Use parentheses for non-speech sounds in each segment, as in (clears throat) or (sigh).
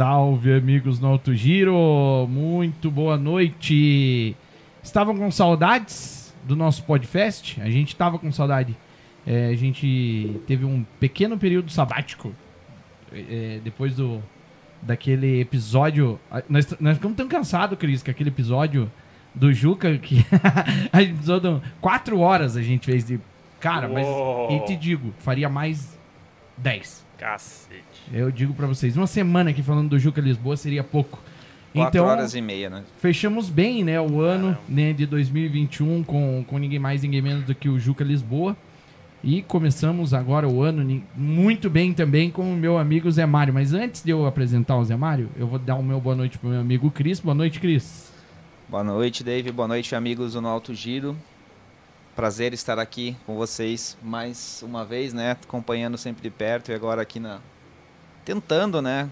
Salve, amigos no Alto Giro! Muito boa noite! Estavam com saudades do nosso podcast? A gente estava com saudade. É, a gente teve um pequeno período sabático é, depois do daquele episódio. Nós, nós ficamos tão cansados, Cris, que aquele episódio do Juca que (laughs) a gente precisou quatro horas a gente fez de. Cara, mas e te digo, faria mais 10. Cacete. Eu digo para vocês, uma semana aqui falando do Juca Lisboa seria pouco. Quatro então, horas e meia, né? Fechamos bem, né, o ano né, de 2021 com, com ninguém mais, ninguém menos do que o Juca Lisboa. E começamos agora o ano muito bem também com o meu amigo Zé Mário. Mas antes de eu apresentar o Zé Mário, eu vou dar o meu boa noite pro meu amigo Cris. Boa noite, Cris. Boa noite, Dave. Boa noite, amigos do No Alto Giro. Prazer estar aqui com vocês mais uma vez, né? Acompanhando sempre de perto e agora aqui na. Tentando, né?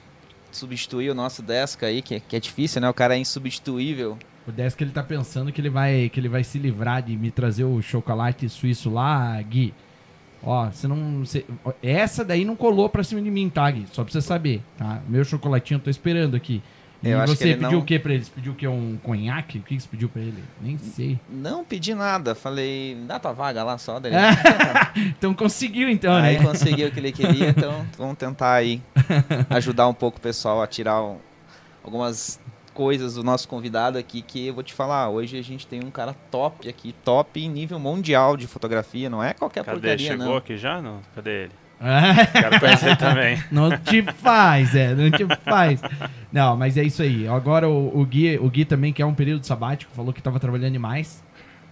Substituir o nosso Desca aí, que, que é difícil, né? O cara é insubstituível. O Desca ele tá pensando que ele vai que ele vai se livrar de me trazer o chocolate suíço lá, Gui. Ó, você não. Você, essa daí não colou pra cima de mim, tá, Gui? Só pra você saber, tá? Meu chocolatinho eu tô esperando aqui. E eu você pediu não... o que pra eles? Pediu o que? Um conhaque? O que você pediu pra ele? Nem sei. Não pedi nada. Falei, dá tua vaga lá só. Daí. (laughs) então conseguiu, então, aí né? Aí conseguiu o que ele queria, então vamos tentar aí (laughs) ajudar um pouco o pessoal a tirar um, algumas coisas do nosso convidado aqui que eu vou te falar. Hoje a gente tem um cara top aqui, top em nível mundial de fotografia. Não é qualquer Cadê? porcaria, Chegou não. aqui já? Não? Cadê ele? (laughs) Quero conhecer também. Não te faz, é, não te faz. Não, mas é isso aí. Agora o, o, Gui, o Gui também, que é um período sabático, falou que tava trabalhando demais.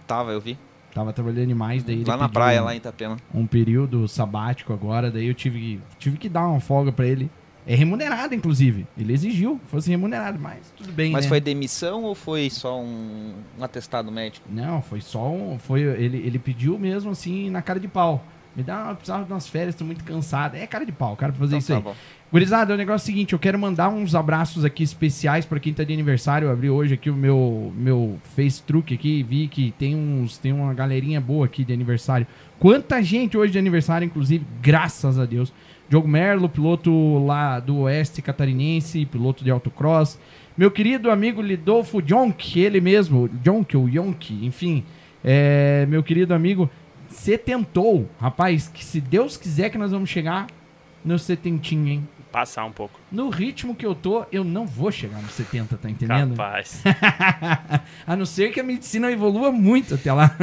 Tava, eu vi. Tava trabalhando demais, daí Lá na praia, um, lá em Itapema. Um período sabático agora, daí eu tive, tive que dar uma folga para ele. É remunerado, inclusive. Ele exigiu que fosse remunerado, mas tudo bem. Mas né? foi demissão ou foi só um, um atestado médico? Não, foi só um. Foi, ele, ele pediu mesmo assim na cara de pau. Me dá, precisava de umas férias, tô muito cansado. É cara de pau, cara, pra fazer então, isso tá aí. Bom. Gurizada, o negócio é o seguinte, eu quero mandar uns abraços aqui especiais para quem tá de aniversário. Eu abri hoje aqui o meu meu Face Truque aqui e vi que tem uns tem uma galerinha boa aqui de aniversário. Quanta gente hoje de aniversário, inclusive, graças a Deus. Diogo Merlo, piloto lá do Oeste Catarinense, piloto de autocross. Meu querido amigo Lidolfo Jonk, ele mesmo, Jonk ou Yonk, enfim. É, meu querido amigo você tentou, rapaz, que se Deus quiser que nós vamos chegar no setentinho, hein? Passar um pouco. No ritmo que eu tô, eu não vou chegar no 70, tá entendendo? Capaz. (laughs) a não ser que a medicina evolua muito até lá.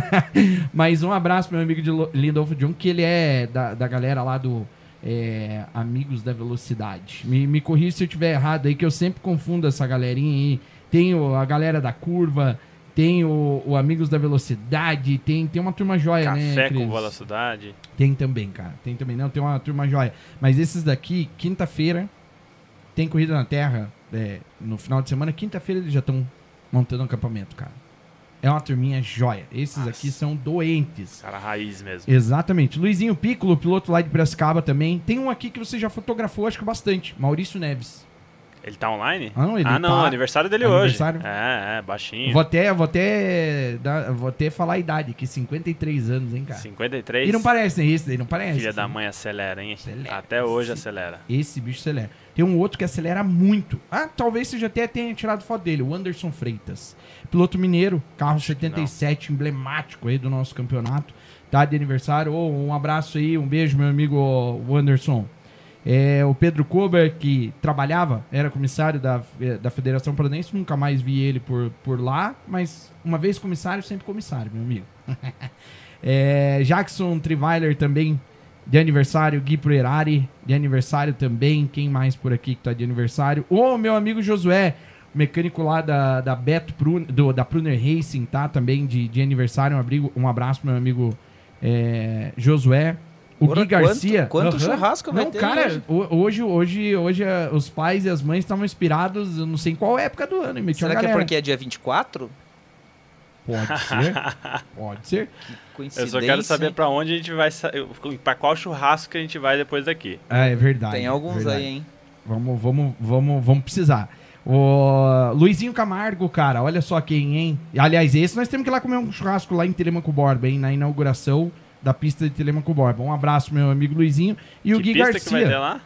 (laughs) Mas um abraço pro meu amigo de Lindolfo John, que ele é da, da galera lá do é, Amigos da Velocidade. Me, me corrija se eu estiver errado aí, que eu sempre confundo essa galerinha aí. Tem a galera da curva, tem o, o, Amigos da Velocidade, tem, tem uma turma joia, Café né? Café com Velocidade. Tem também, cara. Tem também, não, tem uma turma joia. Mas esses daqui, quinta-feira, tem Corrida na Terra é, no final de semana. Quinta-feira eles já estão montando um acampamento, cara. É uma turminha joia. Esses Nossa. aqui são doentes. Cara, raiz mesmo. Exatamente. Luizinho Piccolo, piloto lá de Piracicaba também. Tem um aqui que você já fotografou, acho que bastante. Maurício Neves. Ele tá online? Ah, não, ele ah, não, tá... aniversário dele aniversário. hoje. É, é, baixinho. Vou até, vou até, vou até falar a idade, que 53 anos, hein, cara. 53? E não parece, né? Esse daí não parece. Filha da mãe acelera, hein? Acelera. Até hoje esse, acelera. Esse bicho acelera. Tem um outro que acelera muito. Ah, talvez você já até tenha tirado foto dele, o Anderson Freitas. Piloto mineiro, carro Acho 77, emblemático aí do nosso campeonato. Tá de aniversário. Oh, um abraço aí, um beijo, meu amigo Anderson. É, o Pedro Kober, que trabalhava, era comissário da, da Federação Paranense, nunca mais vi ele por, por lá, mas uma vez comissário, sempre comissário, meu amigo. (laughs) é, Jackson Triviler também, de aniversário, Gui Proerari, de aniversário também, quem mais por aqui que tá de aniversário? O meu amigo Josué, mecânico lá da, da Beto Prun, do, da Pruner Racing, tá? Também de, de aniversário, um, abrigo, um abraço meu amigo é, Josué. O Gui Garcia. Quanto, quanto churrasco vai não, ter cara, hoje, hoje, hoje, hoje eh, os pais e as mães estavam inspirados, eu não sei em qual época do ano. E Será que é porque é dia 24? Pode ser. (laughs) Pode ser. Eu só quero saber para onde a gente vai. para qual churrasco que a gente vai depois daqui. É, é verdade. Tem alguns verdade. aí, hein? Vamos, vamos, vamos, vamos precisar. O Luizinho Camargo, cara, olha só quem, hein? Aliás, esse nós temos que ir lá comer um churrasco lá em Telemaco Borba, hein? Na inauguração da pista de Telemaco Borba. Um abraço, meu amigo Luizinho. E que o Gui pista Garcia. Que vai ter lá?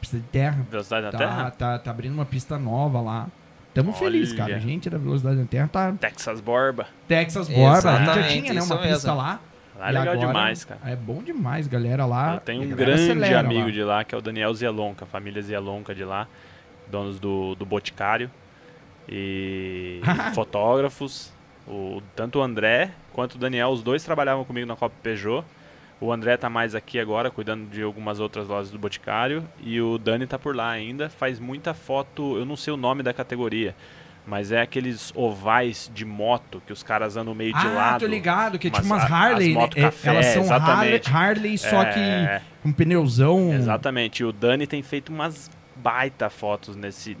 pista de terra. Velocidade da Tá, Terra? tá, tá abrindo uma pista nova lá. Tamo Olha. feliz, cara. A gente da Velocidade da Terra tá Texas Borba. Texas Borba. A gente já Exatamente, tinha, né, uma pista mesmo. lá. Lá é legal agora demais, cara. É bom demais, galera lá. Eu tenho a um grande amigo lá. de lá, que é o Daniel Zielonca, a família Zielonca de lá, donos do, do Boticário e (laughs) fotógrafos. O, tanto o André quanto o Daniel, os dois trabalhavam comigo na Copa Peugeot. O André tá mais aqui agora, cuidando de algumas outras lojas do Boticário. E o Dani tá por lá ainda. Faz muita foto, eu não sei o nome da categoria. Mas é aqueles ovais de moto que os caras andam meio de ah, lado. tô ligado, que é tipo Umas- Harley, né? café, Elas são Harley, exatamente. Harley, só É, que com pneuzão. Exatamente. E o Dani tem feito umas baita fotos nesse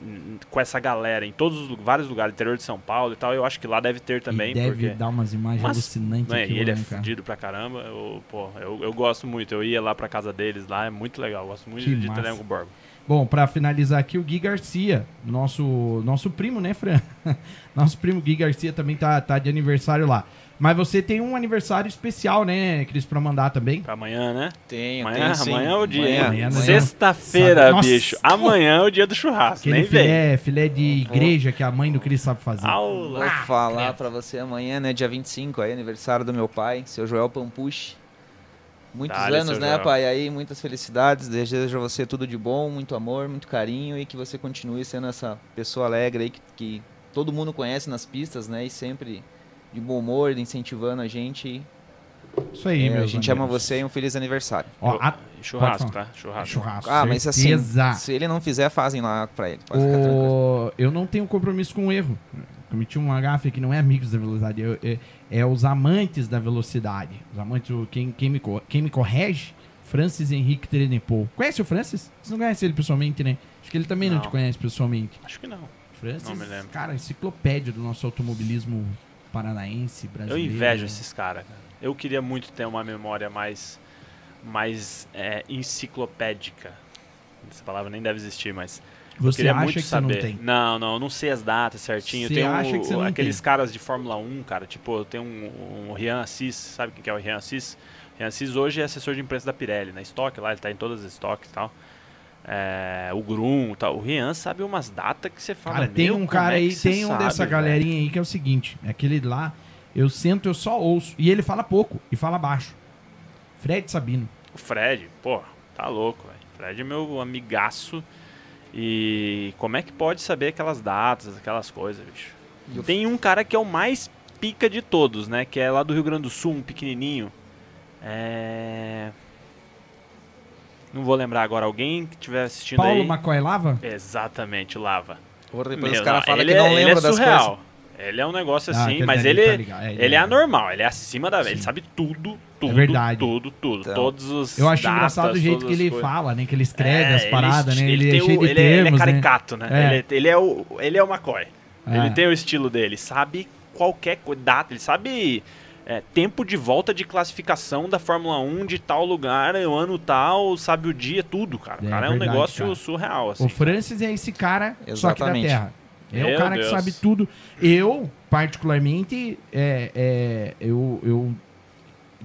com essa galera em todos os vários lugares, interior de São Paulo e tal. Eu acho que lá deve ter também, e deve porque dar umas imagens Mas- alucinantes. né, aquilo, ele é né, fudido pra caramba. Eu, pô, eu, eu gosto muito. Eu ia lá pra casa deles lá, é muito legal. Eu gosto muito Que de massa. Telenco Borba. Bom, pra finalizar aqui, o Gui Garcia, nosso, nosso primo, né, Fran? (laughs) nosso primo Gui Garcia também tá, tá de aniversário lá. Mas você tem um aniversário especial, né, Cris, pra mandar também? Pra amanhã, né? Tenho, Amanhã, tenho sim. amanhã é o dia. Amanhã, amanhã. Sexta-feira, Nossa. bicho. Amanhã é o dia do churrasco. Aquele Nem vem. filé, filé de igreja que a mãe do Cris sabe fazer. Aula. Vou falar pra você amanhã, né? Dia 25, aí, aniversário do meu pai, seu Joel Pampucci. Muitos Dale, anos, né, Joel. pai? Aí, muitas felicidades. Desejo a você tudo de bom, muito amor, muito carinho e que você continue sendo essa pessoa alegre aí que, que todo mundo conhece nas pistas, né? E sempre de bom humor, incentivando a gente. Isso aí, É, meu a gente ama você e um feliz aniversário. Ó, a- Churrasco, tá? Churrasco. churrasco. Ah, mas assim, se ele não fizer, fazem lá pra ele. Pode ficar tranquilo. O... Eu não tenho compromisso com o erro. Cometi um gafe que não é amigos da velocidade, eu- é, é os amantes da velocidade. Os amantes, quem, quem, me, quem me corrige, Francis Henrique Trenepol. Conhece o Francis? Você não conhece ele pessoalmente, né? Acho que ele também não, Não. te conhece pessoalmente. Acho que não. Francis, Não me lembro. cara, enciclopédia do nosso automobilismo paranaense, Eu brasileiro. invejo né? esses caras. cara. Eu queria muito ter uma memória mais, mais é, enciclopédica. Essa palavra nem deve existir, mas eu Você queria acha muito que saber. não tem? Não, não, eu não sei as datas certinho. Você Eu tenho acha que você não aqueles tem? caras de Fórmula 1, cara. Tipo, eu tenho um, um Rian Assis, sabe quem que é o Rian Assis? Rian Assis hoje é assessor de imprensa da Pirelli, na Stock lá, ele tá em todas as stocks e tal. É, o Grum e tal. O Rian sabe umas datas que você fala. Cara, tem "Meu, um cara é aí, tem um sabe, dessa velho?" galerinha aí que é o seguinte: é aquele lá, eu sento, eu só ouço. E ele fala pouco e fala baixo. Fred Sabino. O Fred, pô, tá louco, velho. Fred é meu amigaço. E como é que pode saber aquelas datas, aquelas coisas, bicho? E Tem um cara que é o mais pica de todos, né? Que é lá do Rio Grande do Sul, um pequenininho. É. Não vou lembrar agora. Alguém que estiver assistindo Paulo aí. McCoy Lava? Exatamente, Lava. Porra, depois Meu, os caras não, falam ele que não é, ele lembram é das surreal. coisas. Ele é um negócio Ah, assim, aquele mas dali ele, tá ligado, é, ele ele é é- anormal, ele é acima da. Ele Sim. sabe tudo, tudo, verdade. tudo, tudo. Então, todos os. Eu acho datas, engraçado o jeito que ele coisas. fala, né? Que ele escreve É, as paradas, né? Ele, é cheio o- de ele, é- ele é termos, né? caricato, né? É. Ele, ele é o, ele é o McCoy. É. Ele tem o estilo dele, sabe qualquer data, ele sabe é, tempo de volta de classificação da Fórmula 1 de tal lugar, o ano tal, sabe o dia, tudo, cara. O É, cara é um verdade, negócio cara. surreal, assim. O Francis é esse cara só que da Exatamente. Terra. É Meu o cara Deus. que sabe tudo. Eu, particularmente, é, é, eu, eu,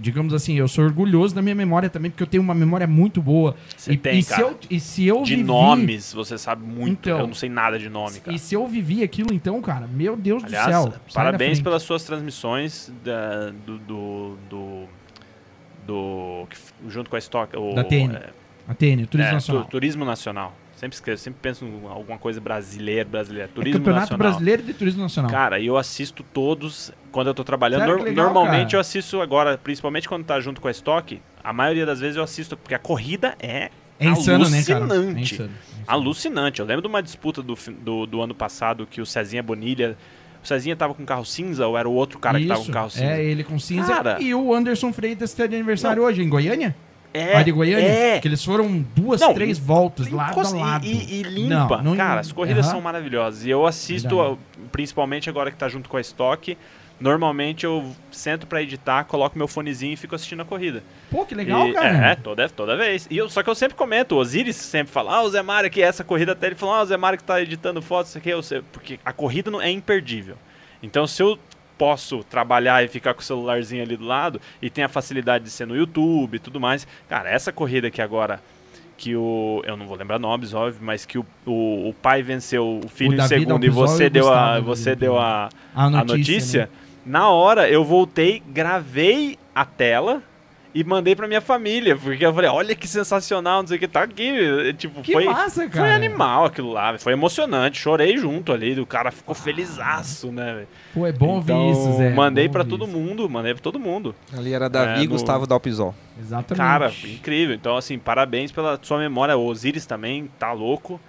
digamos assim, eu sou orgulhoso da minha memória também, porque eu tenho uma memória muito boa. Você e, tem, e se cara. eu, e se eu De vivi, nomes, você sabe muito. Então, eu não sei nada de nome, cara. E se eu vivi aquilo, então, cara, meu Deus Aliás, do céu. parabéns pelas suas transmissões da- do, do, do, do- junto com a Stock. O, Da TN. é, Atene, Turismo é, Nacional. tu- Turismo Nacional. Sempre esqueço, sempre penso em alguma coisa brasileira, brasileira. É Turismo Campeonato Nacional. Brasileiro de Turismo Nacional. Cara, e eu assisto todos quando eu tô trabalhando. Sério, legal, normalmente cara. eu assisto agora, principalmente quando tá junto com a Stock, a maioria das vezes eu assisto, porque a corrida é, é insano, né? É alucinante. insano. é insano. alucinante. Eu lembro de uma disputa do, do, do ano passado que o Cezinha Bonilha. O Cezinha tava com carro cinza ou era o outro cara que tava com Isso, carro cinza? É, ele com cinza. Cara. E o Anderson Freitas tá de aniversário hoje, em Goiânia? É, Lá de Goiânia? é. Que eles foram duas, Não, três voltas lado Encosta- a lado. E, e- limpa. Não, não- Cara, as corridas são maravilhosas. E eu assisto, a- principalmente agora que tá junto com a Stock. Normalmente eu sento pra editar, coloco meu fonezinho e fico assistindo a corrida. Pô, que legal, E- cara. É, toda, toda vez. E eu, só que eu sempre comento, o Osiris sempre fala, ah, o Zé Mário que essa corrida até ele falou, ah, o Zé Mário que tá editando fotos, isso aqui, eu sei, porque a corrida não é imperdível. Então se eu posso trabalhar e ficar com o celularzinho ali do lado e tem a facilidade de ser no YouTube e tudo mais, cara, essa corrida aqui agora que o. Eu não vou lembrar nomes, óbvio, mas que o, o, o pai venceu o filho O em segundo e você e o deu a. Você deu a, A a notícia. notícia. né? Na hora eu voltei, gravei a tela e mandei pra minha família. Porque eu falei, olha que sensacional, não sei o que, tá aqui. Tipo, Que foi. massa, cara. Foi animal aquilo lá, foi emocionante, chorei junto ali, o cara ficou felizaço, né? velho? Pô, é bom Então, ouvir isso, Zé. Mandei Bom pra todo isso. mundo, mandei pra todo mundo. Ali era Davi É, e no- Gustavo Dalpisol. Exatamente. Cara, incrível. Então, assim, parabéns pela sua memória. O Osiris também tá louco.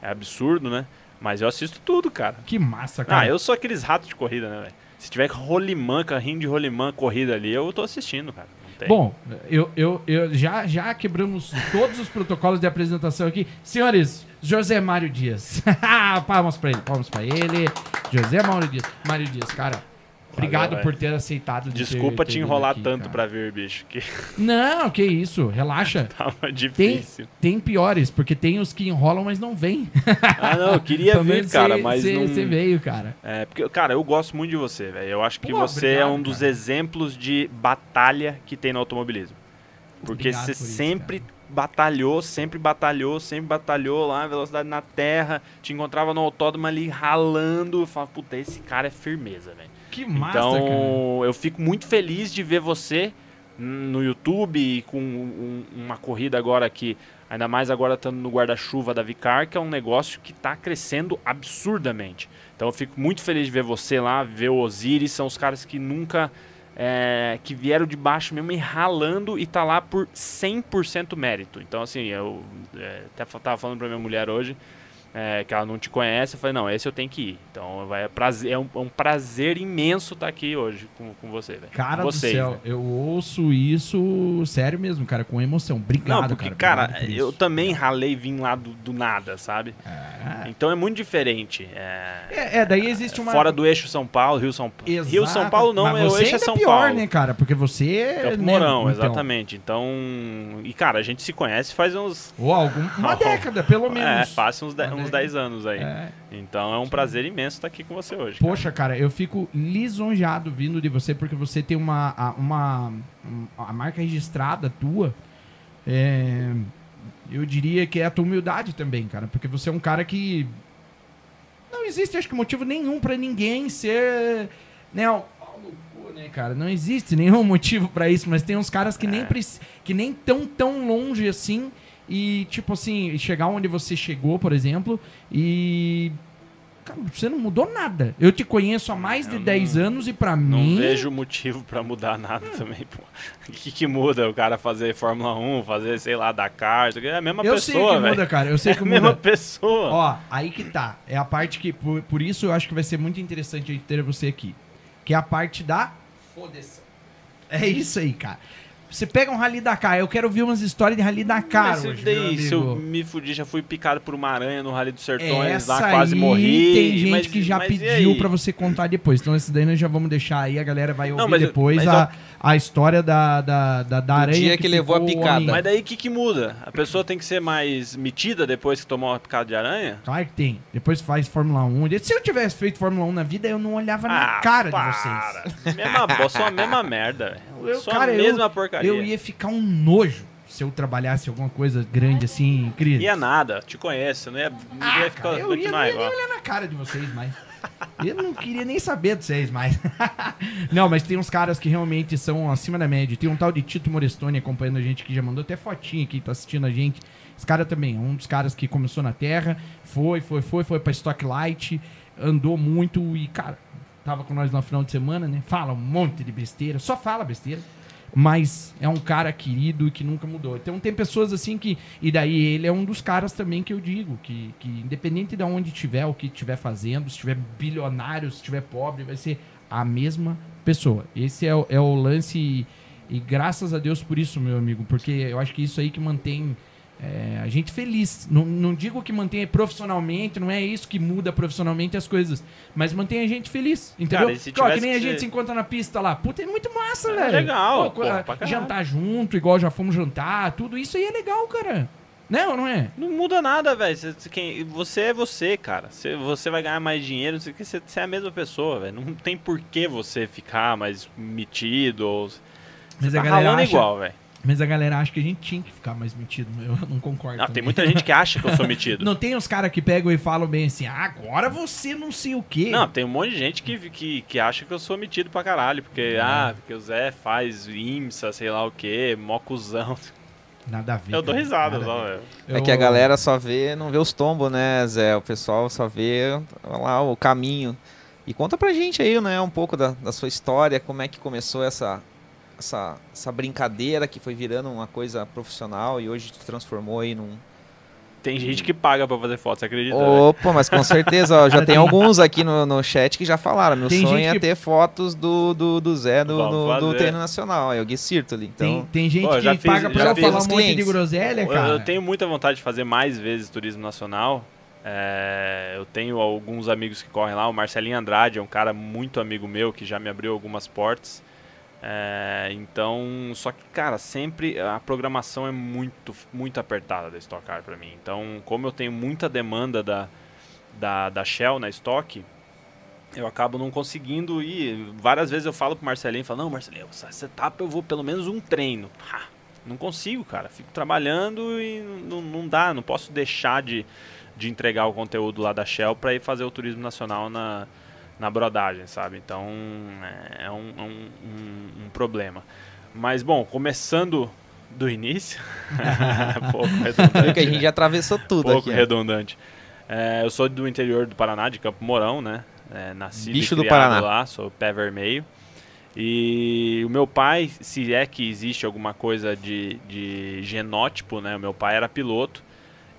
É absurdo, né? Mas eu assisto tudo, cara. Que massa, cara. Ah, eu sou aqueles ratos de corrida, né, velho? Se tiver rolimã, carrinho de rolimã, corrida ali, eu tô assistindo, cara. Bom, eu, eu, eu já, já quebramos todos os protocolos de apresentação aqui. Senhores, José Mário Dias. (laughs) palmas pra ele, palmas pra ele. José Mário Dias. Mário Dias, cara, obrigado velho. por ter aceitado. de Desculpa ter te enrolar aqui, tanto pra vir, bicho, que (laughs) Não, que isso, relaxa. (laughs) tava Tem, difícil. tem piores, porque tem os que enrolam, mas não vêm. Ah, não, eu queria (laughs) vir, menos cara, cê- mas cê- não... Você veio, cara. É, porque, cara, eu gosto muito de você, velho. Eu acho que Pô, você é obrigado, um dos cara. exemplos de batalha que tem no automobilismo. Porque você por sempre batalhou, sempre batalhou, sempre batalhou lá, velocidade na terra, te encontrava no autódromo ali ralando, eu falava, puta, esse cara é firmeza, velho. Que massa, então, cara. eu fico muito feliz de ver você no YouTube e com um- uma corrida agora que, ainda mais agora estando no guarda-chuva da Vicar, que é um negócio que está crescendo absurdamente. Então eu fico muito feliz de ver você lá, ver o Osiris, são os caras que nunca. é, que vieram de baixo mesmo e ralando e tá lá por 100% mérito. Então, assim, eu é, até tava falando pra minha mulher hoje é, que ela não te conhece. Eu falei, não, esse eu tenho que ir. Então vai, é, prazer, é, um, é um prazer imenso estar aqui hoje com, com você, velho. Cara Vocês, do céu, né? eu ouço isso sério mesmo, cara, com emoção. Obrigado, Não, porque, cara. cara, por eu também ralei vim lá do, do nada, sabe? É. Então é muito diferente. É, É, é, daí existe uma. Fora do eixo São Paulo, Rio São Paulo. Exato. Rio São Paulo não, Mas mas o eixo é São pior, Paulo. né, cara? Porque você. Campo né, Mourão, então, exatamente. Então. E, cara, a gente se conhece faz uns. Ou algum, uma (laughs) década, pelo É, menos. faz uns, de- uns década. 10 anos aí. É. Então é um prazer imenso estar aqui com você hoje. Poxa, cara, eu fico lisonjeado vindo de você, porque você tem uma. uma um- a marca registrada tua. é, eu diria que é a tua humildade também, cara. Porque você é um cara que. Não existe, acho que, motivo nenhum pra ninguém ser. Né, né, cara? Não existe nenhum (laughs) motivo pra isso, mas tem uns caras que nem, É. preci- que nem tão tão longe assim. E, tipo assim, chegar onde você chegou, por exemplo, e. Cara, você não mudou nada. Eu te conheço há mais de Eu 10 anos e pra Não mim. vejo motivo pra mudar nada também, pô. O que, que muda o cara fazer Fórmula 1, fazer, sei lá, Dakar? É a mesma eu sei pessoa, que velho. muda, cara. Eu sei É que a mesma muda. pessoa. Ó, aí que tá. É a parte que. Por, por isso eu acho que vai ser muito interessante a gente ter você aqui. Que é a parte da. Foda-se. É isso aí, cara. Você pega um Rally Dakar, eu quero ouvir umas histórias de Rally Dakar Mas hoje, daí, se eu me fudi, já fui picado por uma aranha no Rally dos Sertões, Essa lá quase aí morri. tem gente mas- que já pediu pra você contar depois. Então esse daí nós já vamos deixar aí, a galera vai ouvir Não, mas- depois mas, a, a história da, da, da, da aranha dia que levou a picada. Mas daí o que, que muda? A pessoa tem que ser mais metida depois que tomou uma picada de aranha? Claro que tem. Depois faz Fórmula 1. Se eu tivesse feito Fórmula 1 na vida, eu não olhava na cara de para. vocês. Mesma só a mesma merda. (laughs) Eu- Só cara, a eu- mesma porcaria. Eu ia ficar um nojo se eu trabalhasse alguma coisa grande assim, Cris. Ia nada, te conheço, não ia, não Ah, ia ficar cara, eu ia, não ia nem olhar na cara de vocês mais. Eu não queria nem saber de vocês mais. (laughs) não, mas tem uns caras que realmente são acima da média. Tem um tal de Tito Morestoni acompanhando a gente que já mandou até fotinha aqui, tá assistindo a gente. Esse cara também é um dos caras que começou na Terra, foi, foi, foi, foi pra Stock Light, andou muito e, cara, tava com nós no final de semana, né? Fala um monte de besteira, só fala besteira. Mas é um cara querido e que nunca mudou. Então tem pessoas assim que. E daí ele é um dos caras também que eu digo, que, que independente de onde tiver, o que estiver fazendo, se tiver bilionário, se tiver pobre, vai ser a mesma pessoa. Esse é, é o lance. E, e graças a Deus por isso, meu amigo, porque eu acho que isso aí que mantém é, a gente feliz. Não, não digo que mantém profissionalmente, não é isso que muda profissionalmente as coisas, mas mantém a gente feliz, entendeu? Cara, se ó, que nem a que gente ser- se encontra na pista lá. Puta, é muito massa, É velho. legal, Pô, jantar junto, igual já fomos jantar, tudo isso aí é legal, cara. Não, não é? Não muda nada, velho. Você, é você, cara. Você, você vai ganhar mais dinheiro, não sei o que, você, é a mesma pessoa, velho. Não tem por que você ficar mais metido ou. Mas tá a galera ralando acha, igual, velho. Mas a galera acha que a gente tinha que ficar mais metido. Eu não concordo. Não, também. tem muita gente que acha que eu sou metido. (laughs) Não tem os caras que pegam e falam bem assim, ah, agora você não sei o quê. Não, tem um monte de gente que, que, que acha que eu sou metido pra caralho. Porque, ah, porque o Zé faz IMSA, sei lá o quê, mó cuzão. Nada a ver. Eu dou risada só, velho. É que a galera só vê, não vê os tombos, né, Zé? O pessoal só vê lá o caminho. E conta pra gente aí, né, um pouco da, da sua história, como é que começou essa, essa, essa brincadeira que foi virando uma coisa profissional e hoje se transformou aí num... Tem gente que paga pra fazer foto, você acredita? né? Opa, mas com certeza, ó, já tem (laughs) alguns aqui no, no chat que já falaram. Meu Tem sonho é que- ter fotos do, do, do Zé no, do treino nacional, é o Gui Sirtoli. Então, Tem, tem gente Pô, eu que fiz- paga pra já eu falar um monte de clientes. groselha, Eu- cara. Eu tenho muita vontade de fazer mais vezes turismo nacional. É, eu tenho alguns amigos que correm lá. O Marcelinho Andrade é um cara muito amigo meu que já me abriu algumas portas. É, então, só que, cara, sempre a programação é muito, muito apertada da Stock Car pra mim. Então, como eu tenho muita demanda da, da, da Shell na Stock, eu acabo não conseguindo ir. Várias vezes eu falo pro Marcelinho, falo, não, Marcelinho, essa setup eu vou pelo menos um treino. Não consigo, cara. Fico trabalhando e não, não dá, não posso deixar de, de entregar o conteúdo lá da Shell para ir fazer o turismo nacional na, na brodagem, sabe? Então é é um, é um, um- um problema. Mas bom, começando do início, (laughs) pouco (laughs) viu redundante, que a gente já atravessou tudo pouco aqui. né? redundante. É, eu sou do interior do Paraná, de Campo Mourão, né? É, nascido Bicho do Paraná. lá, sou pé vermelho. E o meu pai, se é que existe alguma coisa de, de genótipo, né? O meu pai era piloto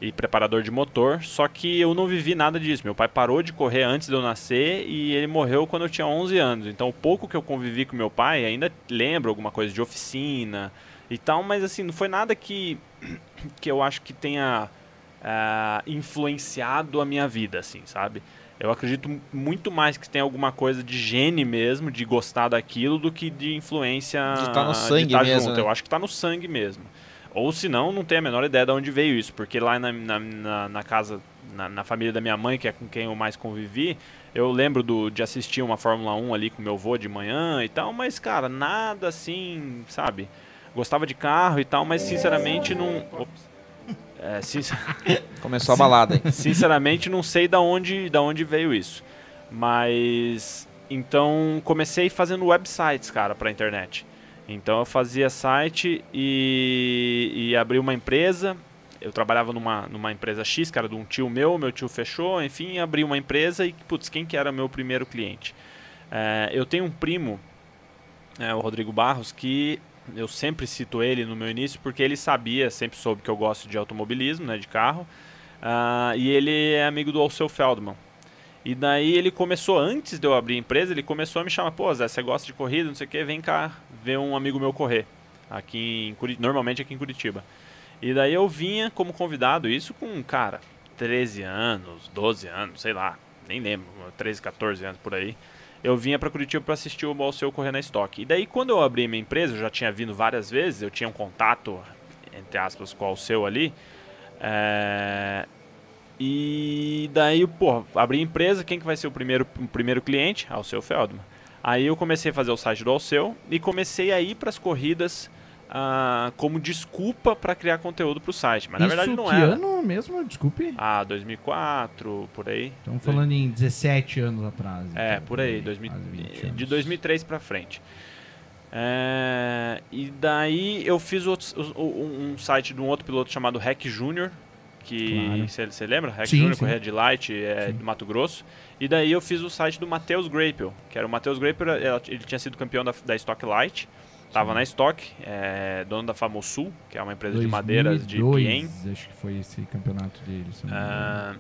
e preparador de motor, só que eu não vivi nada disso. Meu pai parou de correr antes de eu nascer e ele morreu quando eu tinha 11 anos. Então, o pouco que eu convivi com meu pai, ainda lembro alguma coisa de oficina e tal, mas assim, não foi nada que, (clears throat) que eu acho que tenha ah, influenciado a minha vida, assim, sabe? Eu acredito muito mais que tem alguma coisa de gene mesmo, de gostar daquilo, do que de influência De tá no sangue tá mesmo, junto. né? Eu acho que tá no sangue mesmo. Ou se não, não tenho a menor ideia de onde veio isso, porque lá na, na, na- casa, na, na família da minha mãe, que é com quem eu mais convivi, eu lembro do, de assistir uma Fórmula 1 ali com meu avô de manhã e tal, mas, cara, nada assim, sabe? Gostava de carro e tal, mas sinceramente não. Ops. É, sincer- (laughs) Começou a balada aí. (laughs) Sinceramente, não sei da onde, da onde veio isso. Mas então comecei fazendo websites, cara, para internet. Então eu fazia site e, e abri uma empresa. Eu trabalhava numa, numa empresa X, cara, de um tio meu, meu tio fechou, enfim, abri uma empresa e, putz, quem que era meu primeiro cliente? É, eu tenho um primo, é, o Rodrigo Barros, que eu sempre cito ele no meu início porque ele sabia, sempre soube que eu gosto de automobilismo, né, de carro. Ah, e ele é amigo do Alceu Feldman. E daí ele começou, antes de eu abrir a empresa, ele começou a me chamar, pô, Zé, você gosta de corrida, não sei o que, vem cá ver um amigo meu correr. Aqui em normalmente aqui em Curitiba. E daí eu vinha como convidado, isso com, cara, 13 anos, 12 anos, sei lá, nem lembro, 13, 14 anos por aí. Eu vinha pra Curitiba para assistir o Alceu correr na estoque. E daí quando eu abri minha empresa, eu já tinha vindo várias vezes, eu tinha um contato, entre aspas, com o Alceu ali. É, E daí, pô, abri a empresa, quem que vai ser o primeiro, o primeiro cliente? Alceu Feldman. Aí eu comecei a fazer o site do Alceu e comecei a ir para as corridas ah, como desculpa para criar conteúdo para o site. Mas na Isso verdade não que era. ano mesmo? Desculpe. Ah, 2004, por aí. Estamos falando em 17 anos atrás. É, então, por aí, 2000, quase 20 de anos. 2003 pra frente. É, e daí eu fiz um, site de um outro piloto chamado Hack Junior, que Claro. você lembra? Hack Sim, Junior, sim. correia de Light, é, do Mato Grosso. E daí eu fiz o site do Matheus Grapel, que era o Matheus Grapel, ele tinha sido campeão da, da Stock Light, tava Sim. na Stock, é, dono da Famosul, que é uma empresa de madeiras de 2002, Piem. Acho que foi esse campeonato dele. Ah,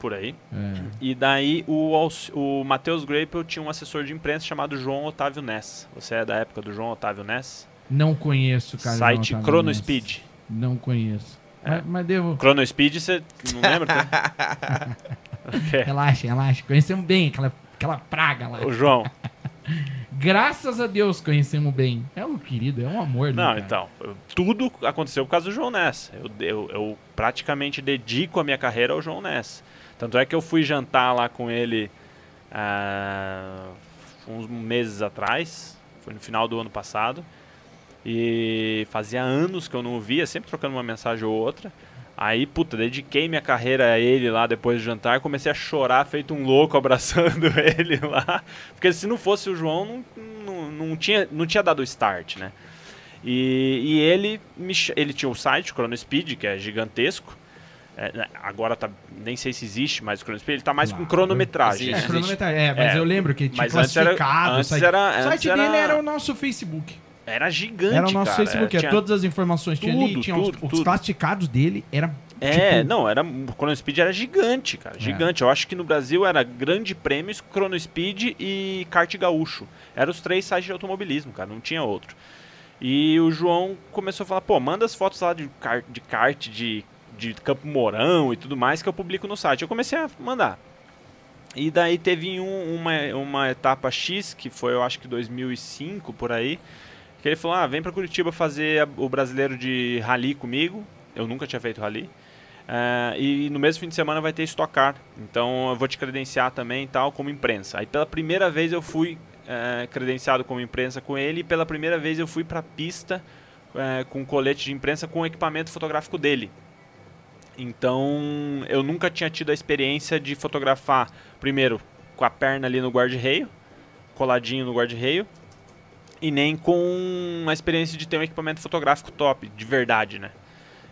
por aí. engano. E daí o, o Matheus Grapel tinha um assessor de imprensa chamado João Otávio Ness. Você é da época do João Otávio Ness? É. Não conheço, cara. Site não, tá Chrono nessa. Speed. Não conheço. É. Mas, mas devo. Chrono Speed, você não lembra? tá? (laughs) (laughs) Ok. Relaxa, relaxa. Conhecemos bem aquela, aquela praga lá. O João. (laughs) Graças a Deus conhecemos bem. É um querido, é um amor, né? Não, cara? então. Tudo aconteceu por causa do João Ness. Eu, eu, eu praticamente dedico a minha carreira ao João Ness. Tanto é que eu fui jantar lá com ele ah, uns meses atrás. Foi no final do ano passado. E fazia anos que eu não o via, sempre trocando uma mensagem ou outra. Aí, puta, dediquei minha carreira a ele lá depois do jantar, comecei a chorar feito um louco (laughs) abraçando ele lá. Porque se não fosse o João, não, não, não tinha, não tinha dado o start, né? E, e ele, me, ele tinha o site, o ChronoSpeed, que é gigantesco. É, né, agora tá, nem sei se existe mais o ChronoSpeed, ele tá mais Claro. com cronometragem. É, né? cronometragem. É, mas É, eu lembro que tinha mas antes era- classificado. o antes site, era- o antes site era- dele era o nosso Facebook. Era gigante, Era o nosso cara. Facebook. Tinha- é, Todas as informações tinha ali, Tudo, tinha os, tudo, os tudo. classificados dele. Era É, tipo, não, era, o ChronoSpeed era gigante, cara, É. gigante. Eu acho que no Brasil era Grande Prêmios, ChronoSpeed e Kart Gaúcho. Eram os três sites de automobilismo, cara, não tinha outro. E o João começou a falar, pô, manda as fotos lá de kart, de, kart, de, de Campo Mourão e tudo mais que eu publico no site. Eu comecei a mandar. E daí teve um- uma, uma etapa X, que foi eu acho que 2005, por aí, que ele falou, ah, vem pra Curitiba fazer a- o brasileiro de rally comigo. Eu nunca tinha feito rally. É, e no mesmo fim de semana vai ter Stock Car. Então eu vou te credenciar também tal, como imprensa. Aí pela primeira vez eu fui é, credenciado como imprensa com ele e pela primeira vez eu fui pra pista é, com colete de imprensa com o equipamento fotográfico dele. Então eu nunca tinha tido a experiência de fotografar, primeiro, com a perna ali no guarda-reio, coladinho no guarda-reio, e nem com a experiência de ter um equipamento fotográfico top, de verdade, né?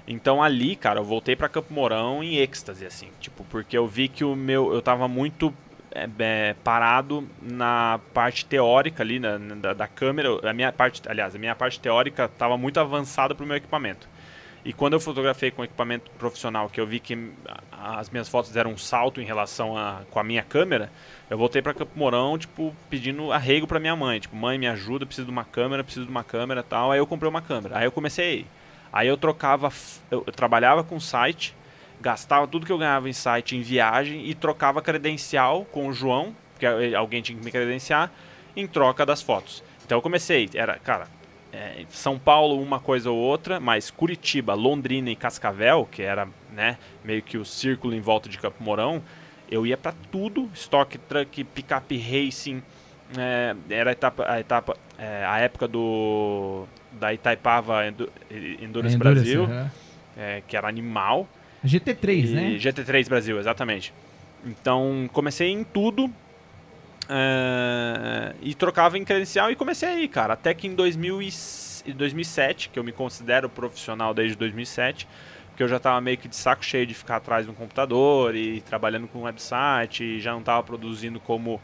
Então ali, cara, eu voltei pra Campo Mourão em êxtase, assim, tipo, porque eu vi que o meu, eu tava muito é, é, parado na parte teórica ali, na, na- da, da câmera, a minha parte, aliás, a minha parte teórica tava muito avançada pro meu equipamento. E quando eu fotografei com equipamento profissional, que eu vi que as minhas fotos deram um salto em relação a com a minha câmera, eu voltei pra Campo Mourão, tipo, pedindo arrego pra minha mãe, tipo, mãe, me ajuda, preciso de uma câmera, preciso de uma câmera, tal. Aí eu comprei uma câmera. Aí eu comecei Aí eu trocava, eu, eu trabalhava com site, gastava tudo que eu ganhava em site em viagem e trocava credencial com o João, porque alguém tinha que me credenciar, em troca das fotos. Então eu comecei, era, cara, é, São Paulo uma coisa ou outra, mas Curitiba, Londrina e Cascavel, que era, né, meio que o círculo em volta de Campo Mourão, eu ia pra tudo, stock truck, picape racing, é, era a etapa, a etapa, é, a época do da Itaipava Endu- Endurance, Endurance, Brasil, é, que era animal. GT3, E né? GT3 Brasil, exatamente. Então, comecei em tudo. É, e trocava em credencial e comecei aí, cara. Até que em 2000 e s- em 2007, que eu me considero profissional desde 2007, que eu já tava meio que de saco cheio de ficar atrás de um computador e trabalhando com um website, e já não tava produzindo como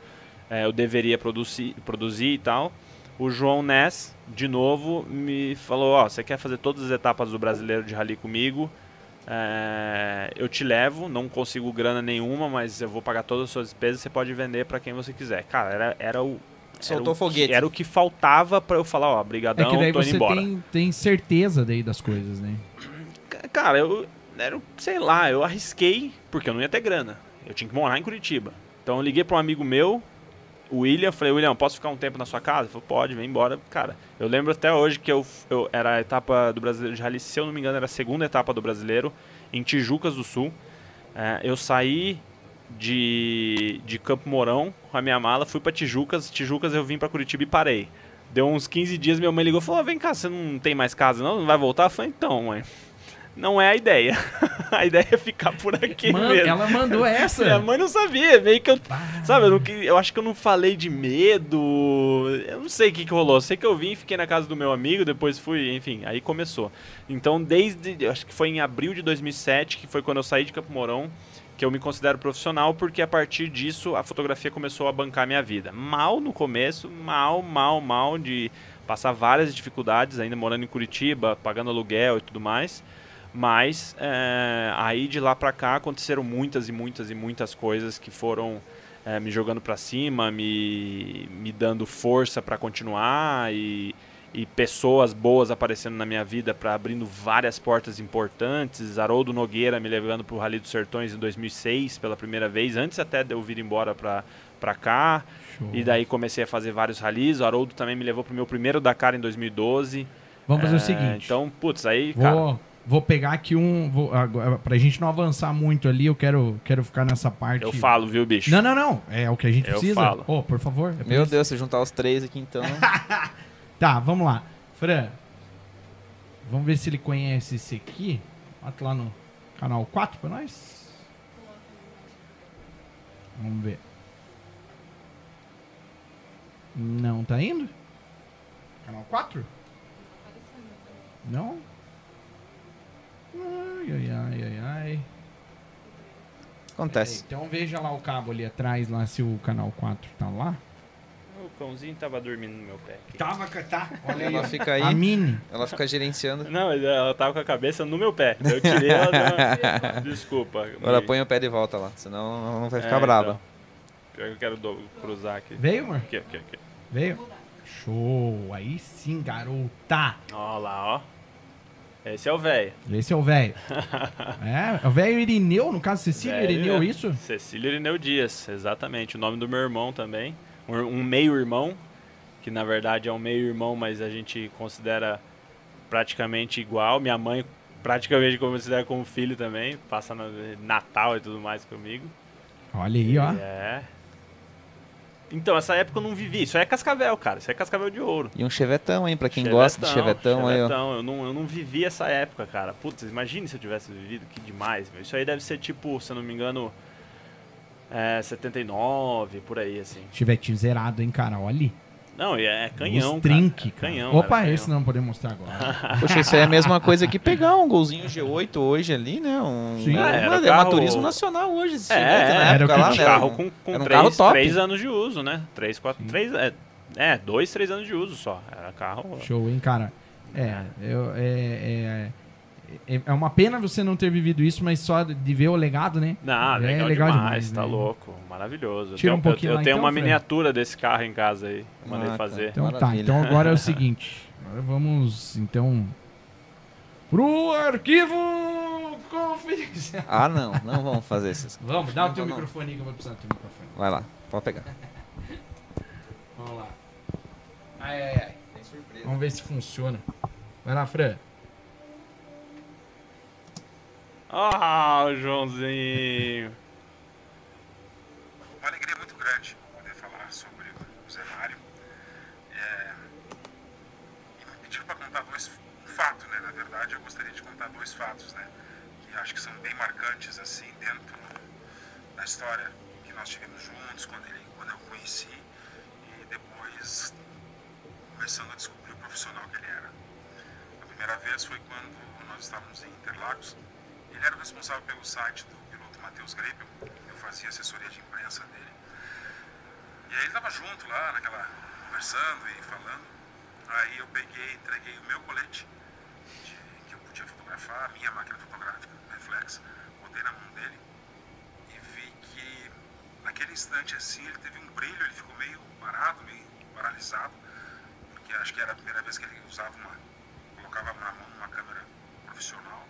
é, eu deveria produzir, produzir e tal. O João Ness, de novo, me falou: Ó, você quer fazer todas as etapas do brasileiro de rally comigo? É, eu te levo, não consigo grana nenhuma, mas eu vou pagar todas as suas despesas. Você pode vender pra quem você quiser. Cara, era, era o. Soltou era o foguete. Que, era o que faltava pra eu falar: Ó, É brigadão, que daí tô indo você embora. tem, tem certeza daí das coisas, né? Ca- Cara, eu. Era, sei lá, eu arrisquei, porque eu não ia ter grana. Eu tinha que morar em Curitiba. Então eu liguei pra um amigo meu, o William, falei, William, posso ficar um tempo na sua casa? Ele falou, pode, vem embora. Cara, eu lembro até hoje que eu, eu era a etapa do Brasileiro de Rally, se eu não me engano, era a segunda etapa do Brasileiro, em Tijucas do Sul. É, eu saí de, de Campo Mourão com a minha mala, fui pra Tijucas, Tijucas eu vim pra Curitiba e parei. Deu uns 15 dias, minha mãe ligou e falou, vem cá, você não tem mais casa não? Não vai voltar? Eu falei, então, mãe, não é a ideia. (laughs) a ideia é ficar por aqui Man- mesmo. ela mandou essa. Minha mãe não sabia, meio que eu. Sabe, eu, não eu acho que eu não falei de medo. Eu não sei o que, que rolou. Sei que eu vim, fiquei na casa do meu amigo, depois fui, enfim, aí começou. Então, desde. Acho que foi em abril de 2007, que foi quando eu saí de Campo Mourão, que eu me considero profissional, porque a partir disso a fotografia começou a bancar minha vida. Mal no começo, mal, mal, mal, de passar várias dificuldades, ainda morando em Curitiba, pagando aluguel e tudo mais. Mas é, aí de lá pra cá aconteceram muitas e muitas e muitas coisas que foram é, me jogando pra cima, me, me dando força pra continuar e, e pessoas boas aparecendo na minha vida para abrindo várias portas importantes. Haroldo Nogueira me levando pro Rally dos Sertões em 2006 pela primeira vez, antes até de eu vir embora pra, pra cá. Show. E daí comecei a fazer vários rallies. O Haroldo também me levou pro meu primeiro Dakar em 2012. Vamos fazer o É, seguinte. Então, putz, aí, cara. Vou, pegar aqui um. Vou, agora, pra gente não avançar muito ali, eu quero, quero ficar nessa parte. Eu falo, viu, bicho? Não, não, não. É o que a gente Eu precisa. falo. Ô, por favor. é Meu isso. Deus, se juntar os três aqui então. (laughs) Tá, vamos lá. Fran, Vamos ver se ele conhece esse aqui. Bota lá no canal 4 pra nós. Vamos ver. Não tá indo? Canal 4? Não? Ai, ai, ai, ai, ai. Acontece. Então veja lá o cabo ali atrás, lá se o canal 4 tá lá. O cãozinho tava dormindo no meu pé. aqui. Tava, tá. Olha aí. Ela fica aí, A Mini. ela fica gerenciando. Não, mas ela tava com a cabeça no meu pé. Eu tirei ela da... (laughs) Desculpa. Agora me- põe o pé de volta lá, senão ela não vai ficar É, brava. então. Pior que eu quero do- cruzar aqui. Veio, amor? Aqui, aqui, aqui. Veio? Show. Aí sim, garota. Ó lá, ó. Esse é o velho. Esse é o velho. (laughs) é, é o velho Irineu, no caso, Cecília Velho, Irineu, né? isso? Cecília Irineu Dias, exatamente. O nome do meu irmão também. Um, um meio-irmão, que na verdade é um meio-irmão, mas a gente considera praticamente igual. Minha mãe praticamente considera como filho também. Passa na- Natal e tudo mais comigo. Olha aí, ó. É. Então, essa época eu não vivi. Isso aí é cascavel, cara. Isso aí é cascavel de ouro. E um chevetão, hein? Pra quem gosta de chevetão, aí, chevetão. Eu não, eu não vivi essa época, cara. Putz, imagine se eu tivesse vivido, que demais, meu. Isso aí deve ser tipo, se eu não me engano, é, 79, por aí, assim. Chivetinho zerado, hein, cara? Olha ali. Não, é canhão, Os trinque, cara. cara. É canhão. Opa, esse canhão. não podemos mostrar agora. (laughs) Poxa, isso aí é a mesma coisa que pegar um golzinho G8 hoje ali, né? Um, Sim. é, É, era mano, é carro- turismo nacional hoje. Esse É, chevette, na era época o que lá, Um tinha. né? carro com, com era um três, carro top. três anos de uso, né? Três, quatro, três, é, é, dois, três anos de uso só. Era carro... Show, hein, cara? É, eu, é, é, é, é uma pena você não ter vivido isso, mas só de ver o legado, né? Não, É legal, legal demais, demais, tá né? louco, maravilhoso. Tira eu um tenho, pouquinho eu, lá tenho então, uma Fred. miniatura desse carro em casa aí, mandei Ah, tá. fazer. Então tá, Maravilha. então agora é o (laughs) seguinte. Agora vamos, então, pro arquivo confidencial. Ah, não. Não vamos fazer isso. Vamos, dá o teu Não, microfone que eu vou precisar do teu microfone. Vai lá, pode pegar. Vamos lá. Ai, ai, ai. Vamos ver se funciona. Vai lá, Fran. Ah, o Joãozinho. uma alegria muito grande poder falar sobre o Zé Mário. É, e me pediram para contar dois, um fato, né? Na verdade, eu gostaria de contar dois fatos, né? Que acho que são bem marcantes, assim, dentro da história que nós tivemos juntos, quando, ele, quando eu conheci e depois começando a descobrir o profissional que ele era. A primeira vez foi quando nós estávamos em Interlagos. Ele era o responsável pelo site do piloto Matheus Greipel. Eu fazia assessoria de imprensa dele. E aí ele estava junto lá, naquela, conversando e falando. Aí eu peguei, entreguei o meu colete, de- que eu podia fotografar, a minha máquina fotográfica, reflex, botei na mão dele e vi que naquele instante assim ele teve um brilho, ele ficou meio parado, meio paralisado, porque acho que era a primeira vez que ele usava uma, colocava na mão uma câmera profissional.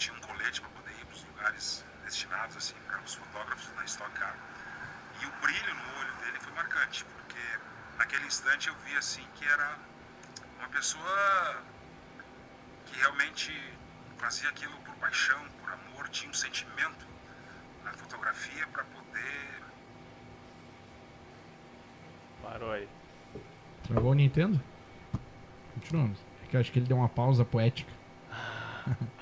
Tinha um colete para poder ir para os lugares destinados assim para os fotógrafos na Stock Car. E o brilho no olho dele foi marcante, porque naquele instante eu vi assim que era uma pessoa que realmente fazia aquilo por paixão, por amor, tinha um sentimento na fotografia para poder Parou aí. Travou o Nintendo? Continuamos. É que eu acho que ele deu uma pausa poética. (laughs)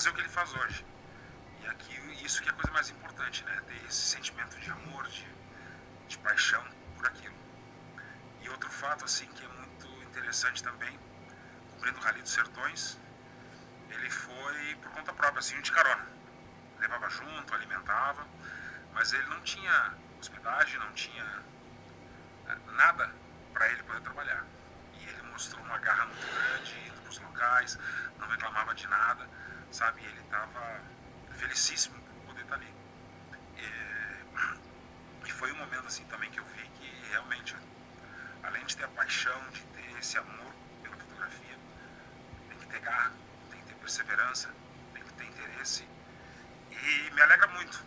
fazer o que ele faz hoje. E aqui, isso que é a coisa mais importante, né? Ter esse sentimento de amor, de, de paixão por aquilo. E outro fato, assim, que é muito interessante também, cobrindo o Rally dos Sertões, ele foi por conta própria, assim, de carona. Levava junto, alimentava, mas ele não tinha hospedagem, não tinha eh, nada para ele poder trabalhar. E ele mostrou uma garra muito grande, indo para os locais, não reclamava de nada, sabe? Ele estava felicíssimo por poder estar ali. E, (clears throat) e foi um momento assim também que eu vi que realmente, além de ter a paixão, de ter esse amor pela fotografia, tem que ter garra, tem que ter perseverança, tem que ter interesse. E me alegra muito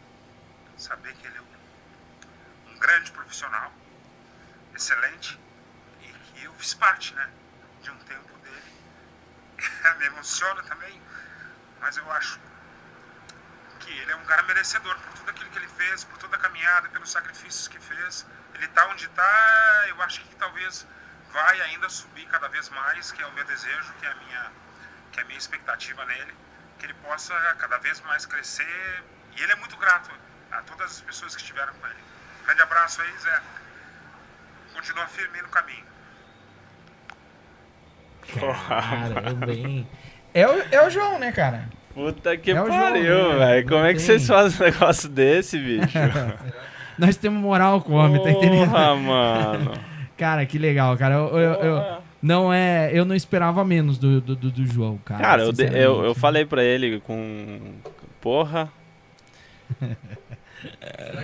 saber que ele é um, um grande profissional, excelente, e que eu fiz parte, né, de um tempo dele. (laughs) me emociona também, mas eu acho que ele é um cara merecedor por tudo aquilo que ele fez, por toda a caminhada, pelos sacrifícios que fez. Ele está onde está, eu acho que talvez vai ainda subir cada vez mais, que é o meu desejo, que é a minha, que é a minha expectativa nele, que ele possa cada vez mais crescer. E ele é muito grato a todas as pessoas que estiveram com ele. Grande abraço aí, Zé. Continua firme no caminho. Caramba, hein? É o, é o João, né, cara? Puta que É pariu, né? velho. Como é que vocês fazem um negócio desse, bicho? (laughs) Nós temos moral com o homem, tá entendendo? Porra, mano. (laughs) Cara, que legal, cara. Eu, eu- eu- Porra. não é, eu não esperava menos do, do, do- do João, cara. Cara, eu, eu, eu falei pra ele com. Porra.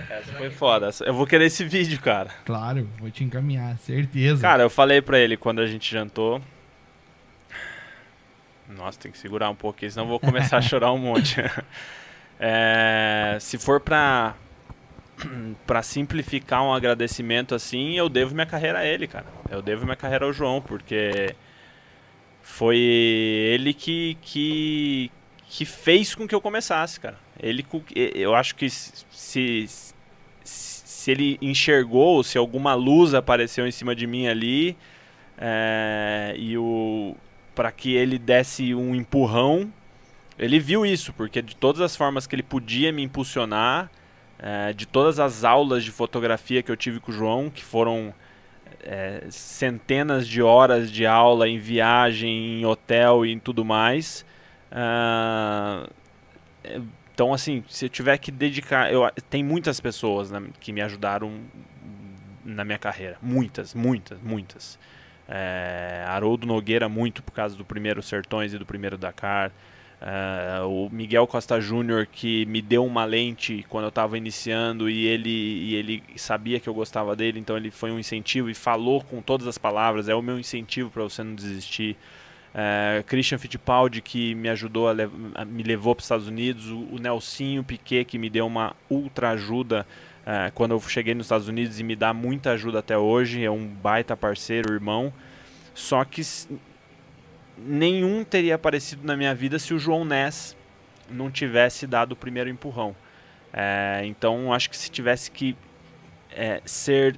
Essa foi foda. Eu vou querer esse vídeo, cara. Claro, vou te encaminhar, certeza. Cara, eu falei pra ele quando a gente jantou. Nossa, tem que segurar um pouquinho, senão vou começar a chorar um monte. (laughs) É, se for pra, (clears throat) pra simplificar um agradecimento assim, eu devo minha carreira a ele, cara. Eu devo minha carreira ao João, porque foi ele que, que, que fez com que eu começasse, cara. Ele, eu acho que se, se, se ele enxergou, se alguma luz apareceu em cima de mim ali, é, e o para que ele desse um empurrão, ele viu isso, porque de todas as formas que ele podia me impulsionar, é, de todas as aulas de fotografia que eu tive com o João, que foram é, centenas de horas de aula em viagem, em hotel e em tudo mais. é, então, assim, se eu tiver que dedicar. Eu, tem muitas pessoas né, que me ajudaram na minha carreira. Muitas, muitas, muitas. É, Haroldo Nogueira, muito por causa do primeiro Sertões e do primeiro Dakar. É, o Miguel Costa Júnior, que me deu uma lente quando eu estava iniciando e ele, e ele sabia que eu gostava dele, então ele foi um incentivo e falou com todas as palavras: é o meu incentivo para você não desistir. É, Christian Fittipaldi que me ajudou a, a- me levou para os Estados Unidos, o, o Nelsinho Piquet que me deu uma ultra ajuda é, quando eu cheguei nos Estados Unidos e me dá muita ajuda até hoje, é um baita parceiro, irmão. Só que nenhum teria aparecido na minha vida se o João Ness não tivesse dado o primeiro empurrão. É, então acho que se tivesse que é, ser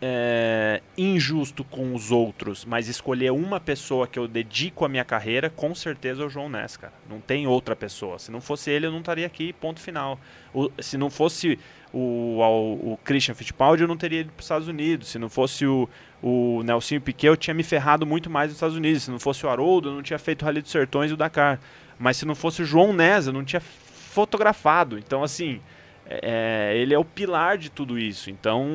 é, injusto com os outros, mas escolher uma pessoa que eu dedico a minha carreira, com certeza é o João Ness, cara. Não tem outra pessoa. Se não fosse ele, eu não estaria aqui, ponto final. O- se não fosse o, ao- o Christian Fittipaldi, eu não teria ido para os Estados Unidos. Se não fosse o, o Nelsinho Piquet, eu tinha me ferrado muito mais nos Estados Unidos. Se não fosse o Haroldo, eu não tinha feito o Rally dos Sertões e o Dakar. Mas se não fosse o João Ness, eu não tinha fotografado. Então, assim, é, ele é o pilar de tudo isso. Então,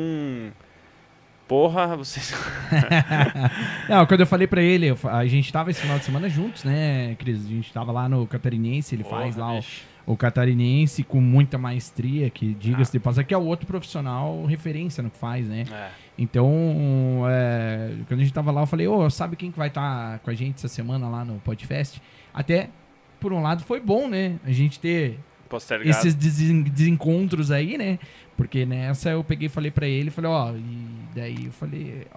porra, vocês... (laughs) (laughs) Não, quando eu falei pra ele, eu a gente tava esse final de semana juntos, né, Cris? A gente tava lá no Catarinense, ele faz Porra, lá o, bicho. o Catarinense com muita maestria, que diga-se de passagem, que é o outro profissional referência no que faz, né? É. Então, é, quando a gente tava lá, eu falei, ô, sabe quem que vai estar com a gente essa semana lá no Podfest? Até, por um lado, foi bom, né? A gente ter Postergado. esses desen- desencontros aí, né? Porque nessa eu peguei e falei pra ele, falei, ó, e daí eu falei,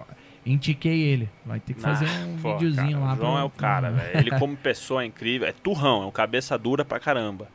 indiquei ele, vai ter que fazer Ah, um pô, videozinho cara, lá. O João pra- é o cara, (laughs) velho. Ele como pessoa é incrível, é turrão, é um cabeça dura pra caramba.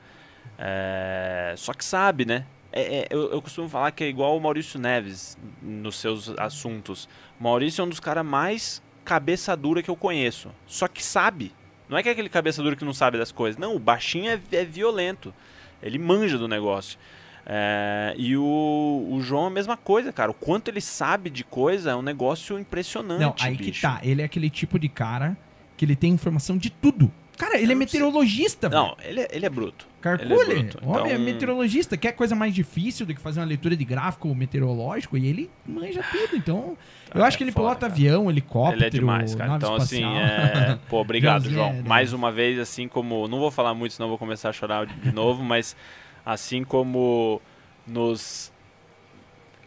É, Só que sabe, né? É- é, eu, eu costumo falar que é igual o Maurício Neves nos seus assuntos. Maurício é um dos caras mais cabeça dura que eu conheço. Só que sabe. Não é que é aquele cabeça dura que não sabe das coisas. Não, o baixinho é, é violento. Ele manja do negócio. É, e o, o João é a mesma coisa, cara. O quanto ele sabe de coisa é um negócio impressionante. Não, aí que bicho. tá, ele é aquele tipo de cara que ele tem informação de tudo. Cara, ele é sei. meteorologista, velho. Não, ele é, ele é bruto. Carcule, ele é bruto, o homem é então- meteorologista. Quer coisa mais difícil do que fazer uma leitura de gráfico meteorológico? E ele manja tudo, então... eu Ah, acho é que ele foda, pilota cara. avião, helicóptero, Ele é demais, cara. Então, assim, espacial. é... pô, (laughs) obrigado, João. é Mais demais. uma vez, assim como. Não vou falar muito, senão eu vou começar a chorar de novo, mas assim como nos.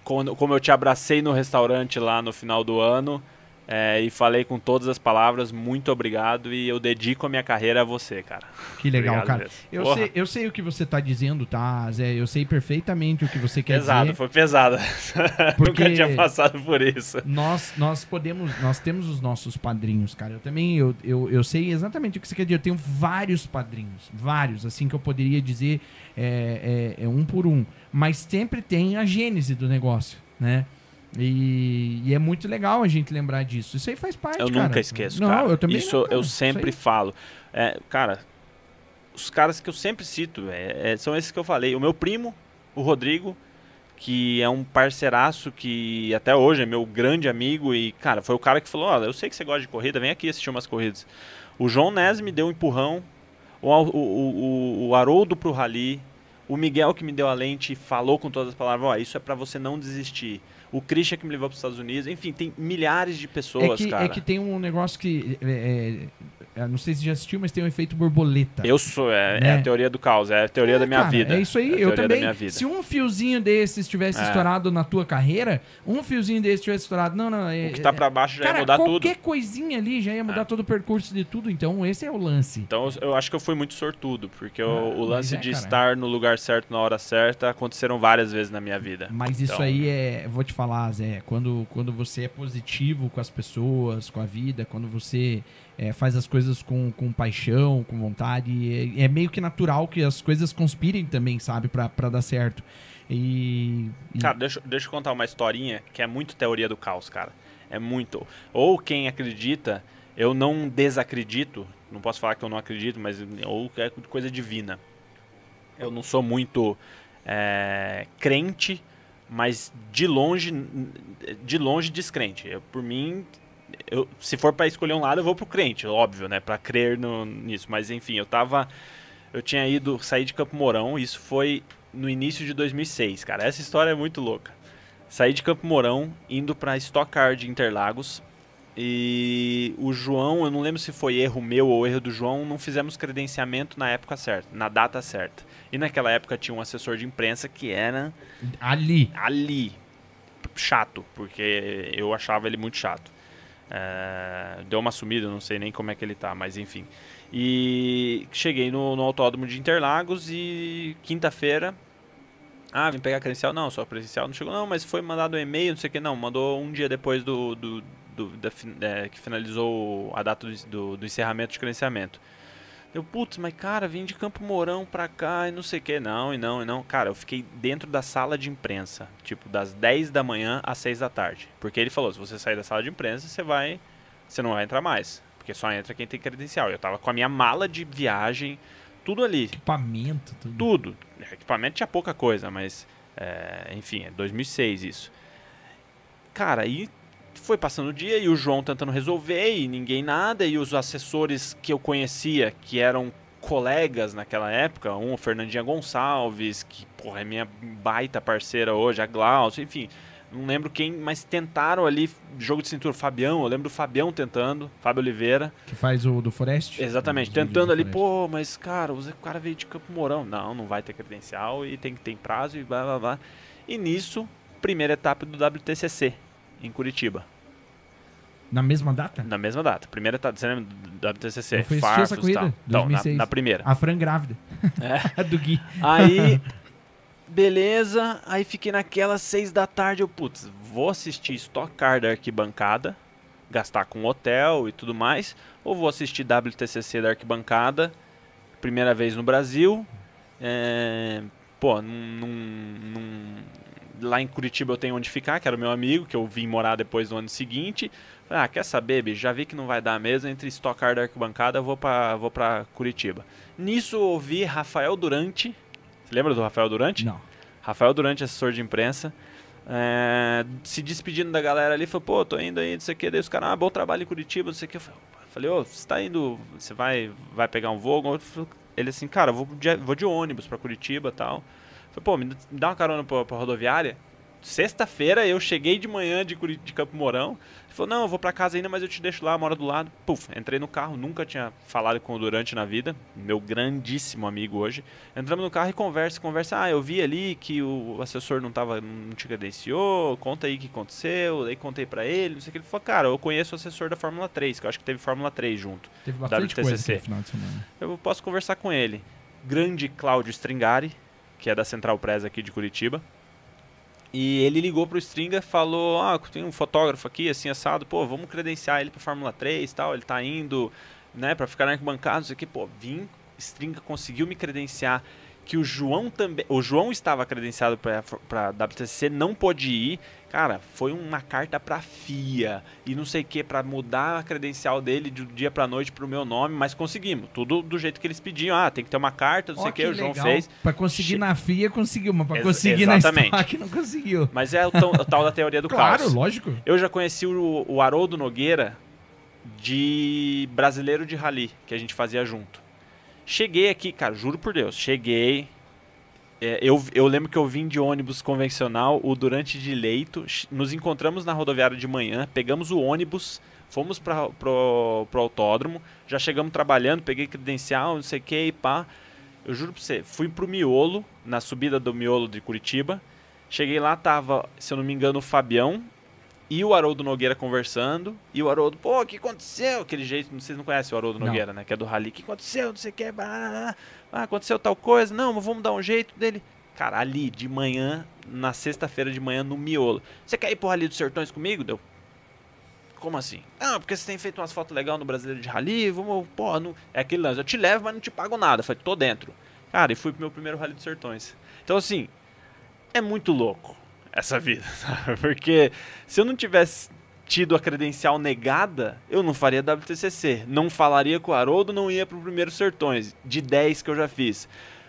Como eu te abracei no restaurante lá no final do ano. É, e falei com todas as palavras, muito obrigado e eu dedico a minha carreira a você, cara. Que legal, Obrigado cara. Eu Porra, sei, eu sei o que você tá dizendo, tá, Zé? Eu sei perfeitamente o que você quer pesado, dizer. foi pesado. (laughs) Porque- Nunca tinha passado por isso. Nós, nós podemos, nós temos os nossos padrinhos, cara. Eu também, eu, eu, eu sei exatamente o que você quer dizer. Eu tenho vários padrinhos, vários, assim que eu poderia dizer é, é, é um por um. Mas sempre tem a gênese do negócio, né? E, e é muito legal a gente lembrar disso. Isso aí faz parte, Eu cara. nunca esqueço, não, cara. eu também Isso não, eu Isso sempre aí- falo. É, cara, os caras que eu sempre cito é, é, são esses que eu falei. O meu primo, o Rodrigo, que é um parceiraço que até hoje é meu grande amigo e, cara, foi o cara que falou, ó, eu sei que você gosta de corrida, vem aqui assistir umas corridas. O João Nes me deu um empurrão, o, o, o, o Haroldo pro Rally, o Miguel que me deu a lente e falou com todas as palavras, ó, isso é pra você não desistir. O Christian que me levou para os Estados Unidos, enfim, tem milhares de pessoas, é que, cara. é que tem um negócio que. é, é, eu não sei se já assistiu, mas tem um efeito borboleta. Eu sou, é, é Né? a teoria do caos, é a teoria É, da minha cara, vida. É isso aí, eu também. Se um fiozinho desses tivesse É. estourado na tua carreira, um fiozinho desse tivesse estourado. Não, não. É, O que tá pra baixo já cara, ia mudar qualquer tudo. coisinha ali já ia mudar É. todo o percurso de tudo. Então, esse é o lance. Então eu- acho que eu fui muito sortudo, porque o- Ah, o lance é, de estar no lugar certo na hora certa aconteceram várias vezes na minha vida. Mas isso Então- aí é, vou te falar, Zé, quando, quando você é positivo com as pessoas, com a vida, quando você é, faz as coisas com, com paixão, com vontade, é, é meio que natural que as coisas conspirem também, sabe, pra dar certo. E. e- Cara, deixa, deixa eu contar uma historinha que é muito teoria do caos, cara. É muito. Ou quem acredita, eu não desacredito, não posso falar que eu não acredito, mas ou é coisa divina. Eu não sou muito é, crente, mas de longe, de longe descrente. Eu, por mim, eu, se for pra escolher um lado, eu vou pro crente, óbvio, né, Pra crer no, nisso. Mas enfim, eu tava, eu tinha ido sair de Campo Mourão. Isso foi no início de 2006, cara. Essa história é muito louca. Saí de Campo Mourão, indo pra Stock Car de Interlagos. E o João, eu não lembro se foi erro meu ou erro do João, não fizemos credenciamento na época certa, na data certa. E naquela época tinha um assessor de imprensa que era Ali. ali chato, porque eu achava ele muito chato. É, deu uma sumida, não sei nem como é que ele tá, mas enfim. E cheguei no, no autódromo de Interlagos e quinta-feira. Ah, vim pegar credencial? Não, só presencial não chegou. Não, mas foi mandado um e-mail, não sei o que. Não, mandou um dia depois do, do, do- da é, que finalizou a data do, do, do encerramento de credenciamento. Eu, putz, mas cara, vim de Campo Mourão pra cá e não sei o que. Não, e não, e não. Cara, eu fiquei dentro da sala de imprensa, tipo, das 10 da manhã às 6 da tarde. Porque ele falou, se você sair da sala de imprensa, você vai. Você não vai entrar mais. Porque só entra quem tem credencial. Eu tava com a minha mala de viagem, tudo ali. Equipamento, tudo. Tudo. Equipamento tinha pouca coisa, mas. é, enfim, é 2006 isso. Cara, aí foi passando o dia e o João tentando resolver e ninguém nada. E os assessores que eu conhecia, que eram colegas naquela época, um, o Fernandinha Gonçalves, que porra, é minha baita parceira hoje, a Glaucio, enfim. Não lembro quem, mas tentaram ali, jogo de cintura, Fabião, eu lembro do Fabião tentando, Fábio Oliveira. Que faz o do Forest? Exatamente, Os tentando do ali, pô, mas cara, o cara veio de Campo Mourão. Não, não vai ter credencial e tem que ter prazo e blá blá blá. E nisso, primeira etapa do WTCC, em Curitiba, Na mesma data? na mesma data. Primeira etapa, você lembra do WTCC? Eu fui Farfus essa corrida, tal. Então, na, 2006. na primeira. A Fran grávida. É. (laughs) do Gui. Aí, (laughs) beleza, aí fiquei naquela seis da tarde, eu, putz, vou assistir Stock Car da arquibancada, gastar com hotel e tudo mais, ou vou assistir WTCC da arquibancada, primeira vez no Brasil, é, pô, num- num- lá em Curitiba eu tenho onde ficar, que era o meu amigo, que eu vim morar depois no ano seguinte, Falei, ah, quer saber, bicho, já vi que não vai dar mesmo, entre Stock Car da arquibancada, eu vou pra, vou pra Curitiba. Nisso eu ouvi Rafael Durante, você lembra do Rafael Durante? Não. Rafael Durante, assessor de imprensa, é, se despedindo da galera ali, falou, pô, tô indo aí, não sei o que, daí os caras, ah, bom trabalho em Curitiba, não sei o que. Eu falei, ô, você tá indo, você vai, vai pegar um voo? Ele assim, cara, eu vou de, vou de ônibus pra Curitiba e tal. Falei, pô, me dá uma carona pra, pra rodoviária. Sexta-feira eu cheguei de manhã de, Curi- de Campo Mourão. Ele falou, não, eu vou pra casa ainda, mas eu te deixo lá, mora do lado. Puf, entrei no carro, nunca tinha falado com o Durante na vida, meu grandíssimo amigo hoje. Entramos no carro e conversa, conversa. Ah, eu vi ali que o assessor não tava, não te credenciou, conta aí o que aconteceu. Daí contei pra ele, não sei o que. Ele falou, cara, eu conheço o assessor da Fórmula 3, que eu acho que teve Fórmula 3 junto. Teve bastante coisa WTCC. no final de semana. Eu posso conversar com ele. Grande Cláudio Stringari, que é da Central Press aqui de Curitiba. E ele ligou pro Stringa falou: Ah, tem um fotógrafo aqui, assim, assado, pô, vamos credenciar ele pra Fórmula 3 e tal. Ele tá indo, né, pra ficar na arquibancada, não sei o que. Pô, vim, Stringa conseguiu me credenciar. Que o João também. O João estava credenciado para WTC, não pôde ir. Cara, foi uma carta pra FIA e não sei o que, para mudar a credencial dele de dia pra noite pro meu nome, mas conseguimos. Tudo do jeito que eles pediam. Ah, tem que ter uma carta, não sei o que, o João fez. Pra conseguir che... na FIA conseguiu, mas Ex conseguir exatamente. na Stock não conseguiu. Mas é o, o tal da teoria do claro, caos. Claro, lógico. Eu já conheci o, o Haroldo Nogueira de brasileiro de rally, que a gente fazia junto. Cheguei aqui, cara, juro por Deus, cheguei. É, eu, eu lembro que eu vim de ônibus convencional, o Durante de Leito. Nos encontramos na rodoviária de manhã, pegamos o ônibus, fomos para pro, pro autódromo, já chegamos trabalhando, peguei credencial, não sei o que, e pá. Eu juro pra você, fui pro miolo, na subida do miolo de Curitiba. Cheguei lá, tava, se eu não me engano, o Fabião, e o Haroldo Nogueira conversando, e o Haroldo, pô, o que aconteceu? Aquele jeito, vocês não conhecem o Haroldo Nogueira, não. né? Que é do Rally. O que aconteceu? Não sei o que. Ah, aconteceu tal coisa. Não, mas vamos dar um jeito dele. Cara, ali, de manhã, na sexta-feira de manhã, no miolo. Você quer ir pro Rally dos Sertões comigo? Deu. Como assim? Ah, porque você tem feito umas fotos legais no Brasileiro de Rally, vamos, pô, não... é aquele lance, eu te levo, mas não te pago nada. Eu falei, tô dentro. Cara, e fui pro meu primeiro Rally dos Sertões. Então, assim, é muito louco essa vida, (laughs) sabe? Porque se eu não tivesse tido a credencial negada, eu não faria WTCC. Não falaria com o Haroldo, não ia para o primeiro Sertões, de 10 que eu já fiz.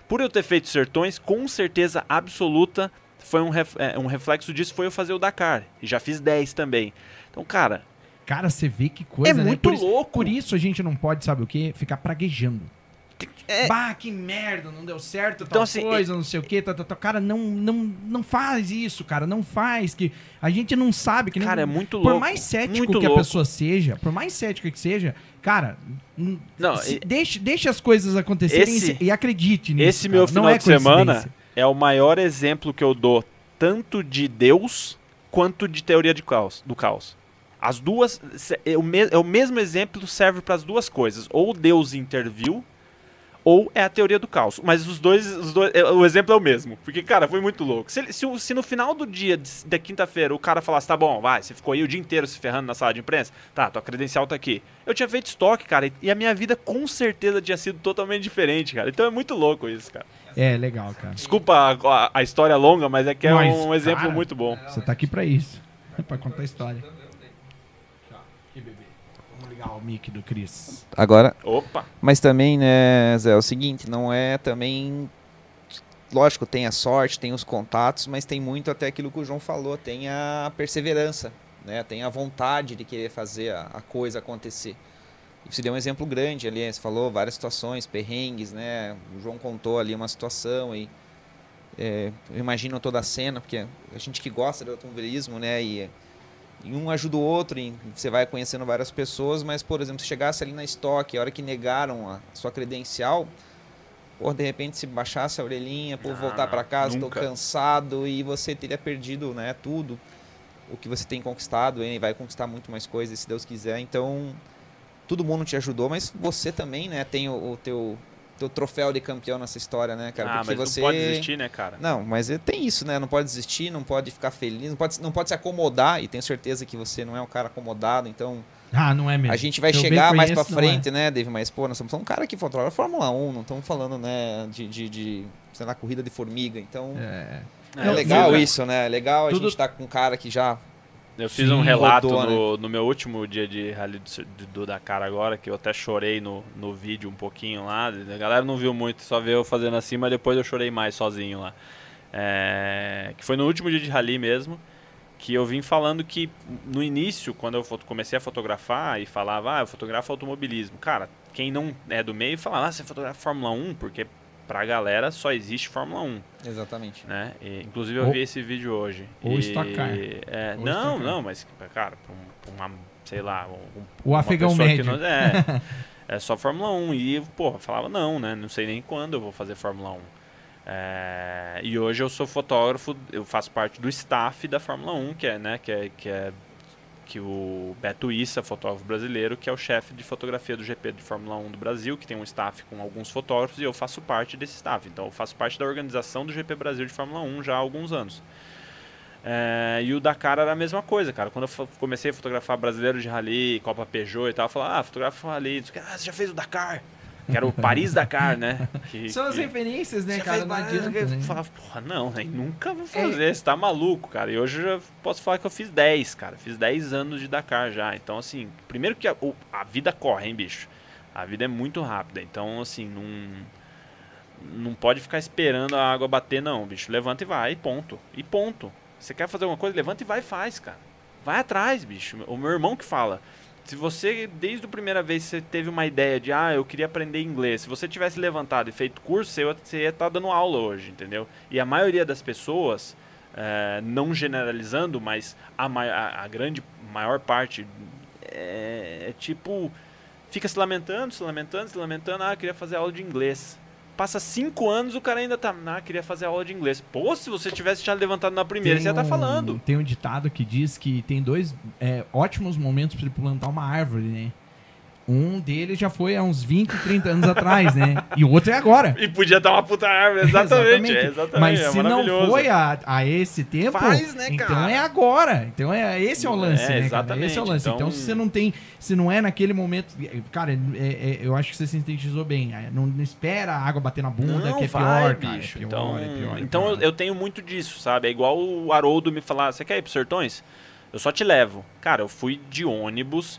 Por eu ter feito Sertões, com certeza absoluta, foi um, ref, é, um reflexo disso foi eu fazer o Dakar. E já fiz 10 também. Então, cara... Cara, você vê que coisa, é né? muito por louco. por isso a gente não pode, sabe o quê? Ficar praguejando. É... Bah, que merda, não deu certo, então, tal assim, coisa, é... não sei o que, tá, tá, tá. cara, não, não, não faz isso, cara, não faz, que a gente não sabe. Que cara, é muito louco. Por mais cético que louco. a pessoa seja, por mais cética que seja, cara, não, se, e... deixe, deixe as coisas acontecerem esse, e acredite nisso. Esse cara. meu final é de semana é o maior exemplo que eu dou, tanto de Deus quanto de teoria de caos, do caos. As duas, é o, me, é o mesmo exemplo serve para as duas coisas. Ou Deus interviu ou é a teoria do caos. Mas os dois, os dois é, o exemplo é o mesmo. Porque, cara, foi muito louco. Se, se, se no final do dia da quinta-feira o cara falasse, tá bom, vai, você ficou aí o dia inteiro se ferrando na sala de imprensa, tá, tua credencial tá aqui. Eu tinha feito estoque, cara, e a minha vida com certeza tinha sido totalmente diferente, cara. Então é muito louco isso, cara. É, legal, cara. Desculpa a, a, a história longa, mas é que é mas, um exemplo cara, muito bom. Você tá aqui pra isso. (laughs) pra contar a história ligar o mic do Cris. Agora. Opa! Mas também, né, Zé, é o seguinte, não é também. Lógico, tem a sorte, tem os contatos, mas tem muito até aquilo que o João falou, tem a perseverança, né? Tem a vontade de querer fazer a, a coisa acontecer. E você deu um exemplo grande ali, você falou várias situações, perrengues, né? O João contou ali uma situação e é, eu imagino toda a cena, porque a gente que gosta do automobilismo, né? E e um ajuda o outro, e você vai conhecendo várias pessoas, mas, por exemplo, se chegasse ali na estoque, a hora que negaram a sua credencial, por de repente se baixasse a orelhinha, por ah, voltar para casa, estou cansado, e você teria perdido né, tudo o que você tem conquistado, e vai conquistar muito mais coisas, se Deus quiser. Então, todo mundo te ajudou, mas você também né, tem o, o teu teu troféu de campeão nessa história, né, cara? Ah, Porque mas você... não pode desistir, né, cara? Não, mas tem isso, né? Não pode desistir, não pode ficar feliz, não pode, não pode se acomodar, e tenho certeza que você não é um cara acomodado, então... Ah, não é mesmo. A gente vai Eu chegar mais pra frente, é. né, Dave? Mas, pô, nós estamos falando um cara que fotografa Fórmula 1, não estamos falando, né, de, de, de, sei lá, corrida de formiga, então... É, é legal isso, né? É legal Tudo... a gente estar tá com um cara que já eu fiz Sim, um relato rodou, no, né? no, meu último dia de Rally do, do, Dakar agora, que eu até chorei no, no vídeo um pouquinho lá. A galera não viu muito, só viu eu fazendo assim, mas depois eu chorei mais sozinho lá. É, que foi no último dia de Rally mesmo, que eu vim falando que no início, quando eu comecei a fotografar e falava, ah, eu fotografo automobilismo. Cara, quem não é do meio fala, ah, você fotografa Fórmula 1, porque pra galera só existe Fórmula 1. Exatamente. Né? E, inclusive eu ou, vi esse vídeo hoje. Ou e, Stock Car. É, ou não, não, mas, cara, um, uma, sei lá... Um, o afegão médio. Não, é, (laughs) é só Fórmula 1. E, porra, falava não, né? Não sei nem quando eu vou fazer Fórmula 1. É, e hoje eu sou fotógrafo, eu faço parte do staff da Fórmula 1, que é, né, que é, que é que o Beto Issa, fotógrafo brasileiro, que é o chefe de fotografia do GP de Fórmula 1 do Brasil, que tem um staff com alguns fotógrafos, e eu faço parte desse staff. Então, eu faço parte da organização do GP Brasil de Fórmula 1 já há alguns anos. É, e o Dakar era a mesma coisa, cara. Quando eu comecei a fotografar brasileiro de rally, Copa Peugeot e tal, eu falava, ah, fotografa rally. Ah, você já fez o Dakar? Que era o Paris-Dakar, né? Que, São as que- referências, né, Você cara? Não várias- adianta, eu né? falava, porra, não, né? nunca É. vou fazer, você tá maluco, cara. E hoje eu já posso falar que eu fiz 10, cara. Fiz 10 anos de Dakar já. Então, assim, primeiro que a, a vida corre, hein, bicho? A vida é muito rápida. Então, assim, não. Não pode ficar esperando a água bater, não, bicho. Levanta e vai, e ponto. E ponto. Você quer fazer alguma coisa? Levanta e vai e faz, cara. Vai atrás, bicho. O meu irmão que fala. Se você, desde a primeira vez, você teve uma ideia de, ah, eu queria aprender inglês. Se você tivesse levantado e feito curso, você ia- estar dando aula hoje, entendeu? E a maioria das pessoas, eh, não generalizando, mas a, a- a grande, maior parte, é, é tipo, fica se lamentando, se lamentando, se lamentando, ah, queria fazer aula de inglês. Passa cinco anos, o cara ainda tá, ah, queria fazer aula de inglês. Pô, se você tivesse já levantado na primeira, você ia estar um- falando. Tem um ditado que diz que tem dois é, ótimos momentos para plantar uma árvore, né? Um deles já foi há uns 20, 30 anos atrás, né? E o outro é agora. E podia dar uma puta árvore, (laughs) exatamente. é, exatamente Mas é se não foi a, a esse tempo, Faz, né, então cara? é agora. Então é esse é o lance, É, né, exatamente. Esse é o lance. Então, Então- se você não tem, se não é naquele momento, cara, é- é- eu acho que você sintetizou bem. É, Não, não espera a água bater na bunda, Não, que é vai, pior, cara. bicho. É pior, então, é pior, é então eu, eu tenho muito disso, sabe? É igual o Haroldo me falar, você quer ir pros Sertões? Eu só te levo. Cara, eu fui de ônibus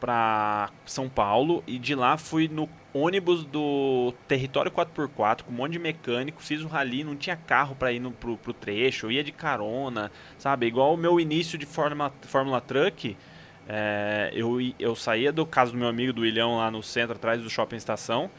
pra São Paulo e de lá fui no ônibus do Território 4x4 com um monte de mecânico, fiz o rally, não tinha carro pra ir no, pro, pro trecho, eu ia de carona, sabe? Igual o meu início de Fórmula, Fórmula Truck, é, eu, eu saía do caso do meu amigo do Ilhão lá no centro, atrás do shopping estação,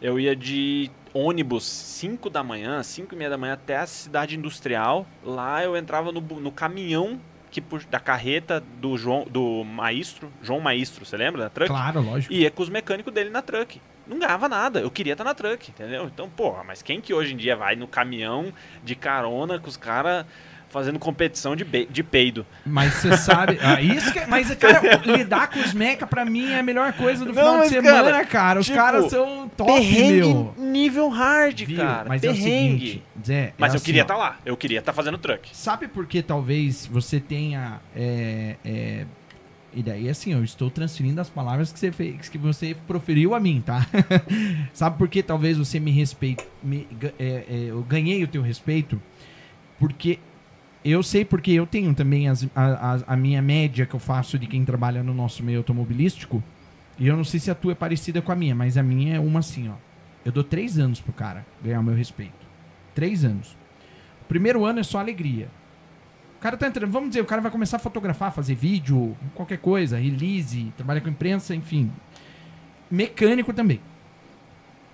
eu ia de ônibus 5 da manhã, 5 e meia da manhã até a cidade industrial. Lá eu entrava no, no caminhão que da carreta do João do Maestro, João Maestro, você lembra da truck? Claro, lógico. E ia com os mecânicos dele na truck. Não ganhava nada, eu queria estar na truck, entendeu? Então, porra, mas quem que hoje em dia vai no caminhão de carona com os caras fazendo competição de, be- de peido? Mas você sabe. (laughs) Ah, isso que, é- mas, cara, lidar com os meca pra mim é a melhor coisa do Não, final de semana, cara, cara. Os tipo, caras são top, perrengue meu. nível hard, Viu? cara. Mas é o perrengue. seguinte, Zé, mas é eu assim, queria estar lá, eu queria estar fazendo truck. Sabe por que talvez você tenha. é, é, e daí, assim, eu estou transferindo as palavras que você fez, que você proferiu a mim, tá? (laughs) Sabe por que talvez você me respeite. me- é, é, eu ganhei o teu respeito? Porque eu sei porque eu tenho também as- a, a- minha média que eu faço de quem trabalha no nosso meio automobilístico. E eu não sei se a tua é parecida com a minha, mas a minha é uma assim, ó. Eu dou três anos pro cara ganhar o meu respeito. Três anos. O primeiro ano é só alegria. O cara tá entrando, vamos dizer, o cara vai começar a fotografar, fazer vídeo, qualquer coisa, release, trabalha com imprensa, enfim. Mecânico também.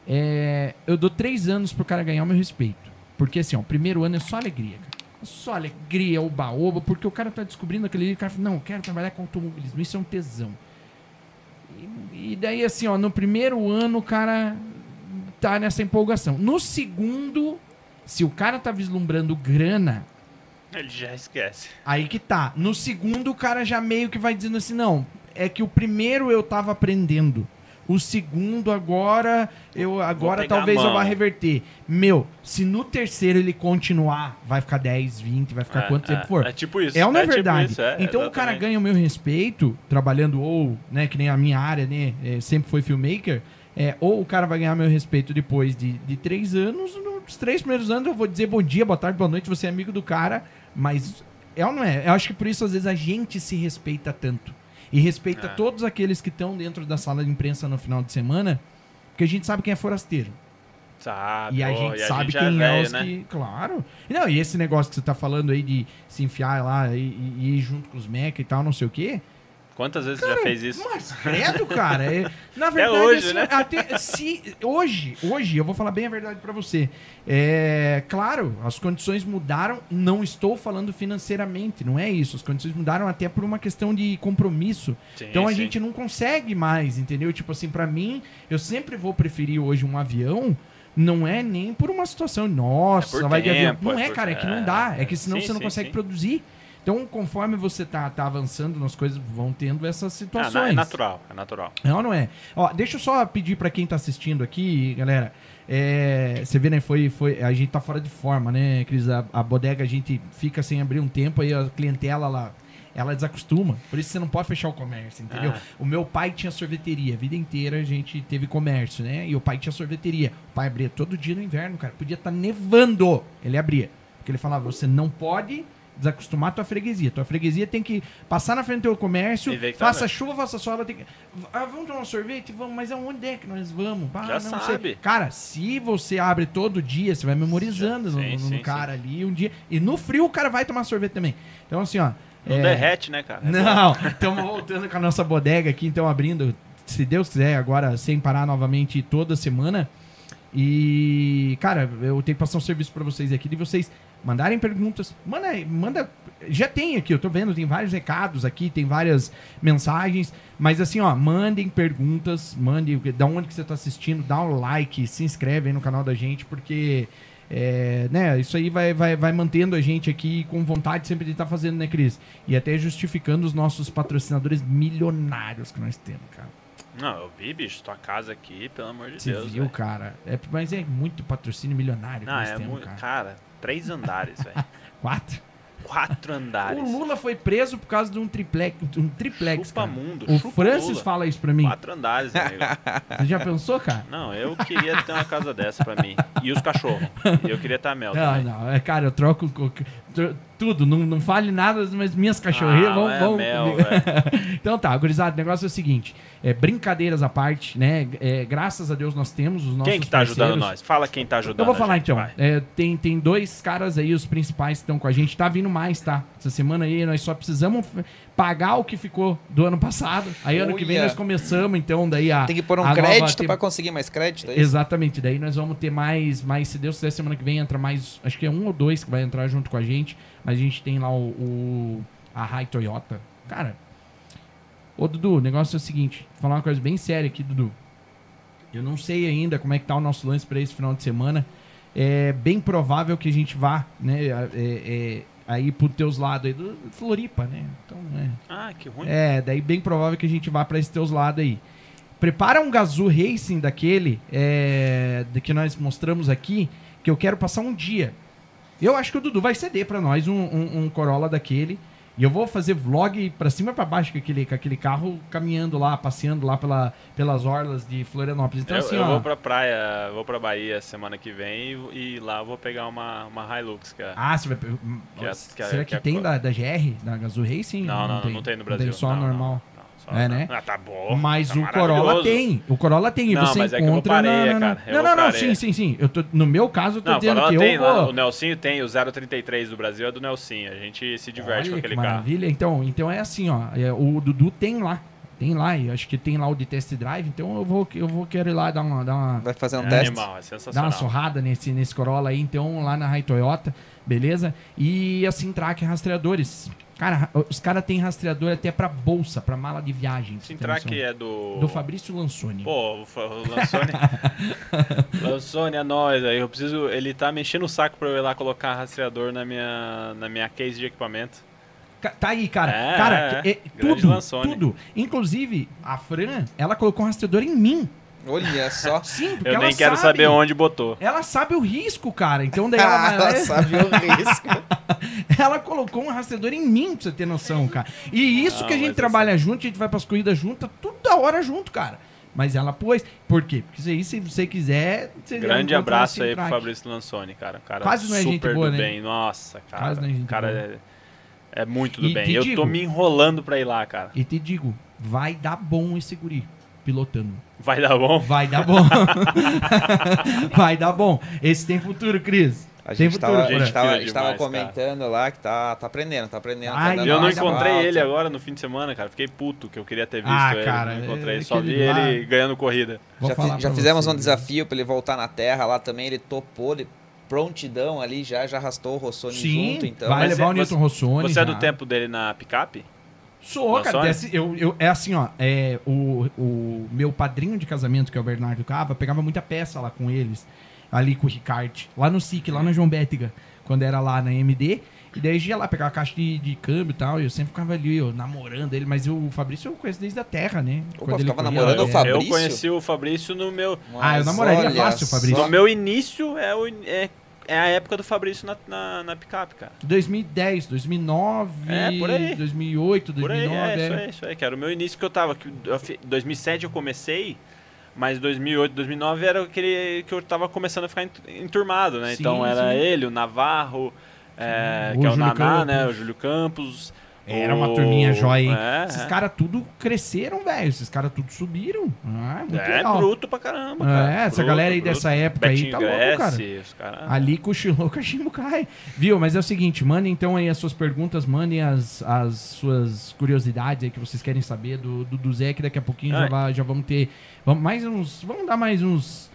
É, eu dou três anos pro cara ganhar o meu respeito. Porque assim, ó, o primeiro ano é só alegria, cara. Só alegria, oba-oba, porque o cara tá descobrindo aquele. O cara fala, não, eu quero trabalhar com automobilismo, isso é um tesão. E, e daí, assim, ó, no primeiro ano o cara tá nessa empolgação. No segundo, se o cara tá vislumbrando grana, Ele já esquece. Aí que tá. No segundo, o cara já meio que vai dizendo assim: não, é que o primeiro eu tava aprendendo. O segundo agora, eu agora talvez eu vá reverter. Meu, se no terceiro ele continuar, vai ficar 10, 20, vai ficar É, quanto é, tempo for. É tipo isso. É ou não é, tipo verdade? isso, é, então o cara ganha o meu respeito, trabalhando ou, né, que nem a minha área, né, é, sempre foi filmmaker, é, ou o cara vai ganhar meu respeito depois de, de três anos, nos três primeiros anos eu vou dizer bom dia, boa tarde, boa noite, você é amigo do cara, mas é ou não é? Eu acho que por isso às vezes a gente se respeita tanto. E respeita É. todos aqueles que estão dentro da sala de imprensa no final de semana, porque a gente sabe quem é forasteiro. Sabe, E a gente e sabe gente quem é, velho, os né? que. Claro. Não, e esse negócio que você tá falando aí de se enfiar lá e, e- ir junto com os meca e tal, não sei o quê. Quantas vezes você já fez isso? Mas credo, cara. é- na (laughs) verdade, hoje, assim, né? até se hoje, hoje, eu vou falar bem a verdade pra você. É, claro, as condições mudaram. Não estou falando financeiramente, não é isso. As condições mudaram até por uma questão de compromisso. Sim, Então a sim. gente não consegue mais, entendeu? Tipo assim, pra mim, eu sempre vou preferir hoje um avião. Não é nem por uma situação, nossa, É vai de avião. tempo, Não é é, por- cara, é que é, não dá. É que senão sim, você não sim, consegue sim. produzir. Então, conforme você tá, tá avançando nas coisas, vão tendo essas Ah, situações. não, é natural, é natural. Não, não é. Ó, deixa eu só pedir pra quem tá assistindo aqui, galera. É, você vê, né? Foi, foi, a gente tá fora de forma, né, Cris? A, a bodega a gente fica sem abrir um tempo, aí a clientela lá ela desacostuma. Por isso você não pode fechar o comércio, entendeu? Ah. O meu pai tinha sorveteria, a vida inteira a gente teve comércio, né? E o pai tinha sorveteria. O pai abria todo dia no inverno, cara. Podia estar nevando, ele abria. Porque ele falava, você não pode desacostumar a tua freguesia. Tua freguesia tem que passar na frente do teu comércio, tá faça bem. chuva, faça sol, ela tem que... Ah, vamos tomar um sorvete? Vamos, mas aonde é que nós vamos? Ah, Já sabe. sei. Cara, se você abre todo dia, você vai memorizando no, Sim, no sim, cara ali um dia. E no frio o cara vai tomar sorvete também. Então, assim, ó. Não é, derrete, né, cara? Não, estamos voltando com a nossa bodega aqui, então abrindo, se Deus quiser, agora sem parar novamente toda semana. E, cara, eu tenho que passar um serviço pra vocês aqui de vocês mandarem perguntas. Manda, manda. Já tem aqui, eu tô vendo, tem vários recados aqui, tem várias mensagens. Mas assim, ó, mandem perguntas, mandem da onde que você tá assistindo, dá um like, se inscreve aí no canal da gente, porque. É, né, isso aí vai, vai, vai mantendo a gente aqui com vontade sempre de estar fazendo, né, Cris? E até justificando os nossos patrocinadores milionários que nós temos, cara. Não, eu vi, bicho, tua casa aqui, pelo amor de Você Deus. viu, velho. cara? É, mas é muito patrocínio milionário que Não, nós é temos, muito. cara. Cara, três andares, velho. (laughs) Quatro? Quatro andares. O Lula foi preso por causa de um triplex, um triplex Chupa cara. mundo, O chupa Francis Lula. fala isso pra mim. Quatro andares, amigo. Você já pensou, cara? Não, eu queria ter uma casa dessa pra mim. E os cachorros. Eu queria ter mel Não, também. não, é, cara, eu troco co- tro- tudo, não, não fale nada, mas minhas cachorrinhas Ah, vão, é vão mel, velho. (laughs) então tá, gurizada, o negócio é o seguinte, é, brincadeiras à parte, né, é, graças a Deus nós temos os nossos Quem que tá ajudando parceiros. nós? Fala quem tá ajudando. Eu vou falar gente, então. É, tem, tem dois caras aí, os principais que estão com a gente. Tá vindo mais, tá? Essa semana aí nós só precisamos pagar o que ficou do ano passado. Aí ano que vem nós começamos, então, daí a. Tem que pôr um crédito pra conseguir mais crédito, é? Exatamente, daí nós vamos ter mais, mais, se Deus quiser, semana que vem entra mais, acho que é um ou dois que vai entrar junto com a gente, mas a gente tem lá o, o- a Rai Toyota. Cara, ô Dudu, o negócio é o seguinte, vou falar uma coisa bem séria aqui, Dudu. Eu não sei ainda como é que tá o nosso lance para esse final de semana. É bem provável que a gente vá, né, é, é, aí pro teus lados aí, do Floripa, né? Então, é. Ah, que ruim. É, daí bem provável que a gente vá pra esses teus lados aí. Prepara um Gazoo Racing daquele é, de que nós mostramos aqui, que eu quero passar um dia. Eu acho que o Dudu vai ceder pra nós um, um- um Corolla daquele. E eu vou fazer vlog pra cima e pra baixo com aquele, com aquele carro, caminhando lá, passeando lá pela, pelas orlas de Florianópolis. Então, eu, assim, eu ó. vou pra praia, vou pra Bahia semana que vem e, e lá eu vou pegar uma, uma Hilux, cara. Ah, você vai. Que é- que é- Será que, que é tem da, da GR, da Gazoo Racing? não, não, não, não tem no Brasil. Tem só não, normal. não, É, né? Ah, tá bom. Mas tá o Corolla tem. O Corolla tem. E Não, você mas é que eu vou encontra pra areia, na, na, cara. Eu Não, não, não. Sim, sim, sim. Eu tô, no meu caso, eu tô Não, o dizendo Corolla que tem eu lá, vou... o Nelsinho tem, o 033 do Brasil é do Nelsinho. A gente se diverte Olha com que aquele carro. maravilha. Então, então é assim, ó. é, o Dudu tem lá. Tem lá. E eu acho que tem lá o de test drive. Então eu vou, eu vou querer ir lá dar uma, dar uma, Vai fazer um É teste? animal, é dar uma surrada nesse, nesse Corolla aí. Então, lá na Rai Toyota. Beleza? E a Sintrack Rastreadores. Cara, os caras têm rastreador até pra bolsa, pra mala de viagem. Sintrack noção. é do... Do Fabrício Lansoni. Pô, o Lansone... Lansone (laughs) é nóis, aí eu preciso... Ele tá mexendo o saco pra eu ir lá colocar rastreador na minha, na minha case de equipamento. Tá aí, cara. É, cara, é. que- é, Grande tudo, Lansone. tudo. Inclusive, a Fran, ela colocou um rastreador em mim. Olha só. (laughs) Sim, porque Eu ela nem quero sabe, saber onde botou. Ela sabe o risco, cara. Então daí (laughs) ela, ela sabe o risco. (laughs) ela colocou um rastreador em mim, pra você ter noção, cara. E isso Não, que a gente mas trabalha junto, a gente vai pras corridas juntas, toda hora junto, cara. Mas ela pôs. Por quê? Porque isso aí, se você quiser. Você Grande abraço aí pro. Fabrício Lansone, cara. Cara Quase não é super gente boa, do né? bem. Nossa, cara. Quase não é gente cara boa. é, é muito do E bem. Eu digo- tô me enrolando pra ir lá, cara. E te digo, vai dar bom esse guri pilotando. Vai dar bom? Vai dar bom. (laughs) vai dar bom. Esse tem futuro, Cris. A tem gente futuro, tava, a Fran. gente tava, a Gente gente tava fina demais, comentando lá que tá, tá aprendendo, tá aprendendo. Ai, tá Eu não encontrei volta. ele agora no fim de semana, cara. Fiquei puto que eu queria ter visto Ah, ele. cara, não encontrei. é Só vi lá- ele ganhando corrida. Vou Já, fi- já fizemos você, um né? desafio pra ele voltar na terra lá também, ele topou, ele prontidão ali já, já arrastou o Rossoni Sim, junto, então. vai Mas levar é- o Newton Rossoni. Você é do já. tempo dele na picape? Sou, cara. Desse- eu, eu- é assim, ó. É, o, o meu padrinho de casamento, que é o Bernardo Cava, pegava muita peça lá com eles. Ali com o Ricard. Lá no SIC, lá na João Bétiga. Quando era lá na MD. E daí ia lá pegar a caixa de, de câmbio e tal. E eu sempre ficava ali, ó, namorando ele. Mas o Fabrício eu conheço desde a terra, né? Opa, Quando ele ficava corria namorando lá, o é. Fabrício? Eu conheci o Fabrício no meu. Ah, eu namoraria fácil o Fabrício. só. No meu início é, o, é é a época do Fabrício na, na, na picape, cara. 2010, 2009, É, por aí. 2008, Por aí, 2009. é, isso é. aí, isso aí, que era o meu início que eu tava. Que eu fi- 2007 eu comecei, mas 2008, 2009 era aquele que eu tava começando a ficar ent- enturmado, né? Sim, então era sim. ele, o Navarro, é, que é o Naná, né? Campos. O Júlio Campos. Era uma turminha jóia, hein? É, Esses é. caras tudo cresceram, velho. Esses caras tudo subiram. Ah, muito É, legal. bruto pra caramba, É, cara. essa Bruto, galera aí bruto. dessa época aí tá louco, cara. Gressi, caras. Ali cochilou, (laughs) cachimbo cai. Viu? Mas é o seguinte, mandem então aí as suas perguntas, mandem as, as suas curiosidades aí que vocês querem saber do, do, do Zé, que daqui a pouquinho já, Ai. vai- já vamos ter. Vamos, mais uns. Vamos dar mais uns.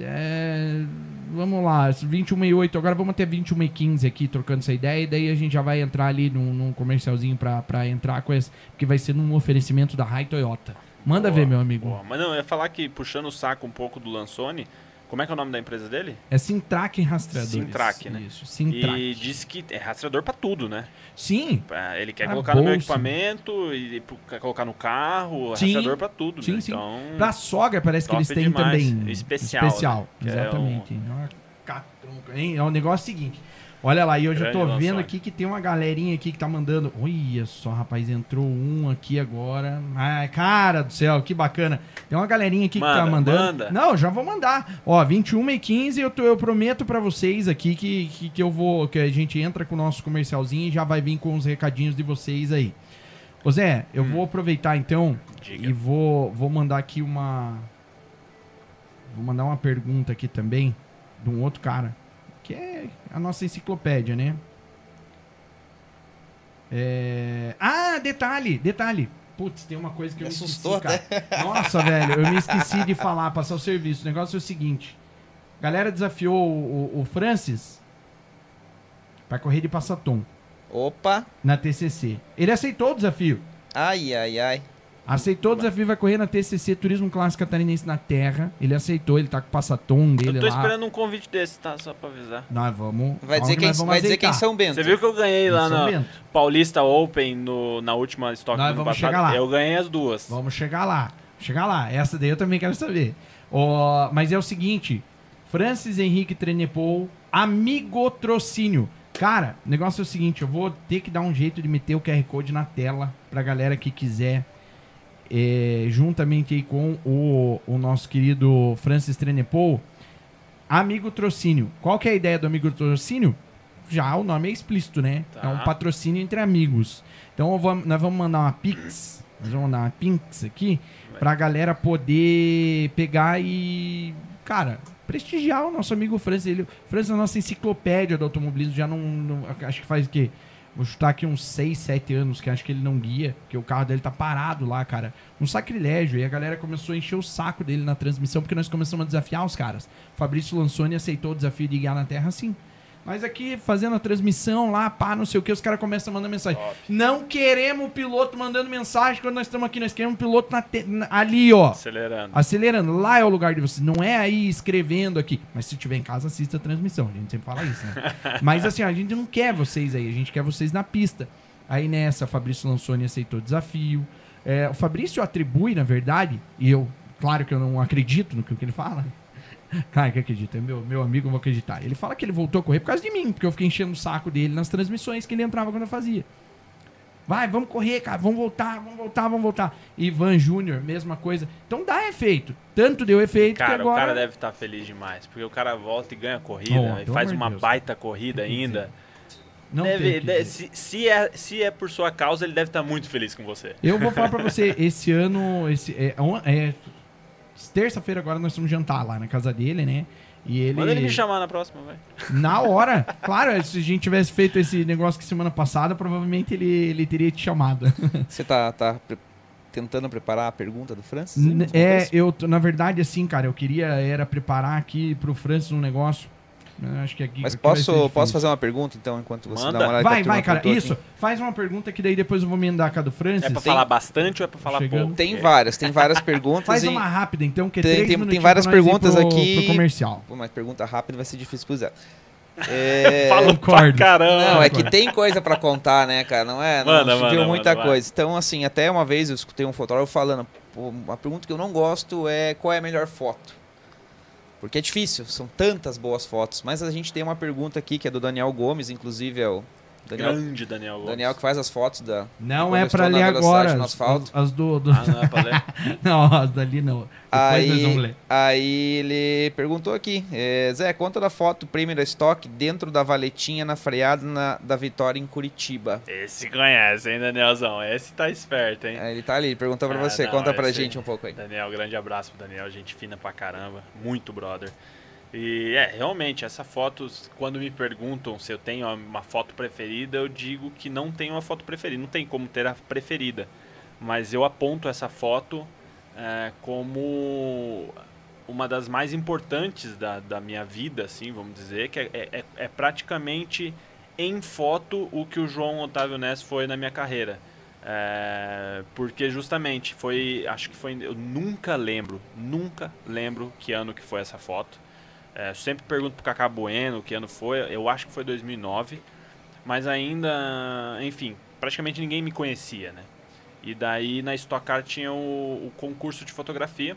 É, vamos lá, 21 e 8, agora vamos até 21 e 15 aqui, trocando essa ideia, e daí a gente já vai entrar ali num, num comercialzinho pra, pra entrar com esse, porque vai ser num oferecimento da Rai Toyota. Manda Boa, ver, meu amigo. boa. Mas não, eu ia falar que puxando o saco um pouco do Lansone, como é que é o nome da empresa dele? É Sintrack Rastreadores. Sintrack, né? Isso. E disse que é rastreador pra tudo, né? Sim, Pra- Ele quer Pra colocar no meu bolsa. equipamento, e quer colocar no carro, Sim. rastreador pra tudo, Sim, né? sim. Então, Pra sogra parece que eles têm demais. também. Especial, Especial, né? É exatamente. É hein? É o negócio seguinte. Olha lá, e eu já Grande tô vendo aqui que tem uma galerinha aqui que tá mandando. Olha só, rapaz, entrou um aqui agora. Ai, cara do céu, que bacana. Tem uma galerinha aqui que tá Manda, mandando. manda. Não, já vou mandar. Ó, 21 e 15 eu, tô- eu prometo pra vocês aqui que, que, que eu vou. Que a gente entra com o nosso comercialzinho e já vai vir com os recadinhos de vocês aí. Ô Zé, eu vou aproveitar então Diga. e vou, vou mandar aqui uma. Vou mandar uma pergunta aqui também de um outro cara, que é a nossa enciclopédia, né? É... Ah, detalhe, detalhe. Putz, tem uma coisa que eu Me me assustou esqueci, cara. (laughs) Nossa, velho, eu me esqueci de falar, passar o serviço. O negócio é o seguinte. A galera desafiou o, o- o Francis pra correr de passatom Opa. na TCC. Ele aceitou o desafio. Ai, ai, ai. Aceitou o desafio, vai correr na TCC Turismo Clássico Catarinense na Terra. Ele aceitou, ele tá com o passatom dele Eu tô lá. esperando um convite desse, tá? Só pra avisar. Nós vamos. Vai dizer que quem, nós vamos vai dizer quem são Bento. Você viu que eu ganhei lá São na Bento. Paulista Open no, na última Stock Nós vamos passado? chegar lá. Eu ganhei as duas. Vamos chegar lá. Chegar lá. Essa daí eu também quero saber. Ó, mas é o seguinte: Francis Henrique Trenepol, amigotrocínio. Cara, o negócio é o seguinte: eu vou ter que dar um jeito de meter o QR Code na tela pra galera que quiser. É, juntamente com o, o nosso querido Francis Trenepol, Amigo Trocínio. Qual que é a ideia do Amigo Trocínio? Já o nome é explícito, né? Tá. É um patrocínio entre amigos. Então nós vamos mandar uma Pix. Nós vamos mandar uma Pix aqui pra galera poder pegar e. Cara, prestigiar o nosso amigo Francis. Ele, Francis é a nossa enciclopédia do automobilismo. Já não, não- Acho que faz o quê? Vou chutar aqui uns 6, 7 anos que acho que ele não guia, que o carro dele tá parado lá, cara. Um sacrilégio. E a galera começou a encher o saco dele na transmissão, porque nós começamos a desafiar os caras. Fabrício Lansoni aceitou o desafio de guiar na Terra assim. Mas aqui, fazendo a transmissão lá, pá, não sei o que, os caras começam a mandar mensagem. Não queremos o piloto mandando mensagem quando nós estamos aqui, nós queremos o piloto na te- ali, ó. Acelerando. Acelerando, lá é o lugar de vocês. Não é aí escrevendo aqui. Mas se tiver em casa, assista a transmissão. A gente sempre fala isso, né? (laughs) Mas assim, ó, a gente não quer vocês aí, a gente quer vocês na pista. Aí nessa, Fabrício Lansoni aceitou o desafio. É, o Fabrício atribui, na verdade, e eu, claro que eu não acredito no que ele fala. Cara, que acredita, meu, meu amigo, eu vou acreditar. Ele fala que ele voltou a correr por causa de mim, porque eu fiquei enchendo o saco dele nas transmissões que ele entrava quando eu fazia. Vai, vamos correr, cara, vamos voltar, vamos voltar, vamos voltar. Ivan Júnior, mesma coisa. Então dá efeito. Tanto deu efeito que Cara, agora. o cara deve estar feliz demais, porque o cara volta e ganha corrida, Oh, e pelo faz uma Deus. baita corrida que ainda. Não Deve- tem o que de- dizer. se, se é, se é por sua causa, ele deve estar muito feliz com você. Eu vou falar pra você, esse ano, esse, é, é, terça-feira agora nós vamos jantar lá na casa dele, né? E ele, Manda ele me chamar na próxima, vai. na hora, claro, se a gente tivesse feito esse negócio que semana passada, provavelmente ele, ele teria te chamado. Você tá, tá pre- tentando preparar a pergunta do Francis? N- É, eu, na verdade, assim, cara, eu queria era preparar aqui pro Francis um negócio. Eu Acho que aqui, Mas posso, posso fazer uma pergunta, então, enquanto você Manda. dá uma olhada a Vai, vai, cara. Isso. aqui? Faz uma pergunta que daí depois eu vou emendar com a do Francis. É pra Tem- falar bastante ou é pra falar Chegando. pouco? Tem várias, tem várias perguntas. Faz e- uma rápida, então, que é Tem- tem- tem várias perguntas pro- aqui. Pro comercial. Pô, mas pergunta rápida vai ser difícil pro Zé. (laughs) É... Falou pra caramba. Não, é que tem coisa pra contar, né, cara? Não é? Não Manda, manda, viu manda, muita vai. coisa. Então, assim, até uma vez eu escutei um fotógrafo falando, pô, uma pergunta que eu não gosto é qual é a melhor foto. Porque é difícil, são tantas boas fotos. Mas a gente tem uma pergunta aqui que é do Daniel Gomes, inclusive é o Daniel, Grande Daniel Gomes. Daniel que faz as fotos da. Não é na ler velocidade agora. no As, asfalto. as- as do. do- Ah, não é pra ler? (laughs) não, as dali não. Depois nós vamos Aí, ler. aí ele perguntou aqui, é, Zé, conta da foto Premier Stock dentro da valetinha na freada na- da vitória em Curitiba. Esse conhece, hein, Danielzão? Esse tá esperto, hein? Aí ele tá ali, ele perguntou pra Ah, você, não, conta pra gente um pouco aí. Daniel, grande abraço pro Daniel, gente fina pra caramba, muito brother. E é, realmente, essa foto, quando me perguntam se eu tenho uma foto preferida, eu digo que não tenho uma foto preferida, não tem como ter a preferida. Mas eu aponto essa foto é, como uma das mais importantes da, da minha vida, assim, vamos dizer, que é, é, é praticamente em foto o que o João Otávio Ness foi na minha carreira. É, porque justamente foi, acho que foi, eu nunca lembro, nunca lembro que ano que foi essa foto. É, sempre pergunto pro Cacá Bueno que ano foi, eu acho que foi 2009, mas ainda, enfim, praticamente ninguém me conhecia, né? E daí na Stock Car tinha o, o concurso de fotografia,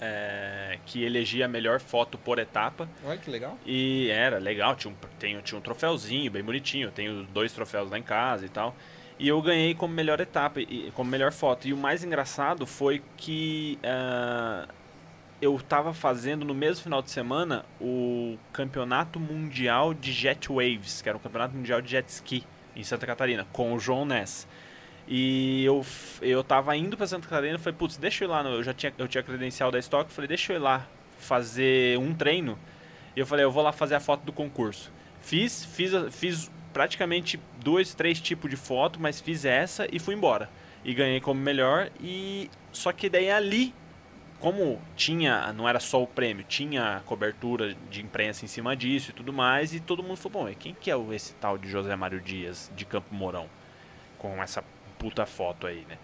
é, que elegia a melhor foto por etapa. Olha que legal. E era legal, tinha um, tem- tinha um troféuzinho bem bonitinho, eu tenho dois troféus lá em casa e tal. E eu ganhei como melhor etapa, e, como melhor foto. E o mais engraçado foi que ah, eu tava fazendo no mesmo final de semana o campeonato mundial de Jet Waves, que era um campeonato mundial de jet ski em Santa Catarina, com o João Ness. E eu, eu tava indo pra Santa Catarina e falei, putz, deixa eu ir lá, eu já tinha, eu tinha credencial da Stock, falei, deixa eu ir lá fazer um treino. E eu falei, eu vou lá fazer a foto do concurso. Fiz, fiz, fiz praticamente dois, três tipos de foto, mas fiz essa e fui embora. E ganhei como melhor. E só que daí ali, como tinha, não era só o prêmio, tinha cobertura de imprensa em cima disso e tudo mais, e todo mundo falou, bom, quem que é o- esse tal de José Mário Dias de Campo Mourão? Com essa puta foto aí, né?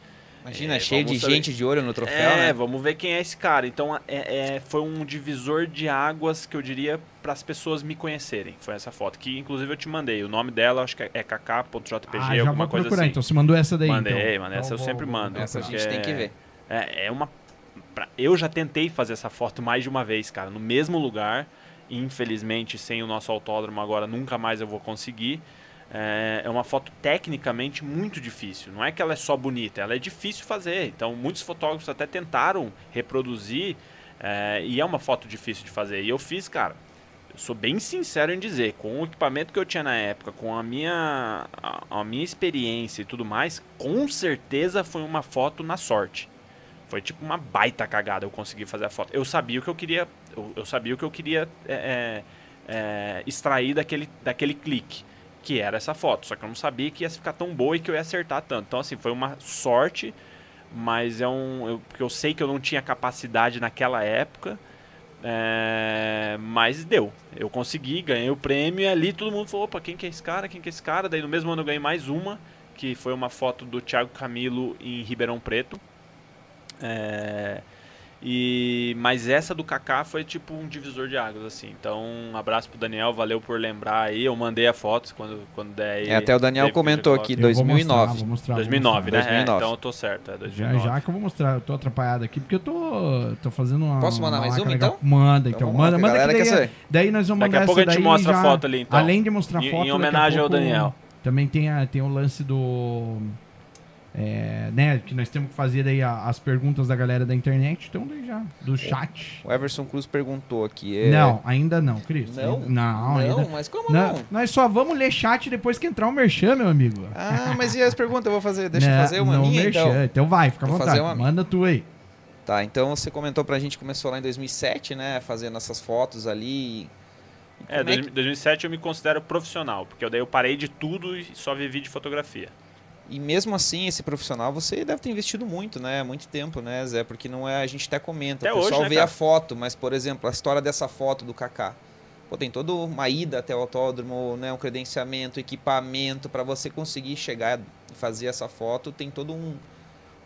Imagina, É, cheio de saber- gente de olho no troféu, é, né? vamos ver quem é esse cara. Então, é, é- foi um divisor de águas que eu diria para as pessoas me conhecerem. Foi essa foto, que inclusive eu te mandei. O nome dela, acho que é kk.jpg, Ah, alguma coisa procurar, assim. então. Você mandou essa daí, Mandei, então. mandei. Essa eu Então, sempre mando. Essa a gente tem que ver. É, é uma. Pra- eu já tentei fazer essa foto mais de uma vez, cara, no mesmo lugar. Infelizmente, sem o nosso autódromo agora, nunca mais eu vou conseguir. É, é uma foto tecnicamente muito difícil. Não é que ela é só bonita, ela é difícil fazer. Então, muitos fotógrafos até tentaram reproduzir. é, e é uma foto difícil de fazer. E eu fiz, cara. Eu sou bem sincero em dizer, com o equipamento que eu tinha na época, com a minha, a, a minha experiência e tudo mais, com certeza foi uma foto na sorte. Foi tipo uma baita cagada eu conseguir fazer a foto. Eu sabia o que eu queria, eu, eu sabia o que eu queria é, é, é, extrair daquele, daquele clique, que era essa foto. Só que eu não sabia que ia ficar tão boa e que eu ia acertar tanto. Então assim, foi uma sorte, mas é um, eu, porque eu sei que eu não tinha capacidade naquela época. É, mas deu. Eu consegui, ganhei o prêmio e ali todo mundo falou, opa, quem que é esse cara? Quem que é esse cara? Daí no mesmo ano eu ganhei mais uma, que foi uma foto do Thiago Camilo em Ribeirão Preto. É, e mas essa do Kaká foi tipo um divisor de águas assim. Então, um abraço pro Daniel, valeu por lembrar aí. Eu mandei a foto quando quando der aí. É, até o Daniel comentou aqui, Eu vou 2009. mostrar, vou mostrar, vou 2009, né? mostrar. É, 2009. então eu tô certo, é Já, 2009. já que eu vou mostrar, eu tô atrapalhado aqui, porque eu tô, tô fazendo uma. Posso mandar mais laca uma, legal. então? Manda, então. lá, manda, a manda que daí, quer saber. daí nós vamos Daqui a pouco a gente daí mostra já- a foto ali, então. Além de mostrar Em- foto, em a homenagem ao pouco Daniel. Também tem, a, tem o lance do. É, né, que nós temos que fazer aí a- as perguntas da galera da internet, então daí já, do chat. O Everson Cruz perguntou aqui. é- Não, ainda não, Cris. Não? Ainda- Não, ainda. Não, mas como Não, não? Nós só vamos ler chat depois que entrar o merchan, meu amigo. Ah, mas e as perguntas? Eu vou fazer. (laughs) Deixa eu Né, fazer uma não minha, merchan. então. Então vai, fica à vontade. Manda tu aí. Tá, então você comentou pra gente, começou lá em 2007, né? Fazendo essas fotos ali. É, é 2000 2007 eu me considero profissional, porque eu daí eu parei de tudo e só vivi de fotografia. E mesmo assim, esse profissional, você deve ter investido muito, né? Muito tempo, né, Zé? Porque não é, a gente até comenta. Até o pessoal hoje, né, vê cara? a foto, mas, por exemplo, a história dessa foto do Kaká. Pô, tem toda uma ida até o autódromo, né? Um credenciamento, equipamento, para você conseguir chegar e fazer essa foto. Tem todo um,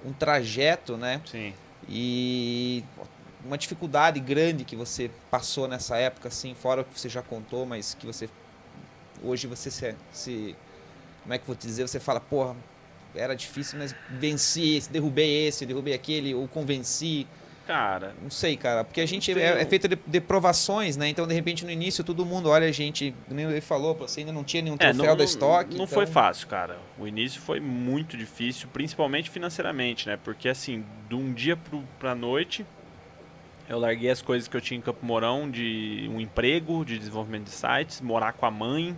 um trajeto, né? Sim. E uma dificuldade grande que você passou nessa época, assim, fora o que você já contou, mas que você hoje você se, se como é que eu vou te dizer, você fala, porra, era difícil, mas venci esse, derrubei esse, derrubei aquele, ou convenci. Cara, Não sei, cara, porque a gente Tem é, é feito de, de provações, né? Então, de repente, no início, todo mundo olha a gente, nem ele falou, você ainda não tinha nenhum É, troféu da estoque. Não então- foi fácil, cara. O início foi muito difícil, principalmente financeiramente, né? Porque assim, de um dia pro, pra noite, eu larguei as coisas que eu tinha em Campo Mourão, de um emprego, de desenvolvimento de sites, morar com a mãe,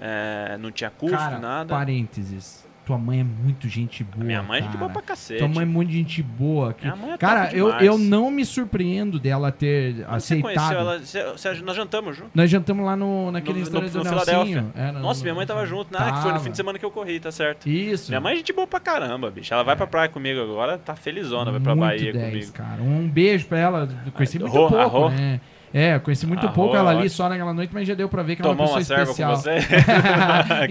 é, não tinha custo, Cara, nada. parênteses. Tua mãe é muito gente boa. Minha mãe é gente cara. boa pra cacete. Tua mãe é muito gente boa. que- Minha mãe é Cara, eu, demais. eu não me surpreendo dela ter Quando Você conheceu aceitado. ela? Você- nós jantamos junto? Nós jantamos lá no, naquele No- no- no do. Nelsinho. É, no- Nossa, minha mãe tava junto, né? Que foi no Tava. fim de semana que eu corri, tá certo. Isso. Minha mãe é gente boa pra caramba, bicho. Ela vai pra praia comigo agora, tá felizona, vai pra Muito Bahia 10, comigo. cara. Um beijo pra ela. Conheci muito Arro- pouco, arro. né? É, conheci muito Arro, pouco ela ali ótimo. só naquela noite, mas já deu pra ver que ela é uma pessoa especial. com você? (laughs) (laughs)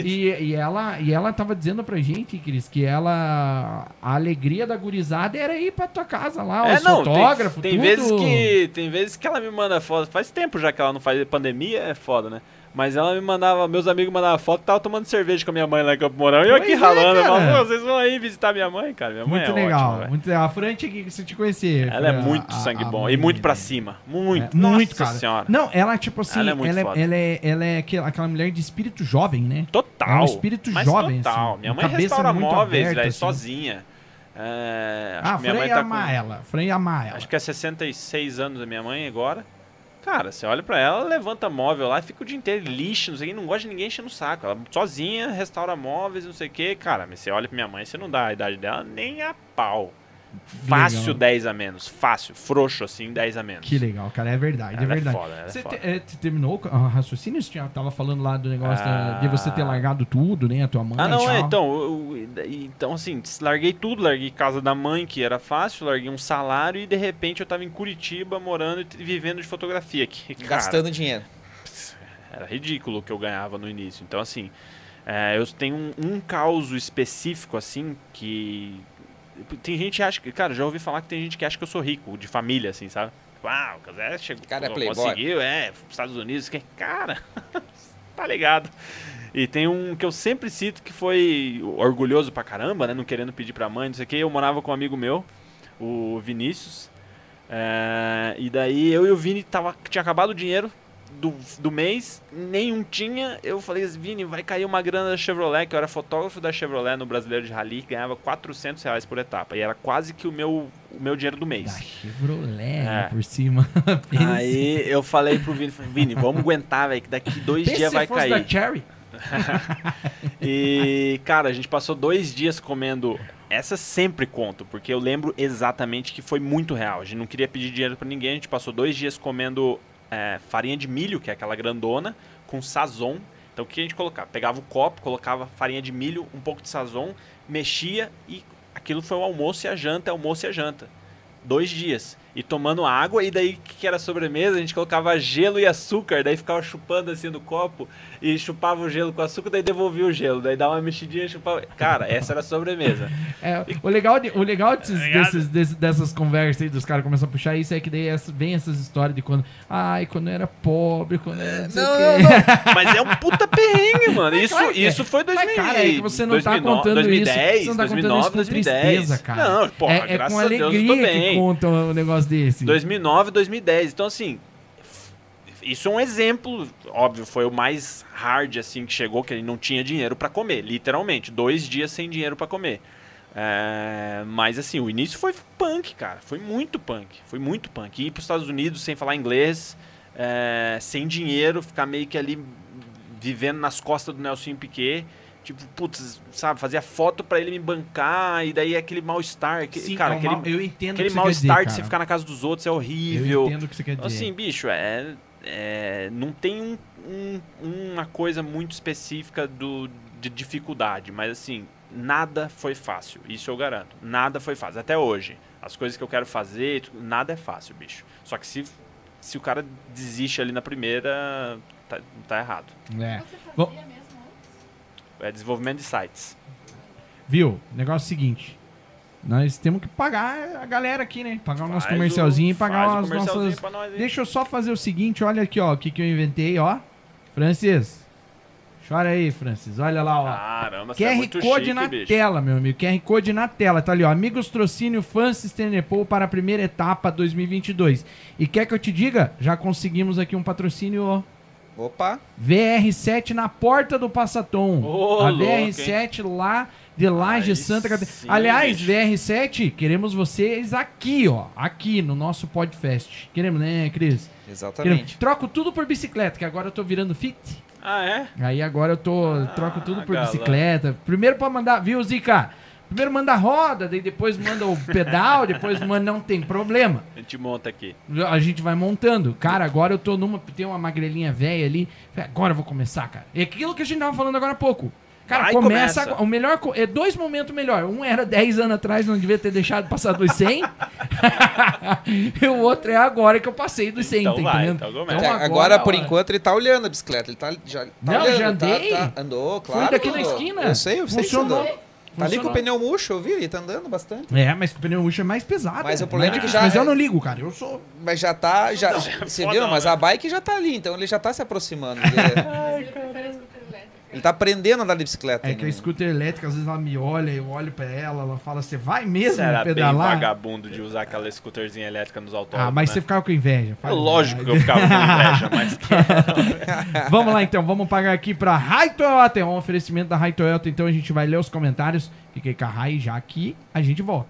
E-? E, e ela, e ela tava dizendo pra gente, Cris, que ela. A alegria da gurizada era ir pra tua casa lá, É, os não, tem, fotógrafos, tem tudo. vezes que tem vezes que ela me manda foto. Faz tempo já que ela não faz pandemia, é foda, né? Mas ela me mandava, meus amigos mandavam foto, tava tomando cerveja com a minha mãe lá em Campo Mourão. E eu aqui é, ralando, "Pô, vocês vão aí visitar minha mãe, cara. Minha mãe Muito é legal, ótima, muito legal. A Fran tinha que se te conhecer. Ela é muito a- sangue a bom. mãe E muito pra dele. cima. Muito. É, muito, cara. senhora. Não, ela, tipo assim, Ela ela é muito é, foda. ela é, ela é aquela, aquela mulher de espírito jovem, né? Total. É um espírito mas jovem, total. assim, Minha mãe restaura muito móveis, aberta, velho, assim. sozinha. É, acho Ah, que minha Fran tá amar com... ela. Fran ia amar ela. Acho que é 66 anos a minha mãe agora. Cara, você olha pra ela, levanta móvel lá fica o dia inteiro lixo, não sei o que, não gosta de ninguém enchendo o saco. Ela sozinha restaura móveis, não sei o que. Cara, mas você olha pra minha mãe, você não dá a idade dela nem a pau. Fácil Legal. 10 a menos, fácil, frouxo assim, 10 a menos. Que legal, cara. É verdade, Ela é é verdade. foda, ela é você foda. te- eh, te- terminou o raciocínio? Você tinha- tava falando lá do negócio da- de Ah. você ter largado tudo, né? A tua mãe Ah, não, é, então, eu- eu- então assim, larguei tudo, larguei casa da mãe, que era fácil, larguei um salário e de repente eu tava em Curitiba morando e vivendo de fotografia aqui. (laughs) Cara, Gastando dinheiro. Era ridículo o que eu ganhava no início. Então, assim, é, eu tenho um, um caso específico, assim, que. Tem gente que acha que. Cara, já ouvi falar que tem gente que acha que eu sou rico, de família, assim, sabe? Ah, o Casé chegou. Cara, é playboy. Conseguiu, é, Estados Unidos. Que, cara, (laughs) tá ligado. E tem um que eu sempre cito que foi orgulhoso pra caramba, né? Não querendo pedir pra mãe, não sei o que. Eu morava com um amigo meu, o Vinícius. É, e daí eu e o Vini tava, tinha acabado o dinheiro do, do mês, nenhum tinha. Eu falei, Vini, vai cair uma grana da Chevrolet, que eu era fotógrafo da Chevrolet no Brasileiro de Rally, ganhava 400 reais por etapa. E era quase que o meu, o meu dinheiro do Da mês. Chevrolet, né, É. por cima. (laughs) Aí eu falei pro Vini, falei, Vini, vamos aguentar, velho, que daqui dois pensa dias se vai fosse cair. da Cherry. (laughs) E, cara, a gente passou dois dias comendo. Essa sempre conto, porque eu lembro exatamente que foi muito real. A gente não queria pedir dinheiro pra ninguém, a gente passou dois dias comendo é, farinha de milho, que é aquela grandona, com sazon. Então o que a gente colocava? Pegava o copo, colocava farinha de milho, um pouco de sazon, mexia e aquilo foi o almoço e a janta, almoço e a janta. Dois dias. E tomando água, e daí o que era sobremesa? A gente colocava gelo e açúcar, daí ficava chupando assim no copo e chupava o gelo com açúcar, daí devolvia o gelo, daí dava uma mexidinha e chupava. Cara, essa era a sobremesa. (laughs) É, o legal, de- o legal desses- Tá desses- desses- dessas conversas aí dos caras começam a puxar isso é que daí vem essas histórias de quando. Ai, quando eu era pobre, quando eu era. Não, sei o quê. (laughs) Mas é um puta perrengue, mano. Isso, claro é. isso foi 2000, Mas, cara, é que você não tá 2009, contando 2010, isso. Você não tá 2009, contando isso com 2010. tristeza, cara. Não, porra, é, é graças com a Deus eu tô alegria que bem. contam um negócio desse. 2009, 2010. Então, assim, isso é um exemplo, óbvio, foi o mais hard, assim, que chegou, que ele não tinha dinheiro pra comer, literalmente. Dois dias sem dinheiro pra comer. É, mas, assim, o início foi punk, cara. Foi muito punk. Foi muito punk. Ir pros Estados Unidos sem falar inglês, é, sem dinheiro, ficar meio que ali vivendo nas costas do Nelson Piquet. Tipo, putz, sabe, fazia foto pra ele me bancar, e daí aquele mal-estar. que- Sim, cara, é um aquele, mal- eu entendo aquele o que você quer dizer, mal-estar de você ficar na casa dos outros é Eu horrível. entendo o que você quer dizer. Assim, bicho, é, é, não tem um- um- uma coisa muito específica do, de dificuldade, mas assim, nada foi fácil, isso eu garanto. Nada foi fácil, até hoje. As coisas que eu quero fazer, nada é fácil, bicho. Só que se, se o cara desiste ali na primeira, tá, tá errado. É. Você fazia Bom-? É desenvolvimento de sites. Viu? Negócio é o seguinte. Nós temos que pagar a galera aqui, né? Pagar o nosso Faz comercialzinho e pagar as nossas. nós. Deixa eu só fazer o seguinte, olha aqui, ó, o que, que eu inventei, ó. Francis. Chora aí, Francis. Olha lá, ó. Caramba, é QR muito Code chique, na bicho. tela, meu amigo. QR Code na tela. Tá ali, ó. Amigos Trocínio Francis Tenepol para a primeira etapa 2022. E quer que eu te diga? Já conseguimos aqui um patrocínio, ó. Opa, VR7 na porta do Passatom. Ô, a louco, VR7 lá de Laje Santa Catarina. sim, Aliás, bicho. VR7, queremos vocês aqui, ó. Aqui no nosso Podfest. Queremos, né, Cris? Queremos. exatamente. Troco tudo por bicicleta, que agora eu tô virando fit. Ah, é? Aí agora eu tô. troco tudo por galã. bicicleta. Primeiro pra mandar, viu, Zica? Primeiro manda a roda, daí depois manda o pedal, depois manda. Não tem problema. A gente monta aqui. A gente vai montando. Cara, agora eu tô numa. Tem uma magrelinha velha ali. Agora eu vou começar, cara. É aquilo que a gente tava falando agora há pouco. Cara, Vai, começa. começa. agora. O melhor. É dois momentos melhor. Um era 10 anos atrás, não devia ter deixado passar dos 100. (laughs) e o outro é agora que eu passei dos 100, Então tá vai, entendendo? então começa. É, agora, agora, é por enquanto, ele tá olhando a bicicleta. Ele tá já. Tá Não, olhando, já tá- andei. tá- andou, claro. Fui daqui na andou. esquina. Eu sei, eu sei. que você Funcionou. Tá ali com o pneu murcho, eu vi, ele tá andando bastante. É, mas o pneu murcho é mais pesado. Mas é o problema mais é que já- Mas eu não ligo, cara. Eu sou. Mas já tá. Já, é você viu? Mas né? a bike já tá ali, então ele já tá se aproximando. (laughs) Ele, ele tá aprendendo a andar de bicicleta. É que a scooter elétrica, às vezes ela me olha, eu olho pra ela, ela fala, você vai mesmo Você era bem pedalar? vagabundo de usar aquela scooterzinha elétrica nos autódromos, Ah, mas né? você ficava com inveja. fala a Lógico que eu ficava com inveja, mas (laughs) que... vamos lá então, vamos pagar aqui pra Rai Toyota. É um oferecimento da Rai Toyota, então a gente vai ler os comentários. Fiquei com a Rai já aqui, a gente volta.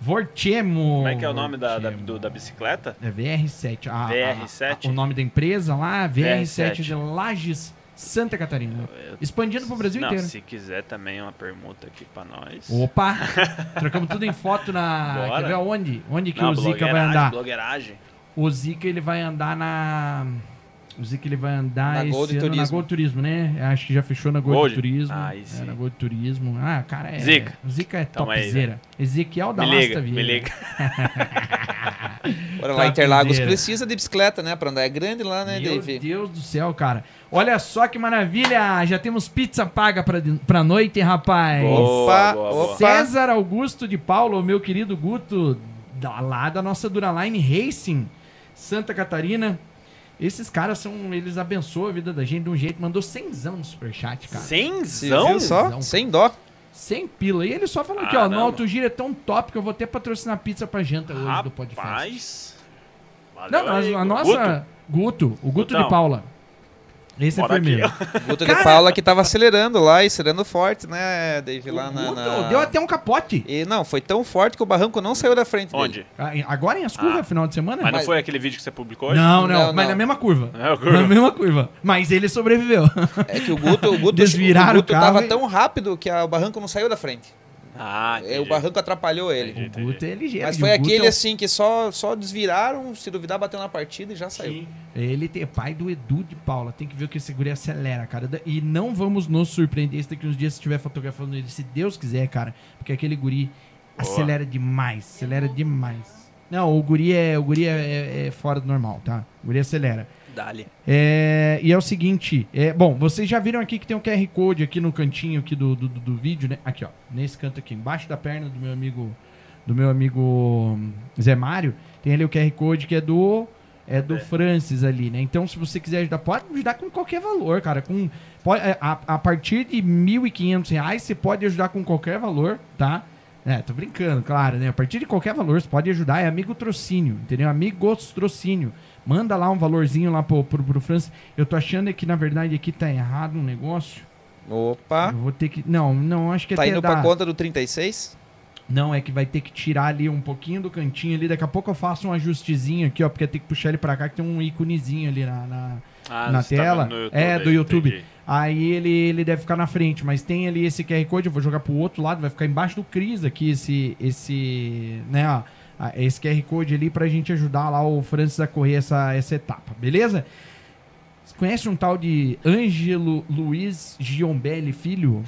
Vortemo. Como é que é o nome da, da, do- da bicicleta? É VR7. a- a- VR7? a- o nome da empresa lá, VR7, VR7. de Lages, Santa Catarina. Expandindo pro Brasil Não, inteiro. se quiser também uma permuta aqui pra nós. Opa! (laughs) Trocamos tudo em foto na. Bora. Quer ver onde? Onde que Não, o Zika vai andar? blogueiragem. O Zika ele vai andar na. O Zika ele vai andar Na esse Gold ano na Turismo. Gold Turismo, né? Acho que já fechou na Gold, Gold? Turismo. Aí É, na Gold Turismo. Ah, cara é. Zica. O Zika é topzera. Ezequiel da Lasta me liga. (laughs) Bora lá, Interlagos precisa de bicicleta, né? Pra andar. É grande lá, né, Meu Dave? Deus do céu, cara. Olha só que maravilha! Já temos pizza paga pra, pra noite, rapaz. Boa, Opa, opa. César Augusto de Paulo, meu querido Guto, da, lá da nossa Duraline Racing, Santa Catarina. Esses caras são. Eles abençoam a vida da gente de um jeito. Mandou 100 no superchat, cara. Você Cenzão? viu só? Zão. Sem dó. 100 pila. E ele só falou aqui, ó. No. Alto Giro é tão top que eu vou até patrocinar pizza pra janta hoje do podcast. Rapaz. Não, Valeu aí, a, a Guto. nossa. Guto, o Guto Gutão. de Paula. Esse Bora é firmeiro. aqui, (laughs) Guto de Paula que tava acelerando lá e acelerando forte, né, Dave? Lá na, na- deu até um capote. E não, foi tão forte que o barranco não saiu da frente dele. Onde? Ah, Agora em Ascurra, Ah. final de semana? Mas não Mas- foi aquele vídeo que você publicou hoje? Não, não, Não, mas não. na mesma curva. É, o Na curva. mesma curva. Mas ele sobreviveu. É que o Guto, o Guto, (laughs) Desviraram o Guto o tava e- tão rápido que a- o barranco não saiu da frente. Ah, É, o entendi. barranco atrapalhou ele. Entendi. O Guto é ligeiro. Mas foi aquele é assim que só, só desviraram, se duvidar, bateu na partida e já saiu. Ele é pai do Edu de Paula. Tem que ver o que esse guri acelera, cara. E não vamos nos surpreender se daqui uns dias estiver fotografando ele, se Deus quiser, cara. Porque aquele guri acelera demais. Acelera demais. Não, o guri é, o guri é, é- é fora do normal, tá? O guri acelera. Dali. É, e é o seguinte, é, bom, vocês já viram aqui que tem um QR Code aqui no cantinho aqui do, do, do- vídeo, né? Aqui, ó, nesse canto aqui, embaixo da perna do meu amigo, do meu amigo hum, Zé Mário, tem ali o QR Code que é do é do É. Francis ali, né? Então, se você quiser ajudar, pode ajudar com qualquer valor, cara. Com, pode, é, a, a partir de 1.500 reais, você pode ajudar com qualquer valor, tá? É, tô brincando, claro, né? A partir de qualquer valor, você pode ajudar. É amigo trocínio, entendeu? Amigos trocínio. Manda lá um valorzinho lá pro, pro, pro Francis. Eu tô achando que, na verdade, aqui tá errado um negócio. Opa. Eu vou ter que... Não, não, acho que Tá até indo dá. pra conta do 36? Não, é que vai ter que tirar ali um pouquinho do cantinho ali. Daqui a pouco eu faço um ajustezinho aqui, ó. Porque tem que puxar ele pra cá, que tem um íconezinho ali na... na- Ah, Na tá tela? vendo no É, do YouTube. entendi. Aí ele, ele deve ficar na frente, mas tem ali esse QR Code, eu vou jogar pro outro lado, vai ficar embaixo do Cris aqui esse, esse, né, ó, esse QR Code ali pra gente ajudar lá o Francis a correr essa, essa etapa, beleza? Você conhece um tal de Ângelo Luiz Giombelli Filho?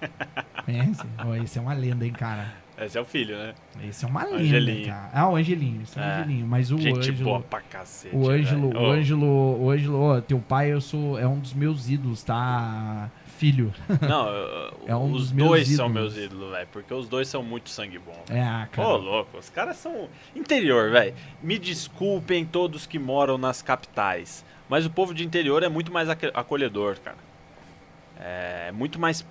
(laughs) Conhece? Ó, esse é uma lenda, hein, cara? Esse é o filho, né? Esse é uma lenda, Angelinho. cara. Ah, o Angelinho, esse é o É. Angelinho, mas o Gente Ângelo... boa pra cacete. O Ângelo, velho. o Ângelo, o Ângelo, ó, teu pai eu sou, é um dos meus ídolos, tá? Filho. (laughs) Não, eu- É um os dos meus dois são ídolos. meus ídolos, velho. Porque os dois são muito sangue bom. É, ah, cara. Ô, louco, os caras são interior, velho. Me desculpem todos que moram nas capitais, mas o povo de interior é muito mais acolhedor, cara. É muito mais.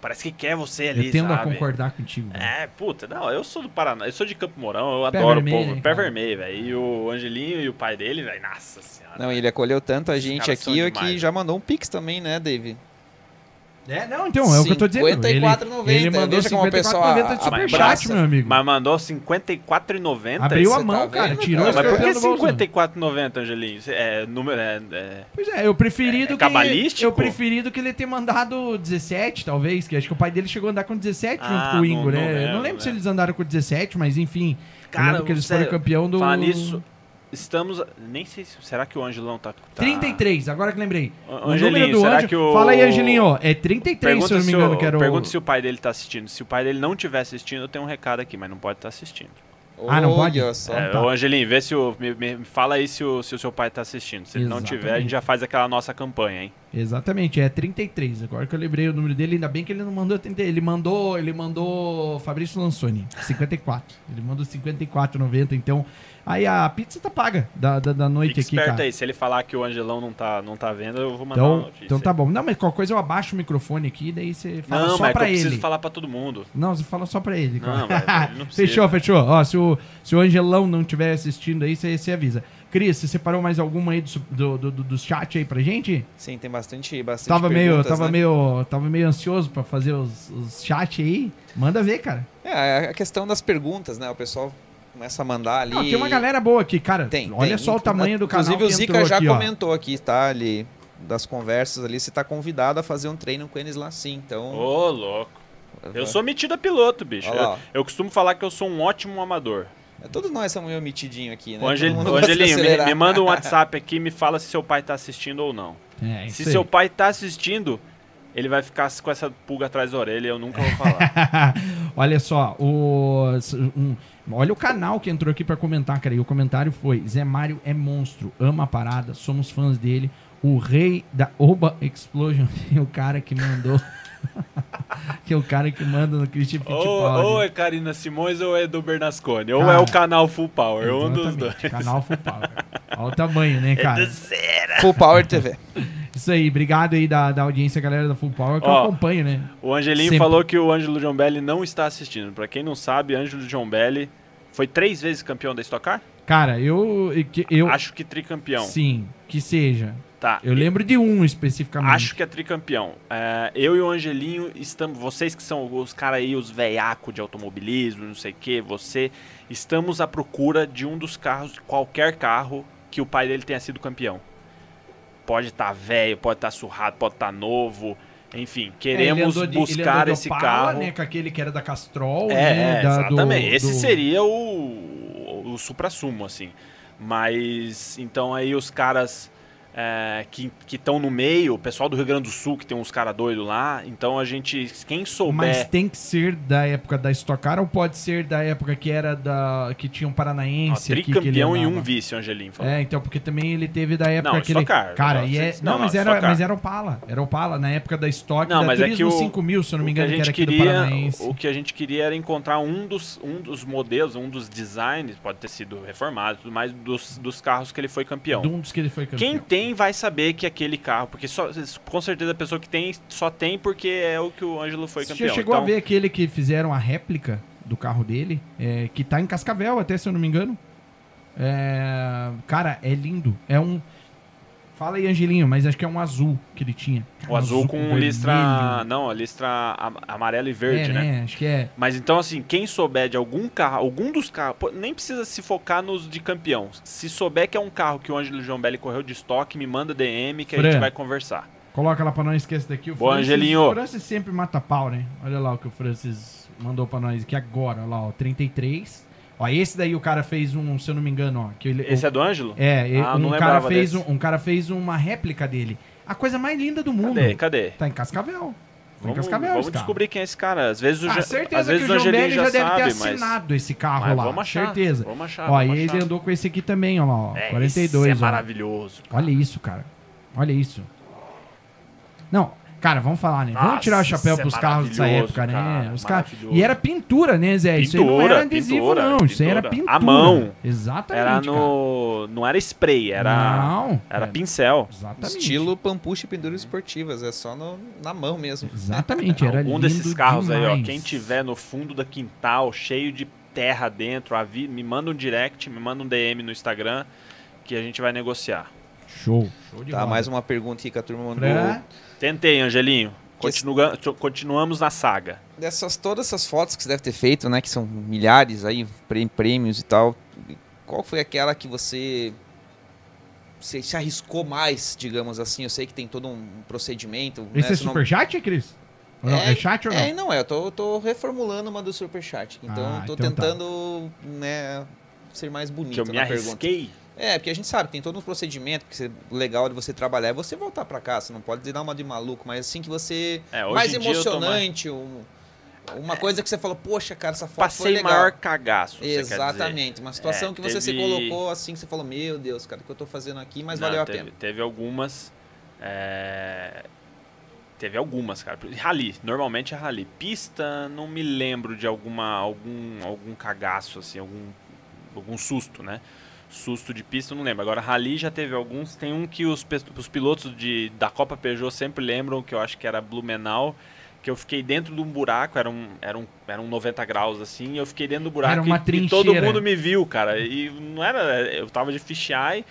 Parece que quer você ali, Eu tendo a sabe? concordar contigo. velho. É, puta, não, eu sou do Paraná, eu sou de Campo Mourão, eu Pé adoro vermelho, o povo. hein, Pé cara? vermelho, velho. E o Angelinho e o pai dele, velho, nossa senhora. Não, ele acolheu tanto a gente são aqui demais. que já mandou um pix também, né, Dave? É, não, então, é o que eu tô dizendo. Ele, 54,90. ele mandou como a 54,90 pessoa de mas superchat, meu amigo. Mas mandou 54,90. Abriu a mão, tá cara. vendo, Tirou cara? Mas por que escorpião do bolso. 54,90, Angelinho? Cê- É, número, é, é- Pois é, eu preferi É do que. cabalístico? Eu preferi do que ele ter mandado 17, talvez. Que acho que o pai dele chegou a andar com 17 junto Ah, com o Ingo, não- né? não eu não lembro, lembro se né? eles andaram com 17, mas enfim. eu Cara, lembro que eles sério, foram campeão do. Falar nisso, estamos. Nem sei se. Será que o Angelão tá. tá 33, agora que lembrei. O Angelinho, número do será Anjo. que o- Fala aí, Angelinho. É 33, Pergunta se eu não me engano, o, que era o. pergunta se o pai dele tá assistindo. Se o pai dele não estiver assistindo, eu tenho um recado aqui, mas não pode estar assistindo. Ah, não pode? É, tá. Ô, Angelinho, vê se o. Me, me- fala aí se o, se o seu pai tá assistindo. Se ele não tiver, a Exatamente. gente já faz aquela nossa campanha, hein? Exatamente, é 33. Agora que eu lembrei o número dele, ainda bem que ele não mandou 30. Ele mandou, ele mandou Fabrício Lansoni, 54. Ele mandou 54,90, então aí a pizza tá paga da, da, da noite Fique aqui, esperto cara. aí. Se ele falar que o Angelão não tá, não tá vendo, eu vou mandar uma Então, notícia. então tá bom. Não, mas qualquer coisa eu abaixo o microfone aqui, daí você fala Não, só mas é pra eu preciso ele. falar pra todo mundo. Não, você fala só pra ele. Não, cara. mas ele não (laughs) precisa. fechou, fechou. Ó, se o, se o Angelão não estiver assistindo aí, você, você avisa. Cris, você separou mais alguma aí do, do, do, do, do chat aí pra gente? Sim, tem bastante, bastante Tava meio, tava, né? meio, tava meio ansioso pra fazer os, os chat aí. Manda ver, cara. É, a questão das perguntas, né? O pessoal começa a mandar ali. Não, tem uma galera boa aqui, cara. Tem, Olha tem. só o tamanho do canal Inclusive o Zica já aqui, ó. comentou aqui, tá? Ali, das conversas ali, você tá convidado a fazer um treino com eles lá sim. Então. Ô, louco. Eu sou metido a piloto, bicho. Olha. Eu, eu costumo falar que eu sou um ótimo amador. É, Todos nós somos meio metidinho aqui, né? Angel- Angelinho, me, me manda um (laughs) WhatsApp aqui e me fala se seu pai tá assistindo ou não. É, Se seu aí. pai tá assistindo, ele vai ficar com essa pulga atrás da orelha e eu nunca vou falar. (laughs) olha só, o, um- olha o canal que entrou aqui pra comentar, cara. E o comentário foi: Zé Mário é monstro, ama a parada, somos fãs dele. O rei da Oba Explosion, (laughs) o cara que mandou. Que é o cara que manda no Christian ou, Fittipaldi. ou é Karina Simões ou é Edu Bernasconi. Ou Cara, é o canal Full Power. Um dos dois. Canal Full Power. Olha o tamanho, né, cara? Full Power TV. Isso aí, obrigado aí da, da audiência, galera da Full Power, que eu Ó, acompanho, né? O Angelinho Sempre. falou que o Ângelo Jombelli não está assistindo. Pra quem não sabe, Ângelo Jombelli foi três vezes campeão da Stock Car? Cara, eu. eu Acho que tricampeão. Sim, que seja. Tá. Eu lembro de um especificamente. Acho que é tricampeão. É, eu e o Angelinho estamos. Vocês que são os caras aí, os veiacos de automobilismo, não sei o que, você. Estamos à procura de um dos carros, qualquer carro, que o pai dele tenha sido campeão. Pode estar velho, pode estar surrado, pode estar novo. Enfim, É, queremos andou de- buscar esse Opala, carro. né? Com aquele que era da Castrol, É, né? é, da- do- exatamente. Esse do- seria o, o, supra-sumo, assim. Mas, então aí os caras é, que estão no meio, o pessoal do Rio Grande do Sul, que tem uns caras doidos lá, então a gente, quem souber... Mas tem que ser da época da Stock Car ou pode ser da época que era da. que tinha um Ó, paranaense aqui que ele tricampeão e um vice, Angelim falou. É, então, porque também ele teve da época Não, que ele... Car. Cara, Não, e é... não, não, mas, era, mas era Opala. Era Opala, na época da Stock, Não, da mas é que o- 5000, se eu não me que engano, a que, era gente aqui do queria, Paranaense. o que a gente queria era encontrar um dos, um dos modelos, um dos designs, pode ter sido reformado, e tudo mais dos, dos carros que ele foi campeão. De um dos que ele foi campeão. Quem tem vai saber que aquele carro, porque só, com certeza a pessoa que tem só tem porque é o que o Ângelo foi Você campeão. já chegou então, a ver aquele que fizeram a réplica do carro dele? É, que tá em Cascavel, até se eu não me engano. É, cara, é lindo. É um. Fala aí, Angelinho, mas acho que é um azul que ele tinha. O azul com vermelho. listra. Não, a listra am- amarelo e verde, é, né? Acho que é. Mas então, assim, quem souber de algum carro, algum dos carros, nem precisa se focar nos de campeão. Se souber que é um carro que o Ângelo Jombelli correu de estoque, me manda DM que a Fran. gente vai conversar. Coloca lá pra não esquecer daqui. O Boa, Francis, Angelinho. O Francis sempre mata pau, né? Olha lá o que o Francis mandou pra nós aqui agora. Olha lá, ó. 33. Ó, esse daí o cara fez um, se eu não me engano, ó. Que ele, Esse é do Ângelo? É, Ah, um, cara fez um, um cara fez uma réplica dele. A coisa mais linda do mundo. Cadê? Cadê? Tá em Cascavel. Tá em Vamos, Cascavel, vamos descobrir quem é esse cara. Às vezes o, Ah, certeza às vezes que o o João Angelinho Belli já, já, deve sabe, ter mas... assinado esse carro mas lá. vamos achar, certeza. Vamos achar, ó, vamos e ele achar. andou com esse aqui também, ó lá, ó. É, 42, esse é ó. maravilhoso. Olha isso, cara. Olha isso. Não, Cara, vamos falar, né? vamos Nossa, tirar o chapéu isso é pros carros dessa época, né? cara, Os cara... maravilhoso. E era pintura, né, Zé? isso aí não Pintura, era adesivo, pintura, não. Isso aí era pintura. pintura. À mão. Exatamente. Era cara. no. Não era spray, era. Não, Era é, pincel. Exatamente. Estilo pampuche e penduras esportivas, é só no- na mão mesmo. Exatamente, (laughs) era lindo desses carros aí, ó. demais. Quem tiver no fundo da quintal, cheio de terra dentro, avi- me manda um direct, me manda um DM no Instagram que a gente vai negociar. Show. Show de Tá, bola. mais uma pergunta aqui que a turma mandou. Pra- Tentei, Angelinho. Continua- continuamos na saga. Dessas, todas essas fotos que você deve ter feito, né? Que são milhares aí, prê- prêmios e tal. Qual foi aquela que você, você se arriscou mais, digamos assim? Eu sei que tem todo um procedimento. Esse né? é Você não- superchat, Cris? Não? É, chat ou não? É, não é. Eu tô, tô reformulando uma do superchat. Então, Ah, tô então tá. tentando, né, ser mais bonito Que eu me na pergunta. É, porque a gente sabe, tem todo um procedimento que o legal de você trabalhar é você voltar pra cá. Você não pode dar uma de maluco, mas assim que você. É, hoje mais emocionante, um- uma coisa que você falou, poxa, cara, essa foto foi Passei legal. maior cagaço. Exatamente, uma situação É, que você se teve- colocou assim, que você falou, meu Deus, cara, o que eu tô fazendo aqui, mas Não, valeu a teve, pena. Teve algumas. é, Teve algumas, cara. Rally, normalmente é rally. Pista, não me lembro de alguma algum algum cagaço assim, algum algum susto, né? Susto de pista, eu não lembro. Agora rally já teve alguns. Tem um que os, os pilotos de, da Copa Peugeot sempre lembram que eu acho que era Blumenau, que eu fiquei dentro de um buraco, era um, era um, era um 90 graus assim, e eu fiquei dentro do buraco e, e todo mundo me viu, cara. E não era, eu tava de fisheye,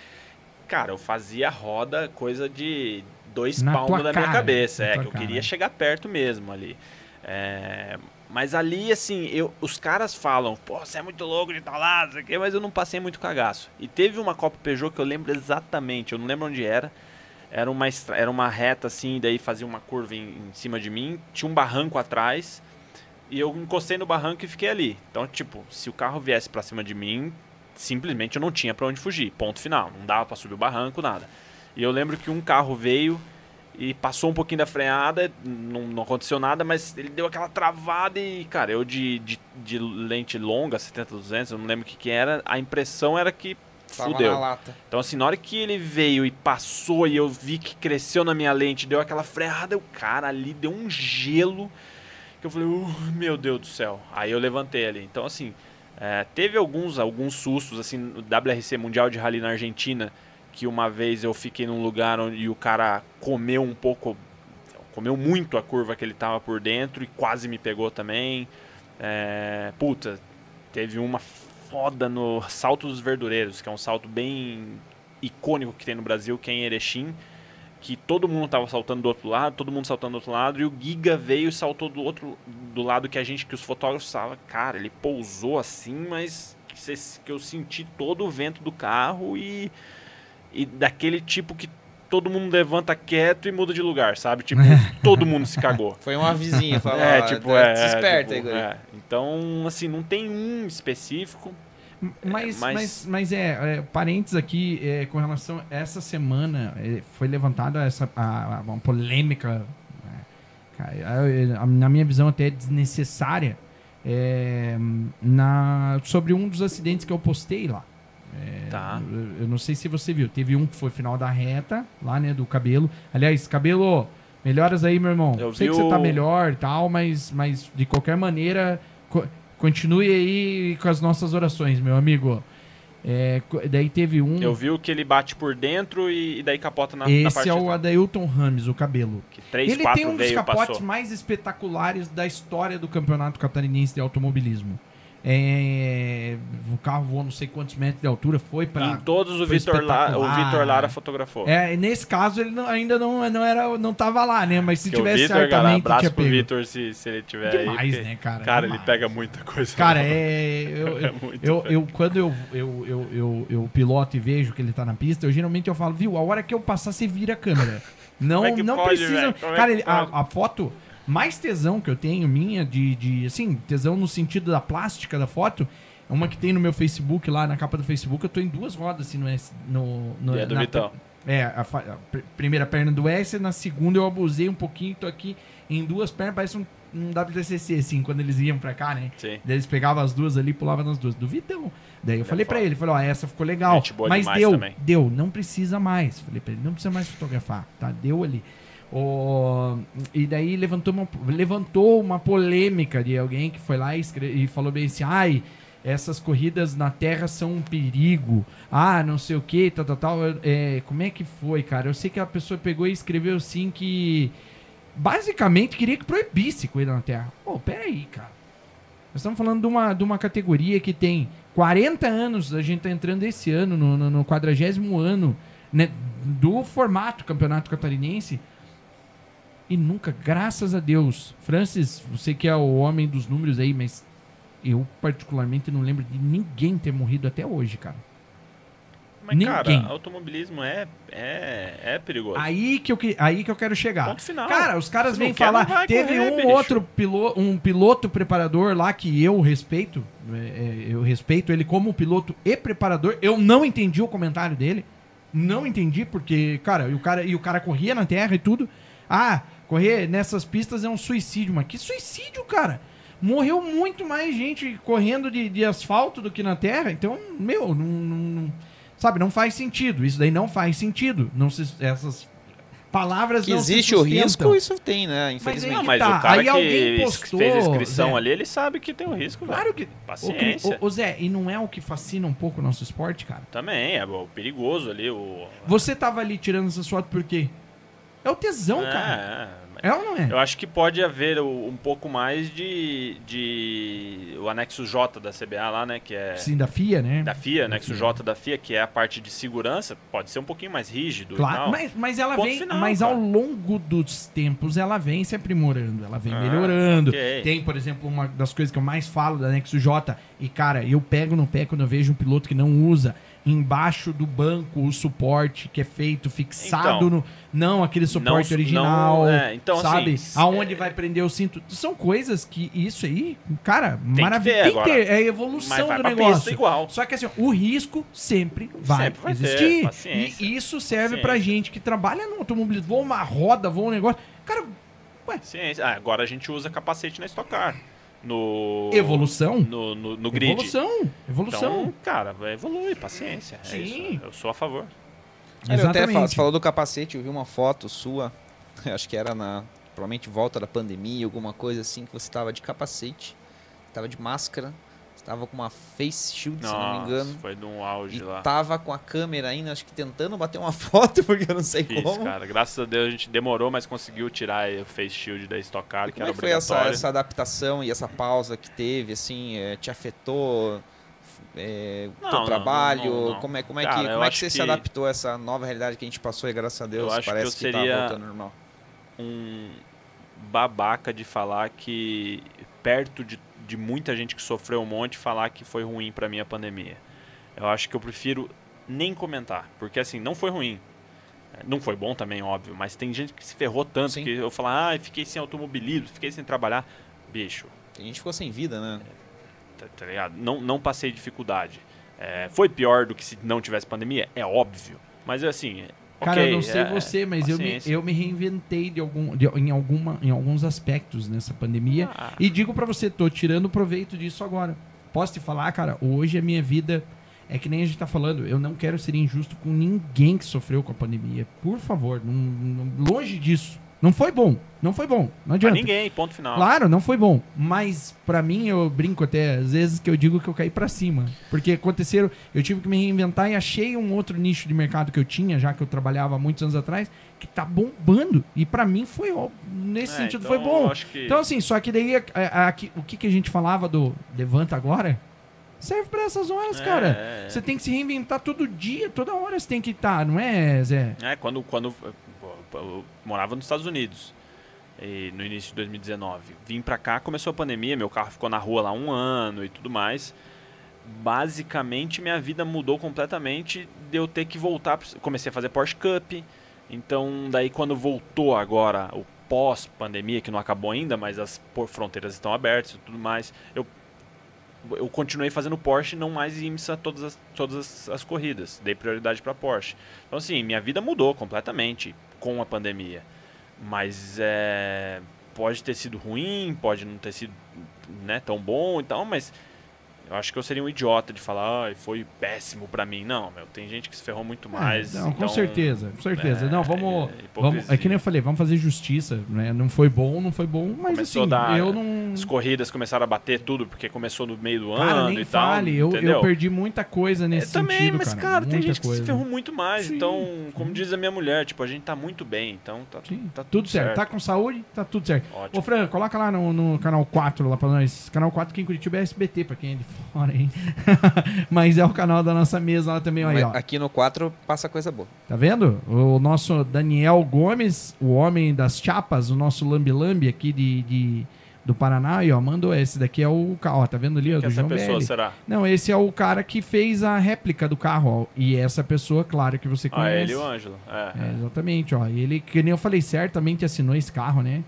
cara, eu fazia roda coisa de dois palmos da minha cara, cabeça, na é, que eu cara. queria chegar perto mesmo ali. É, mas ali, assim, eu, os caras falam, pô, você é muito louco de estar lá, quê, mas eu não passei muito cagaço. E teve uma Copa Peugeot que eu lembro exatamente, eu não lembro onde era. Era uma, era uma reta assim, daí fazia uma curva em, em cima de mim, tinha um barranco atrás, e eu encostei no barranco e fiquei ali. Então, tipo, se o carro viesse pra cima de mim, simplesmente eu não tinha pra onde fugir. Ponto final. Não dava pra subir o barranco, nada. E eu lembro que um carro veio e passou um pouquinho da freada, não, não aconteceu nada, mas ele deu aquela travada e, cara, eu de, de, de lente longa, 70-200, eu não lembro o que que era, a impressão era que Tava fudeu. Então, assim, na hora que ele veio e passou e eu vi que cresceu na minha lente, deu aquela freada, o cara ali deu um gelo que eu falei, "Uh, meu Deus do céu. Aí eu levantei ali. Então, assim, é, teve alguns, alguns sustos, assim, no WRC Mundial de Rally na Argentina, que uma vez eu fiquei num lugar onde o cara comeu um pouco, comeu muito a curva que ele tava por dentro e quase me pegou também. É, puta, teve uma foda no Salto dos Verdureiros, que é um salto bem icônico que tem no Brasil, que é em Erechim, que todo mundo tava saltando do outro lado, todo mundo saltando do outro lado, e o Giga veio e saltou do outro do lado que a gente, que os fotógrafos falavam, cara, ele pousou assim, mas que eu senti todo o vento do carro e, e daquele tipo que todo mundo levanta quieto e muda de lugar, sabe? Tipo, (laughs) todo mundo se cagou. Foi uma vizinha, falou, É, tipo, tá- é. se esperta, tipo, Igor. é. Então, assim, não tem um específico. Mas, mas- mas... Mas, é, é, parênteses aqui, é, com relação a essa semana, é, foi levantada essa, a, a- uma polêmica, né, a- na minha visão até desnecessária, é, na, sobre um dos acidentes que eu postei lá. É, Tá. Eu, eu não sei se você viu, teve um que foi final da reta, lá, né, do cabelo. Aliás, cabelo, melhoras aí, meu irmão. Eu sei que você tá melhor e tal, mas, mas de qualquer maneira, co- continue aí com as nossas orações, meu amigo. É, daí teve um. Eu vi o que ele bate por dentro e, e daí capota na, na parte esse é o. Adailton Rames, o cabelo. Que 3, Ele 4 tem um dos capotes passou. mais espetaculares da história do Campeonato Catarinense de Automobilismo. É, o carro voou não sei quantos metros de altura, foi Em para todos o Vitor, La, o. Vitor Lara fotografou. É, nesse caso ele não- ainda não, não era, não tava lá, né? Mas se Porque o tivesse Vitor, cara, certamente abraço tinha pro. Vitor se, se ele tiver aí. Demais, porque, né, cara? Cara, ele Demais. pega muita coisa. Cara, nova. é. (laughs) Eu, É eu, eu, quando eu, eu, eu, eu, eu piloto e vejo que ele tá na pista, eu geralmente eu falo, viu, a hora que eu passar, você vira a câmera. (laughs) Não, é não pode, precisa. é Cara, que ele- a, a foto mais tesão que eu tenho, minha, de, de. Assim, tesão no sentido da plástica da foto. é Uma que tem no meu Facebook, lá na capa do Facebook, eu tô em duas rodas, assim, no. S- no, no é do na- Vitão. é, a, a pr- primeira perna do S, na segunda eu abusei um pouquinho, tô aqui em duas pernas, parece um, um WTCC, assim, quando eles iam pra cá, né? Sim. Daí eles pegavam as duas ali e pulavam nas duas. Do Vitão. Daí eu falei é pra foda. ele, falei, ó, essa ficou legal. Mas deu, também. deu, não precisa mais. Falei pra ele, não precisa mais fotografar, tá? Deu ali. O, e daí levantou uma, levantou uma polêmica de alguém que foi lá e, escre- e falou bem assim, ai, essas corridas na terra são um perigo. Ah, não sei o que, tal, tal, tal. É, como é que foi, cara? Eu sei que a pessoa pegou e escreveu assim que basicamente queria que proibisse corrida na terra. Pô, peraí, cara. Nós estamos falando de uma, de uma categoria que tem 40 anos, a gente tá entrando esse ano, no, no, no 40 ano né, do formato campeonato catarinense. E nunca, graças a Deus, Francis, você que é o homem dos números aí, mas eu particularmente não lembro de ninguém ter morrido até hoje, cara. Mas, Ninguém. cara, automobilismo é, é, é perigoso. Aí que eu, aí que eu quero chegar. Ponto final. Cara, os caras vêm quer, falar. Teve correr, um bicho. outro piloto, um piloto preparador lá que eu respeito. é, é, eu respeito ele como piloto e preparador. Eu não entendi o comentário dele. Não entendi, porque, cara, e o cara, e o cara corria na terra e tudo. Ah, correr nessas pistas é um suicídio. Mas que suicídio, cara? Morreu muito mais gente correndo de, de asfalto do que na terra. Então, meu, não, não- não- sabe, não faz sentido. Isso daí não faz sentido. Não se, essas palavras Que não se existe o risco, isso tem, né? Mas Infelizmente. aí Não, que mas tá. o cara Aí alguém que postou, fez a inscrição Zé. ali, ele sabe que tem o risco, velho. Claro que. Paciência. O, que- o- o Zé, e não é o que fascina um pouco o nosso esporte, cara? Também, é o perigoso ali. O... Você tava ali tirando essas fotos por quê? É o tesão, cara. É, É ou não é? Eu acho que pode haver um pouco mais de, de. O anexo J da CBA lá, né? Que é. Sim, da FIA, né? Da FIA, anexo FIA. J da FIA, que é a parte de segurança, pode ser um pouquinho mais rígido. e Claro, tal. mas, mas ela Ponto vem. final, mas cara. ao longo dos tempos ela vem se aprimorando, ela vem Ah, melhorando. ok. Tem, por exemplo, uma das coisas que eu mais falo da Nexo J, e cara, eu pego no pé quando eu vejo um piloto que não usa embaixo do banco o suporte que é feito fixado Então, no. Não aquele suporte não- original. é, então, sabe? assim, Aonde é- vai prender o cinto. São coisas que isso aí, cara, ter ter. É evolução do negócio. igual. Só que assim, o risco sempre vai, Sempre vai ter, existir. paciência. e isso serve Paciência. pra gente que trabalha no automobilismo. Voa uma roda, voa um negócio. Cara, Ciência. Ah, agora a gente usa capacete na Stock Car. No. evolução. No, no, no grid. Evolução. Evolução. Então, cara, vai evoluir, paciência. É Sim. isso. Eu sou a favor. Cara, eu até Exatamente. falo, você falou do capacete, eu vi uma foto sua, (laughs) acho que era na, provavelmente volta da pandemia, alguma coisa assim, que você tava de capacete, tava de máscara, estava com uma face shield, se não me Nossa, engano, foi de um auge e lá. tava com a câmera ainda, acho que tentando bater uma (laughs) foto, porque eu não sei Fiz, como. cara. Graças a Deus a gente demorou, mas conseguiu tirar o face shield da Stock Car, E que como era é que foi essa, essa adaptação e essa pausa que teve, assim, eh, te afetou é, Não, teu trabalho? não, não. Como é, como é Cara, que, eu como é que você se que- adaptou a essa nova realidade que a gente passou e graças a Deus acho que parece eu que, tá seria- voltando ao normal? um babaca de falar que perto de, de muita gente que sofreu um monte falar que foi ruim pra mim a pandemia. Eu acho que eu prefiro nem comentar, porque assim, não foi ruim. Não foi bom também, óbvio, mas tem gente que se ferrou tanto Sim. que eu falar, ah, fiquei sem automobilismo, fiquei sem trabalhar. Bicho, A gente ficou sem vida, né? tá, tá ligado? Não, não passei dificuldade. É, foi pior do que se não tivesse pandemia? É óbvio. Mas assim, Cara, ok, eu não sei é, você, mas eu me, eu me reinventei de algum, de- em, alguma, em alguns aspectos nessa pandemia. Ah. E digo pra você, tô tirando proveito disso agora. Posso te falar, cara, hoje a minha vida é que nem a gente tá falando. Eu não quero ser injusto com ninguém que sofreu com a pandemia. Por favor, não- não- longe disso. Não foi bom. Não foi bom. Não Pra adianta. ninguém, ponto final. Claro, não foi bom. Mas pra mim, eu brinco até às vezes que eu digo que eu caí pra cima. Porque aconteceram, eu tive que me reinventar e achei um outro nicho de mercado que eu tinha, já que eu trabalhava muitos anos atrás, que tá bombando. E pra mim foi, nesse É, sentido, então, foi bom. que- Então, assim, só que daí a- a- a- o que, que a gente falava do levanta agora serve pra essas horas, É, cara. é, é. Você tem que se reinventar todo dia, toda hora você tem que estar, não é, Zé? É, quando, quando eu morava nos Estados Unidos e no início de 2019. Vim pra cá, começou a pandemia, meu carro ficou na rua lá um ano e tudo mais. Basicamente, minha vida mudou completamente de eu ter que voltar. Comecei a fazer Porsche Cup. Então, daí quando voltou agora o pós-pandemia, que não acabou ainda, mas as fronteiras estão abertas e tudo mais, eu eu continuei fazendo Porsche não mais IMSA todas as, todas as, as corridas. Dei prioridade para Porsche. Então, assim, minha vida mudou completamente com a pandemia. Mas é, pode ter sido ruim, pode não ter sido né, tão bom e tal, mas Eu acho que eu seria um idiota de falar, ah, foi péssimo pra mim. Não, meu, tem gente que se ferrou muito mais. É, não, então, com certeza, com certeza. é, não, vamos, é vamos. É que nem eu falei, vamos fazer justiça, né? Não foi bom, não foi bom, mas Começou assim, dar- eu não. As corridas começaram a bater tudo, porque começou no meio do Cara, ano nem e tal. fale, eu, eu entendeu? perdi muita coisa nesse Eu também, sentido, mas cara. cara, tem gente que coisa. se ferrou muito mais. Sim, então, como sim. diz a minha mulher, tipo, a gente tá muito bem, então tá, Sim, tá tudo, certo. Tá com saúde, tá tudo certo. Ótimo. Ô, Fran, coloca lá no, no canal 4 lá pra nós. Canal 4 aqui em Curitiba é SBT, pra quem é de fora, hein? (laughs) Mas é o canal da nossa mesa lá também, aí, ó. Aqui no 4 passa coisa boa. Tá vendo? O nosso Daniel Gomes, o homem das chapas, o nosso lambi-lambi aqui de, de- do Paraná, aí, ó, mandou esse daqui é o carro, tá vendo ali, ó, do essa João pessoa Belli. será? Não, esse é o cara que fez a réplica do carro, ó, e essa pessoa, claro, que você Ah, conhece. ele e o Ângelo. É. É, exatamente, ó, ele, que nem eu falei, certamente assinou esse carro, né?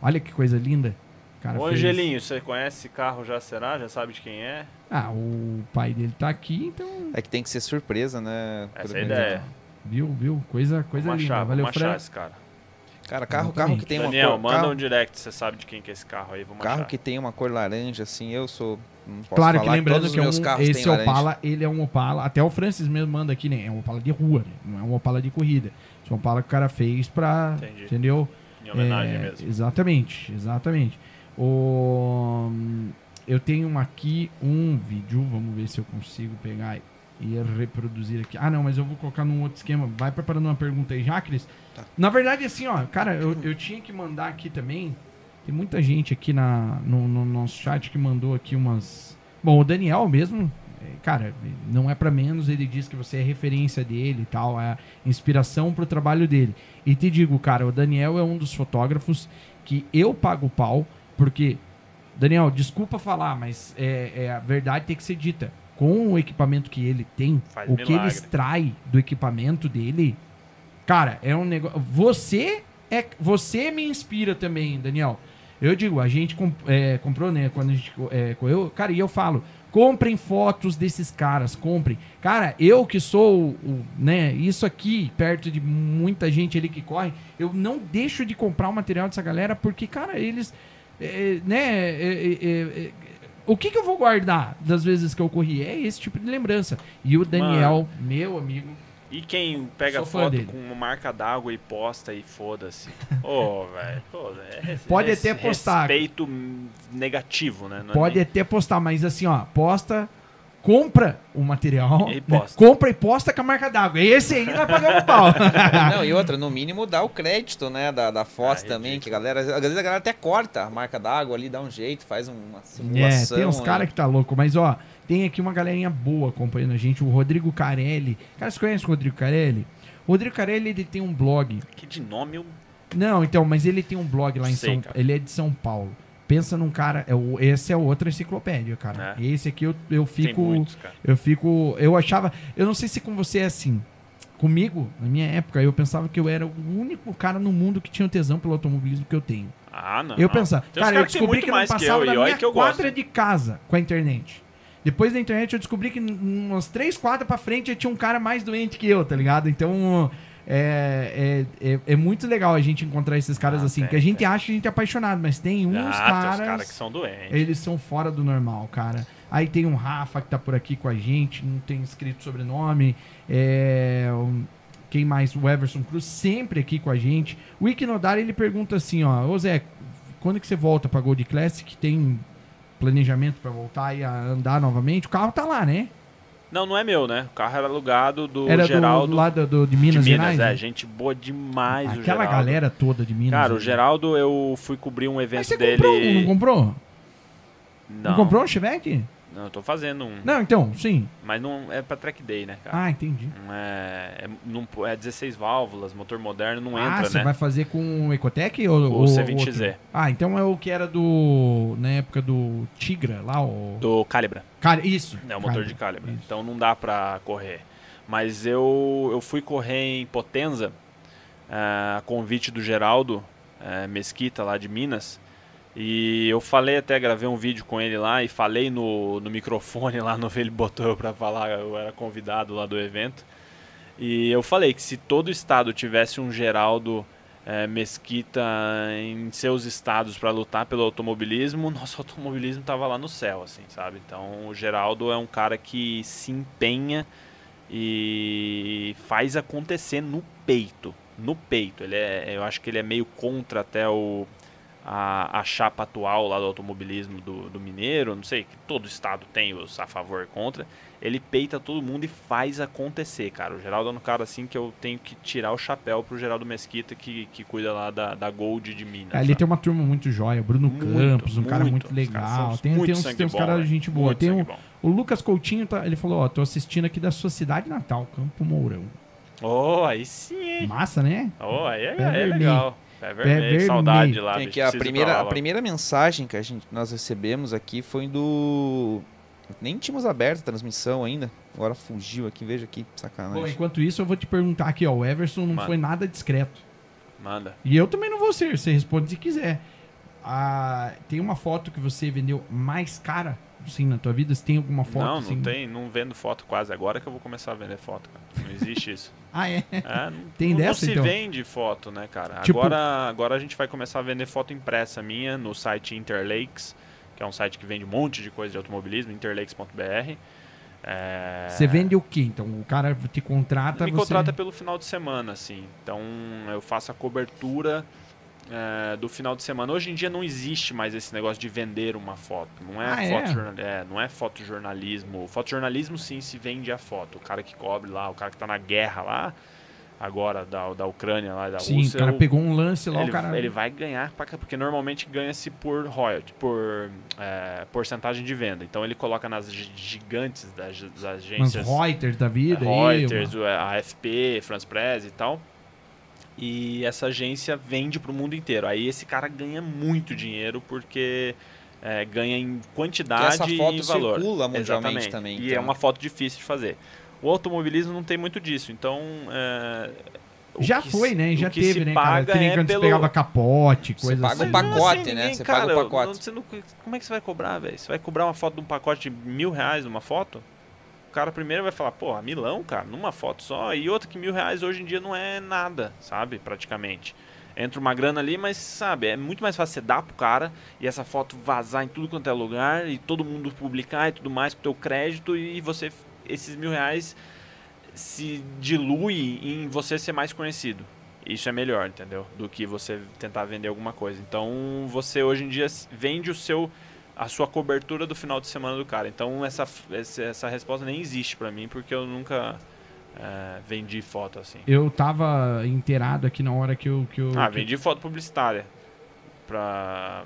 Olha que coisa linda. O cara Ô, fez- Angelinho, você conhece esse carro já, será? Já sabe de quem é? Ah, o pai dele tá aqui, então, É que tem que ser surpresa, né? Essa é a ideia. viu, viu? Coisa, coisa Vamos linda. achar, Valeu, achar esse cara. Cara, carro, carro que tem uma Daniel, cor, manda carro, um direct, você sabe de quem que é esse carro aí, vamos carro achar. que tem uma cor laranja, assim, eu sou. Claro que lembrando que é os meus um, esse laranja. Opala, ele é um Opala, até o Francis mesmo manda aqui, né? É um Opala de rua, né? Não é um Opala de corrida. É um Opala que o cara fez pra, Entendi. entendeu? Em homenagem É, mesmo. Exatamente, exatamente. O, eu tenho aqui um vídeo, vamos ver se eu consigo pegar e reproduzir aqui. Ah, não, mas eu vou colocar num outro esquema. Vai preparando uma pergunta aí já, Cris. Tá. Na verdade, assim, ó, cara, eu, eu tinha que mandar aqui também. Tem muita gente aqui na, no, no nosso chat que mandou aqui umas. Bom, o Daniel mesmo, é, cara, não é pra menos. Ele diz que você é referência dele e tal, é inspiração pro trabalho dele. E te digo, cara, o Daniel é um dos fotógrafos que eu pago pau, porque, Daniel, desculpa falar, mas é, é, a verdade tem que ser dita. Com o equipamento que ele tem, Faz o que ele milagre. extrai do equipamento dele, cara, é um negócio. Você é, você me inspira também, Daniel. Eu digo, a gente comp- é, comprou, né? Quando a gente é, correu, cara, e eu falo, comprem fotos desses caras, comprem. Cara, eu que sou, o, né? Isso aqui perto de muita gente ali que corre, eu não deixo de comprar o material dessa galera porque, cara, eles, é, né? é, é, é, é, o que, que eu vou guardar das vezes que eu corri? É esse tipo de lembrança. E o Daniel, meu amigo, E quem pega foto dele. com uma marca d'água e posta e foda-se. (laughs) Ô, velho. pô, é (laughs) Pode res- até postar. Respeito negativo, né? Não é Pode nem- até postar, mas assim, ó, posta, compra o material, E né? compra e posta com a marca d'água. Esse aí nós pagamos pau. (laughs) Não, e outra, no mínimo dá o crédito, né, da, da foto Ah, também, ridículo. que a galera, às vezes a galera até corta a marca d'água ali, dá um jeito, faz uma É, simulação. tem uns aí. caras que tá louco, mas ó, tem aqui uma galerinha boa acompanhando a gente, o Rodrigo Carelli. Cara, você conhece o Rodrigo Carelli? O Rodrigo Carelli, ele tem um blog. Que de nome eu... Não, então, mas ele tem um blog lá em Sei, São cara. Ele é de São Paulo. Pensa num cara. É o, esse é outra enciclopédia, cara. É. Esse aqui eu, eu fico. muitos. Eu fico. Eu achava. Eu não sei se com você é assim. Comigo, na minha época, eu pensava que eu era o único cara no mundo que tinha tesão pelo automobilismo que eu tenho. Ah, não. Eu pensava. Tem Cara, eu que descobri muito que não passava eu, da minha que eu quadra de casa com a internet. Depois da internet eu descobri que umas três quadras pra frente eu tinha um cara mais doente que eu, tá ligado? Então é, é, é, é muito legal a gente encontrar esses caras Ah, assim. tem, que a gente tem. acha que a gente é apaixonado, mas tem uns ah, tem caras. os caras que são doentes. Eles são fora do normal, cara. Aí tem um Rafa que tá por aqui com a gente, não tem escrito sobrenome. É, quem mais? O Everson Cruz, sempre aqui com a gente. O Iquinodar, ele pergunta assim, ó, ô Zé, quando que você volta pra Gold Classic? Tem planejamento pra voltar e a andar novamente? O carro tá lá, né? Não, não é meu, né? O carro era alugado do Era Geraldo do lá do, do- de de Minas, Minas. Gerais. é, né? gente boa demais o Aquela Geraldo. galera toda de Minas. Cara, o né? Geraldo, eu fui cobrir um evento Mas você dele... comprou não comprou? Não, Não comprou um Chevette? Não, eu tô fazendo um. Não, então, sim. Mas não é pra track day, né, cara? Ah, entendi. Não é, é, não, é 16 válvulas, motor moderno, não ah, entra, você né? vai fazer com o Ecotec ou O ou C20Z. outro? Ah, então é o que era do. Na época do Tigra lá, o. Do Calibra. Cara, isso. É o motor de Calibra. Isso. Então não dá pra correr. Mas eu, eu fui correr em Potenza, ah, a convite do Geraldo eh, Mesquita, lá de Minas. E eu falei até, gravei um vídeo com ele lá e falei no, no microfone lá (laughs) no ele botou pra falar, eu era convidado lá do evento. E eu falei que se todo estado tivesse um Geraldo é, Mesquita em seus estados para lutar pelo automobilismo, nosso (laughs) automobilismo tava lá no céu, assim, sabe? Então o Geraldo é um cara que se empenha e faz acontecer no peito, no peito. Ele é, eu acho que ele é meio contra até o a, a chapa atual lá do automobilismo do, do Mineiro, não sei, que todo estado tem os a favor e contra ele peita todo mundo e faz acontecer, cara. O Geraldo é um cara assim que eu tenho que tirar o chapéu pro Geraldo Mesquita, que, que cuida lá da, da Gold de Minas. Ali tem uma turma muito jóia, Bruno muito, Campos, um muito, cara muito legal. Tem, tem, uns, tem uns caras de gente boa. Tem um, o Lucas Coutinho, tá, ele falou, ó, tô assistindo aqui da sua cidade natal, Campo Mourão. Oh, aí sim. Massa, né? Oh, aí é, é, é legal. É vermelho, saudade lá. Tem que a primeira, a primeira mensagem que a gente, nós recebemos aqui foi do nem tínhamos aberto a transmissão ainda. Agora fugiu aqui, veja aqui, sacanagem. Bom, enquanto isso, eu vou te perguntar aqui, ó. O Everson não Manda. foi nada discreto. Manda. E eu também não vou ser, você responde se quiser. Ah, tem uma foto que você vendeu mais cara, assim, na tua vida? Você tem alguma foto? Não, assim? não tem, não vendo foto quase. Agora que eu vou começar a vender foto, cara. Não existe isso. (laughs) ah, é? é não, tem não, dessa, não se então? vende foto, né, cara? Tipo... Agora, agora a gente vai começar a vender foto impressa minha no site Interlakes que é um site que vende um monte de coisa de automobilismo, interlakes.br. É... Você vende o que? Então o cara te contrata. Me você... contrata pelo final de semana, assim. Então eu faço a cobertura é, do final de semana. Hoje em dia não existe mais esse negócio de vender uma foto. Não é, ah, foto, é? é? não é fotojornalismo. Fotojornalismo sim se vende a foto. O cara que cobre lá, o cara que está na guerra lá, agora da, da Ucrânia lá da Sim, Rússia. o cara pegou um lance lá, ele, o cara... Ele vai ganhar, porque normalmente ganha-se por royalty, por é, porcentagem de venda. Então ele coloca nas gigantes das, das agências... Mas Reuters da vida. Reuters, aí, a AFP, France Press e tal. E essa agência vende para o mundo inteiro. Aí esse cara ganha muito dinheiro porque... É, ganha em quantidade e valor. essa foto circula mundialmente Exatamente. também. Então. E é uma foto difícil de fazer. O automobilismo não tem muito disso. Então. É, já foi, né? Já teve, né, cara? Que nem é quando pelo... você pegava capote, coisa você paga assim. um pacote, assim, né? Você cara, paga o um pacote. Não, não, como é que você vai cobrar, velho? Você vai cobrar uma foto de um pacote de mil reais numa foto? Cara primeiro vai falar, pô, milão, cara, numa foto só. E outra que mil reais hoje em dia não é nada, sabe? Praticamente. Entra uma grana ali, mas sabe, é muito mais fácil você dar pro cara e essa foto vazar em tudo quanto é lugar e todo mundo publicar e tudo mais com o teu crédito e você esses mil reais se dilui em você ser mais conhecido. Isso é melhor, entendeu? Do que você tentar vender alguma coisa. Então, você hoje em dia vende o seu a sua cobertura do final de semana do cara. Então, essa, essa resposta nem existe para mim, porque eu nunca é, vendi foto assim. Eu tava inteirado aqui na hora que eu. Que eu ah, que... vendi foto publicitária pra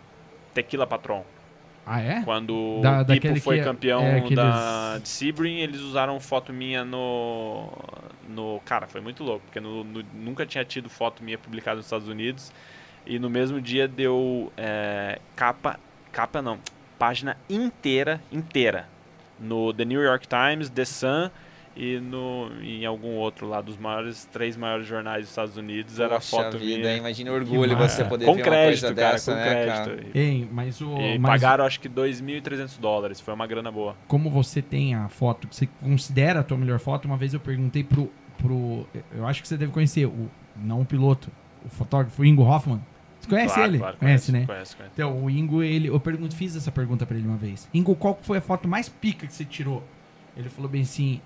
Tequila Patron. Ah, é? Quando da, o Pipo foi é- campeão é aqueles... da, de Sebring, eles usaram foto minha no. no Cara, foi muito louco, porque no, no, nunca tinha tido foto minha publicada nos Estados Unidos. E no mesmo dia deu é, capa. Capa não, página inteira, inteira. No The New York Times, The Sun e no, em algum outro lá dos maiores, três maiores jornais dos Estados Unidos Poxa era foto vida, minha. Imagina o orgulho você poder com ver crédito, uma coisa cara, dessa, com né, crédito. Cara? Ei, mas o, e mas pagaram acho que 2.300 dólares, foi uma grana boa. Como você tem a foto, você considera a tua melhor foto? Uma vez eu perguntei pro, pro eu acho que você deve conhecer, o, não o piloto, o fotógrafo Ingo Hoffman. Você conhece claro, ele? Claro, conhece, conhece, né? Conhece, conhece. Então, o Ingo, ele, eu pergunto, fiz essa pergunta para ele uma vez. Ingo, qual foi a foto mais pica que você tirou? Ele falou bem assim: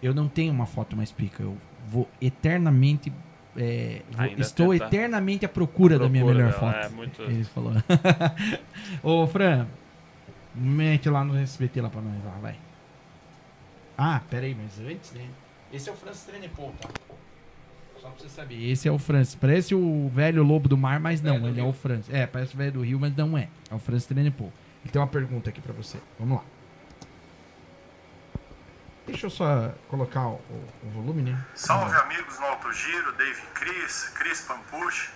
eu não tenho uma foto mais pica. Eu vou eternamente. É, vou, estou eternamente à procura, procura, da minha melhor dela, foto. É, muito... Ele falou. (laughs) Ô, Fran, mete lá no SBT lá pra nós, lá, vai. Ah, pera aí, mas antes, né? Esse é o Francis Trenepol, tá? Só pra você saber. Esse é o Francis. Parece o velho lobo do mar, mas não, ele é o Francis. É, parece o velho do rio, mas não é. É o Francis Trenepol. Ele tem uma pergunta aqui pra você. Vamos lá. Deixa eu só colocar o, o volume, né? Salve amigos no Alto Giro, Dave Cris, Cris Pampucci,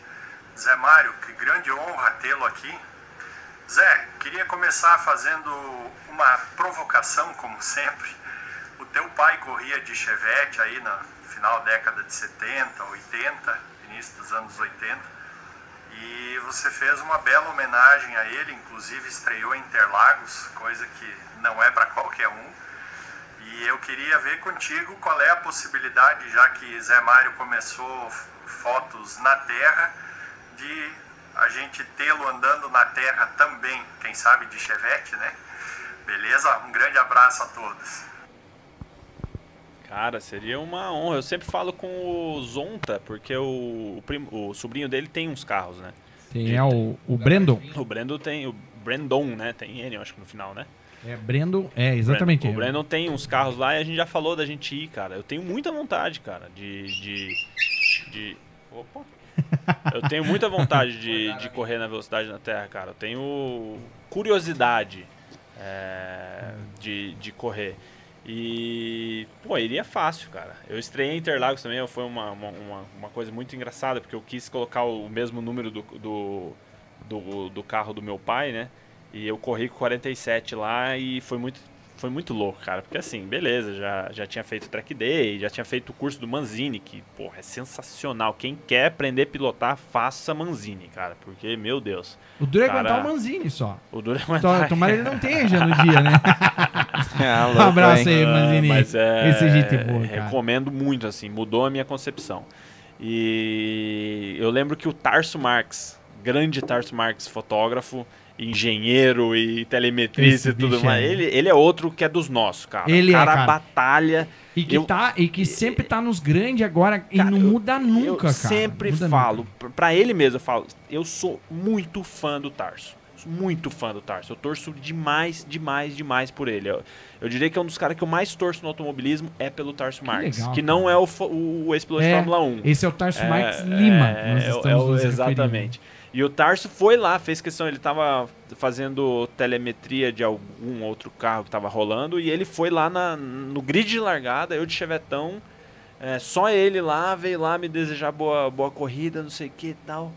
Zé Mário, que grande honra tê-lo aqui. Zé, queria começar fazendo uma provocação, como sempre. O teu pai corria de Chevette aí na final da década de 70, 80, início dos anos 80, e você fez uma bela homenagem a ele, inclusive estreou em Interlagos, coisa que não é para qualquer um. E eu queria ver contigo qual é a possibilidade, já que Zé Mário começou fotos na terra, de a gente tê-lo andando na terra também, quem sabe de Chevette, né? Beleza? Um grande abraço a todos. Cara, seria uma honra. Eu sempre falo com o Zonta, porque o, o, prim, o sobrinho dele tem uns carros, né? Tem, é o, o Brandon. O Brandon tem. O Brandon, né? Tem N, eu acho que no final, né? É, Brandon, é, exatamente. Brandon, o Brandon tem uns carros lá e a gente já falou da gente ir, cara. Eu tenho muita vontade, cara, de. de, de... Opa! Eu tenho muita vontade de, de correr na velocidade na Terra, cara. Eu tenho curiosidade é, de, de correr. E, pô, iria fácil, cara. Eu estreiei em Interlagos também, foi uma, uma, uma, coisa muito engraçada, porque eu quis colocar o mesmo número do, do, do, do carro do meu pai, né? E eu corri com 47 lá e foi muito foi muito louco, cara. Porque assim, beleza, já, já tinha feito track day, já tinha feito o curso do Manzini, que, porra, é sensacional. Quem quer aprender a pilotar, faça Manzini, cara. Porque, meu Deus. O duro é aguentar o Manzini só. O duro é aguentar. Tomara ele não tenha já no (laughs) dia, né? (laughs) é, louco, um abraço aí, Manzini. Mas é, Esse jeito boa, cara. Recomendo muito, assim, mudou a minha concepção. E eu lembro que o Tarso Marx, grande Tarso Marx, fotógrafo, engenheiro e telemetrista e tudo mais. É. Ele, ele é outro que é dos nossos, cara. Ele o cara, é, cara. batalha. E que, eu, tá, e que sempre tá nos grandes agora cara, e não muda nunca, eu cara. sempre falo, nunca. pra ele mesmo, eu falo, eu sou muito fã do Tarso. Muito fã do Tarso. Eu torço demais, demais, demais por ele. Eu, eu diria que é um dos caras que eu mais torço no automobilismo é pelo Tarso que Marques. Legal, que não cara. é o, o, o ex-piloto é, de Fórmula 1. Esse é o Tarso é, Marques Lima. É, é, é o, exatamente. Referindo. E o Tarso foi lá, fez questão, ele estava fazendo telemetria de algum outro carro que estava rolando e ele foi lá na, no grid de largada, eu de chevetão, é, só ele lá, veio lá me desejar boa, boa corrida, não sei o que e tal.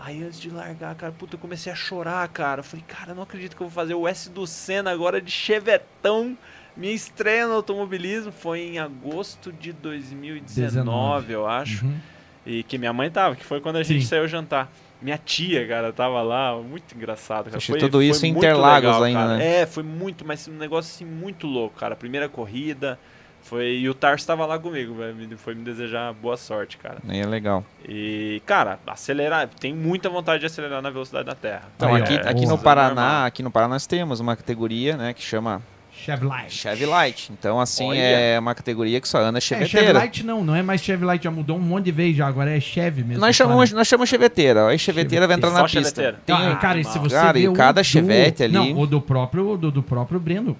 Aí antes de largar, cara, puta, eu comecei a chorar, cara. Eu falei, cara, não acredito que eu vou fazer o S do Senna agora de chevetão. Minha estreia no automobilismo foi em agosto de 2019, 19. eu acho. Uhum. E que minha mãe tava, que foi quando a gente Sim. saiu jantar. Minha tia, cara, tava lá, muito engraçado. Cara. Foi, tudo isso em Interlagos legal, ainda, cara. né? É, foi muito, mas um negócio assim muito louco, cara. Primeira corrida, foi e o Tarso estava lá comigo, foi me desejar boa sorte, cara. E é legal. E, cara, acelerar, tem muita vontade de acelerar na velocidade da Terra. Então, Aí, aqui, é, aqui no Paraná, aqui no Paraná nós temos uma categoria, né, que chama Chevlight. Chevlight. Então, assim, Olha. é uma categoria que só anda cheveteira. É, Chevlight não, não é mais Chevlight, já mudou um monte de vez já, agora é Chevy mesmo. Nós chamamos, nós chamamos cheveteira, aí cheveteira vai entrar na pista. Tem, ah, cara, e se você cara, e cada chevette ali... Não, o do próprio, do, do próprio Breno.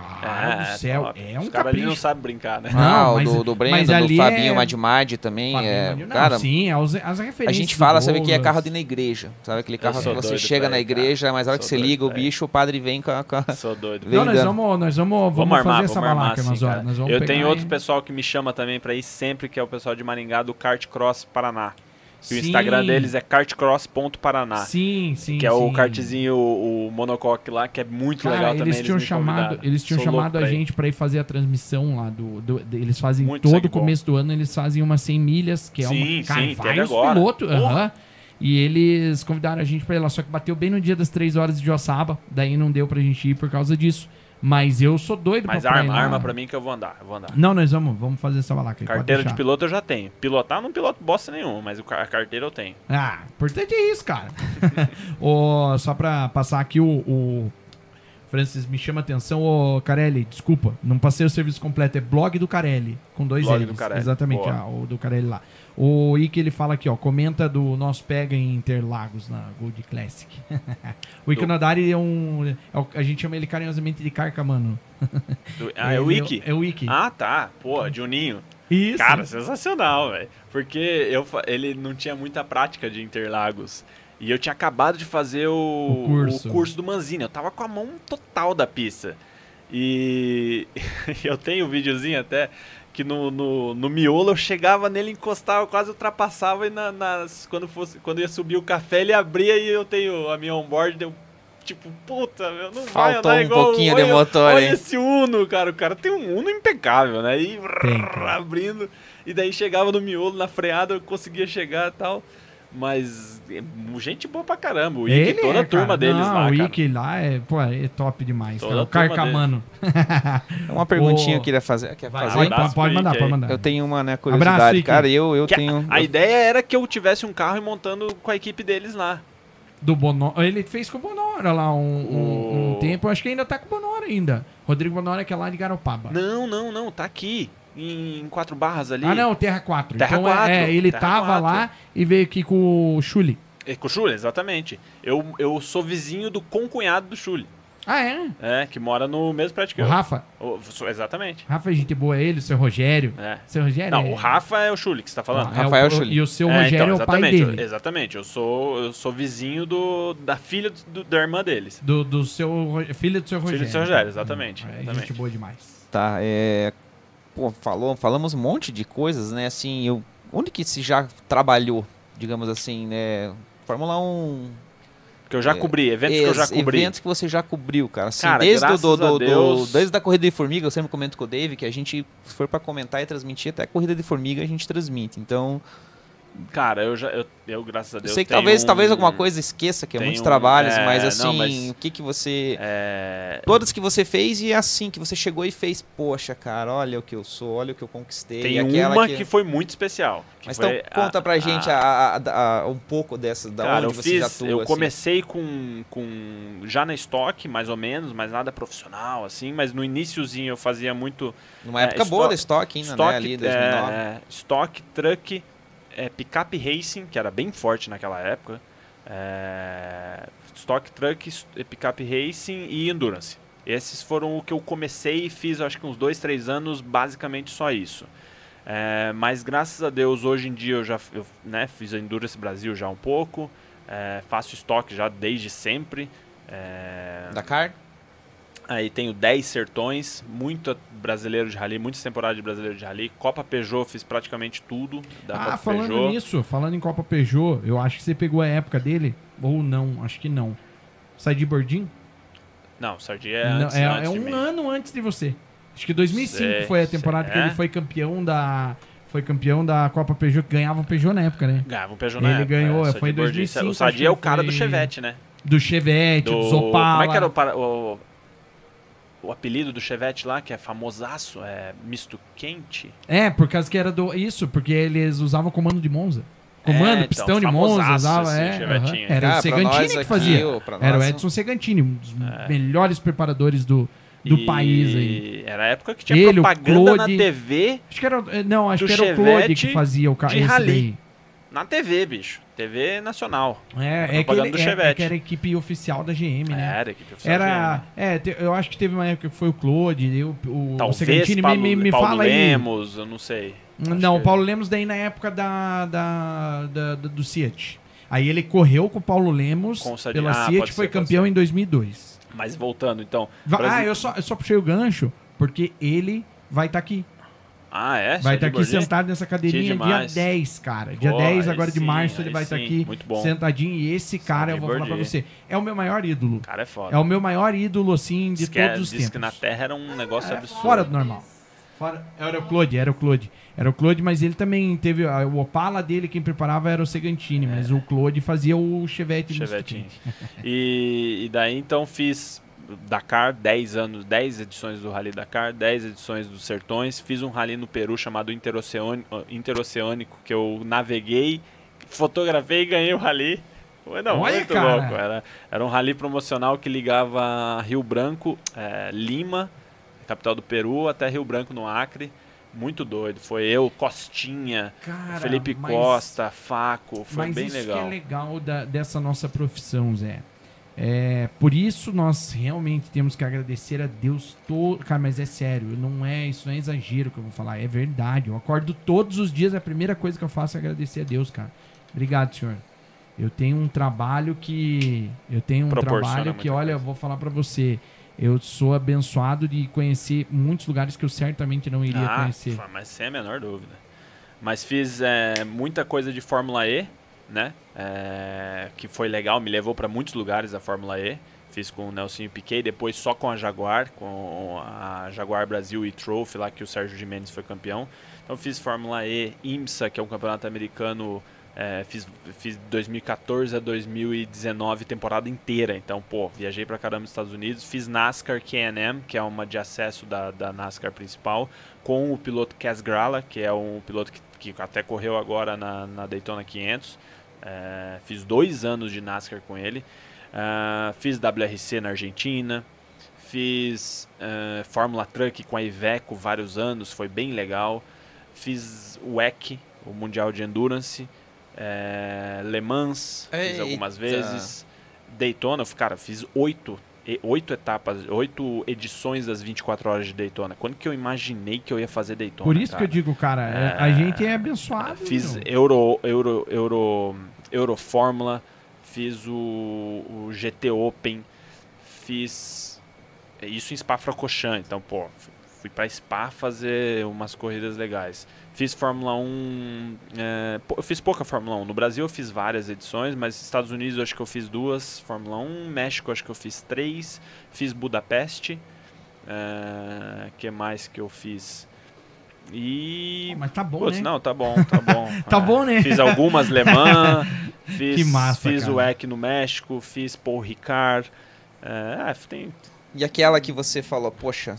Cara é, do céu, top. é um Os capricho. não sabe brincar, né? Não, ah, mas, do, do Breno, do Fabinho é... Madimad também. Fabinho é, não, cara, sim, as, as referências. A gente fala, sabe que é carro de ir na igreja. Sabe aquele carro que você chega na igreja, mas a hora que você liga o bicho, o padre vem com a. Sou doido. Não, nós vamos, nós vamos, vamos, vamos armar, fazer essa balaca assim, nós vamos Eu tenho outro pessoal que me chama também pra ir sempre, que é o pessoal de Maringá do Kart Cross Paraná. E o Instagram deles é kartcross.paraná. Sim, sim. Que é sim. o kartzinho, o, o monocoque lá, que é muito Cara, legal eles também. Tinham eles chamado, eles tinham Sou chamado a gente para ir fazer a transmissão lá do. do, do eles fazem muito todo começo do ano, eles fazem umas 100 milhas, que é sim, uma. Cara, sim, vários pilotos. Aham. E eles convidaram a gente para ir lá, só que bateu bem no dia das 3 horas de Joçaba, daí não deu pra gente ir por causa disso. Mas eu sou doido Mas pra arma, arma pra mim que eu vou andar, eu vou andar. Não, nós vamos, vamos fazer essa balaca. Carteira de piloto eu já tenho. Pilotar não piloto bosta nenhuma, mas a carteira eu tenho. Ah, importante é isso, cara. (laughs) oh, só pra passar aqui o, o Francis, me chama a atenção, ô Carelli, desculpa, não passei o serviço completo, é blog do Carelli, com dois blog L's. Do Carelli. Exatamente, ah, o do Carelli lá. O Ike ele fala aqui, ó, comenta do nosso pega em Interlagos na Gold Classic. (laughs) o Ike Nodari é um. É a gente chama ele carinhosamente de Carca, mano. (laughs) Do, ah, é o Ike? É, é, o Ike. Ah, tá. Pô, Juninho. Isso. Cara, sensacional, velho. Porque eu, ele não tinha muita prática de Interlagos. E eu tinha acabado de fazer o, o, curso. o curso do Manzini. Eu tava com a mão total da pista. E (laughs) eu tenho um videozinho até que no, no, no, miolo eu chegava nele, encostava, quase ultrapassava e na, nas, quando, fosse, quando ia subir o café ele abria e eu tenho a minha onboard, deu tipo, puta, meu, não Faltou vai andar um igual... pouquinho olha, de motor, Olha hein? esse Uno, cara, o cara tem um Uno impecável, né? E Tem, (laughs) abrindo, e daí chegava no miolo, na freada, eu conseguia chegar e tal... Mas é gente boa pra caramba. O Ike, Ele toda é, a turma cara. deles Não, lá, o cara. Ike lá é, pô, é top demais. Toda Cara. O Carcamano. (laughs) Uma perguntinha Ô, que eu queria fazer. Quer Vai, fazer? vai, Abraço pode, mandar, pode mandar. Eu tenho uma né, Abraço, curiosidade, Ike. cara. Eu, eu Que tenho. a, eu- ideia era que eu tivesse um carro e montando com a equipe deles lá. Do Bonora. Ele fez com o Bonora lá um, um- um O- tempo. Acho que ainda tá com o Bonora ainda. Rodrigo Bonora, que é lá de Garopaba. Não, não, não, tá aqui. Em quatro barras ali. Ah, não, Terra 4. Terra então, é- 4, é, ele Terra tava 4. lá e veio aqui com o Chuli. É, com o Chule, exatamente. Eu, eu sou vizinho do concunhado do Chule. Ah, é? É, que mora no mesmo prédio que O eu. Rafa. O- exatamente. Rafa é gente boa, ele, o seu Rogério. É. Seu Rogério Não, é- o Rafa é o Chule que você tá falando. Ah, é o- Rafael o- Chuli. E o seu É, Rogério então, é o pai dele. eu- exatamente. Eu sou, eu sou vizinho do, da filha do- da irmã deles. Do, do seu filho do seu Rogério. Filho do seu Rogério, exatamente, É exatamente. gente boa demais. Tá, é. Pô, falou, falamos um monte de coisas, né? Assim, eu. Onde que se já trabalhou, digamos assim, né? Fórmula 1. Que eu já É, cobri, eventos que eu já ex- cobri. Eventos que você já cobriu, cara. Assim, Cara, desde, do, do, a do- Deus- desde a corrida de formiga, eu sempre comento com o Dave que a gente, se for pra comentar e transmitir, até a corrida de formiga a gente transmite. Então, Cara, eu já, eu, eu, graças a eu Deus. sei que talvez, um- talvez alguma coisa esqueça, que é muitos um- trabalhos, é, mas assim, não, mas- o que que você. É, Todas que você fez e é assim, que você chegou e fez, poxa, cara, olha o que eu sou, olha o que eu conquistei. tem uma que... foi muito especial. que Mas então conta pra gente a, a- a- um pouco dessa, da Cara, onde eu você fiz, já atua. eu assim. comecei com, com já na estoque, mais ou menos, mas nada profissional, assim, mas no iníciozinho eu fazia muito Numa é, época esto- boa da estoque ainda, estoque, né? Ali, 2009. é, estoque, truck, é, picape racing, que era bem forte naquela época, é, estoque, truck, picape racing e endurance. Esses foram o que eu comecei e fiz, acho que uns dois, três anos, basicamente só isso. É, mas graças a Deus, hoje em dia eu já eu, né, fiz a Endurance Brasil já um pouco, é, faço estoque já desde sempre. é, Dakar? Aí tenho 10 sertões, muito brasileiro de rally, muitas temporadas de brasileiro de rally. Copa Peugeot fiz praticamente tudo da Ah, Copa falando Peugeot. nisso, falando em Copa Peugeot, eu acho que você pegou a época dele, ou não, acho que não. Sai de Bordin? Não, Sardia é Não, antes, é, antes é um mim. ano antes de você. Acho que 2005 Sei, foi a temporada sei. que ele É? foi campeão da foi campeão da Copa Peugeot, que ganhava um Peugeot na época, né? Ganhava um Peugeot na Ele época, ganhou, é, foi Sardi em Bordi. 2005, O Sardi que é o cara foi- do Chevette, né? Do Chevette, Do... Opala. Como é que era o, o, o apelido do Chevette lá, que é famosaço? É misto quente? É, por causa que era do isso, porque eles usavam comando de Monza. Comando, É, então, pistão de Monza, usava, esse é. Era Ah, o Segantini que aqui, fazia. Era o Edson Segantini, um dos É. melhores preparadores do, do E país aí. Era a época que tinha Ele, propaganda na Claude- TV, Acho que era, não, acho que era o Claude que fazia o carro de esse rally. Na TV, bicho. TV nacional. É, é que, ele, do é- é que era a equipe oficial da GM, né? Era, equipe oficial Era. GM. É, te- eu acho que teve uma época que foi o Claude, eu, o, o Talvez Segantini. Paulo, me, me, me Paulo fala aí. Lemos, eu não sei. Não, o Paulo Lemos daí na época da, da, da- da- do Fiat. Aí ele correu com o Paulo Lemos Com o Sadi- pela Ah, Fiat e foi ser, campeão em 2002. Mas voltando, então. Brasil- Ah, eu só, eu só puxei o gancho porque ele vai estar aqui. Ah, é? Vai estar aqui Bordi? sentado nessa cadeirinha dia demais. 10, cara. Dia Pô, 10 aí agora de sim, março ele vai estar sim, aqui sentadinho. E esse cara, eu vou falar pra você, é o meu maior ídolo. O cara é foda. É o meu maior ídolo, assim, de que, é- todos os diz tempos. que na Terra era um negócio É absurdo. fora do normal. Fora- Era o Claude, era o Claude. Era o Claude, mas ele também teve. a- O Opala dele, quem preparava era o Segantini, mas o Claude fazia o Chevette quente. E, e daí então fiz Dakar, 10 anos, 10 edições do Rally Dakar, 10 edições dos Sertões. Fiz um rally no Peru chamado Interoceânico, Interoceânico que eu naveguei, fotografei e ganhei o rally. Foi, Não, Olha, muito cara. louco. Era, era um rally promocional que ligava Rio Branco, eh, Lima, capital do Peru, até Rio Branco, no Acre. Muito doido. Foi eu, Costinha, Cara, Felipe mas- Costa, Faco. Foi Mas bem isso legal. que é legal da- dessa nossa profissão, Zé. É, por isso nós realmente temos que agradecer a Deus todo. Cara, mas é sério, não é isso não é exagero que eu vou falar, é verdade. Eu acordo todos os dias, a primeira coisa que eu faço é agradecer a Deus, cara. Obrigado, senhor. Eu tenho um trabalho que eu tenho um trabalho que, olha, eu vou falar pra você, eu sou abençoado de conhecer muitos lugares que eu certamente não iria ah, conhecer. Mas sem a menor dúvida. Mas fiz é, muita coisa de Fórmula E, né? É, que foi legal, me levou para muitos lugares a Fórmula E. Fiz com o Nelson Piquet, depois só com a Jaguar, com a Jaguar Brasil e Trophy, lá que o Sérgio Jimenez foi campeão. Então fiz Fórmula E, IMSA, que é um campeonato americano É, fiz, fiz 2014 a 2019 temporada inteira, então, pô, viajei pra caramba nos Estados Unidos. Fiz NASCAR K&M, que é uma de acesso da, da NASCAR principal, com o piloto Cas Gralla, que é um piloto que, que até correu agora na, na Daytona 500. É, fiz dois anos de NASCAR com ele. Uh, fiz WRC na Argentina. Fiz uh, Fórmula Truck com a Iveco vários anos, foi bem legal. Fiz o WEC, o Mundial de Endurance é, Le Mans, Eita. fiz algumas vezes. Daytona, cara, fiz oito, oito etapas, oito edições das 24 horas de Daytona. Quando que eu imaginei que eu ia fazer Daytona? Por isso cara? que eu digo, cara, é, a gente é abençoado. Fiz Euro, Euro, Euro, Euro Fórmula, fiz o, o GT Open, fiz isso em Spa-Francorchamps. Então, pô, fui para Spa fazer umas corridas legais. Fiz Fórmula 1. É, eu fiz pouca Fórmula 1. No Brasil eu fiz várias edições, mas nos Estados Unidos eu acho que eu fiz duas Fórmula 1. México eu acho que eu fiz três. Fiz Budapeste. É, que mais que eu fiz? E. Mas tá bom, Putz, né? Não, tá bom, tá bom. (laughs) tá é, bom, né? Fiz algumas Le Mans. (laughs) fiz, que massa, Fiz cara. o EC no México. Fiz Paul Ricard. É, tem. E aquela que você falou, poxa,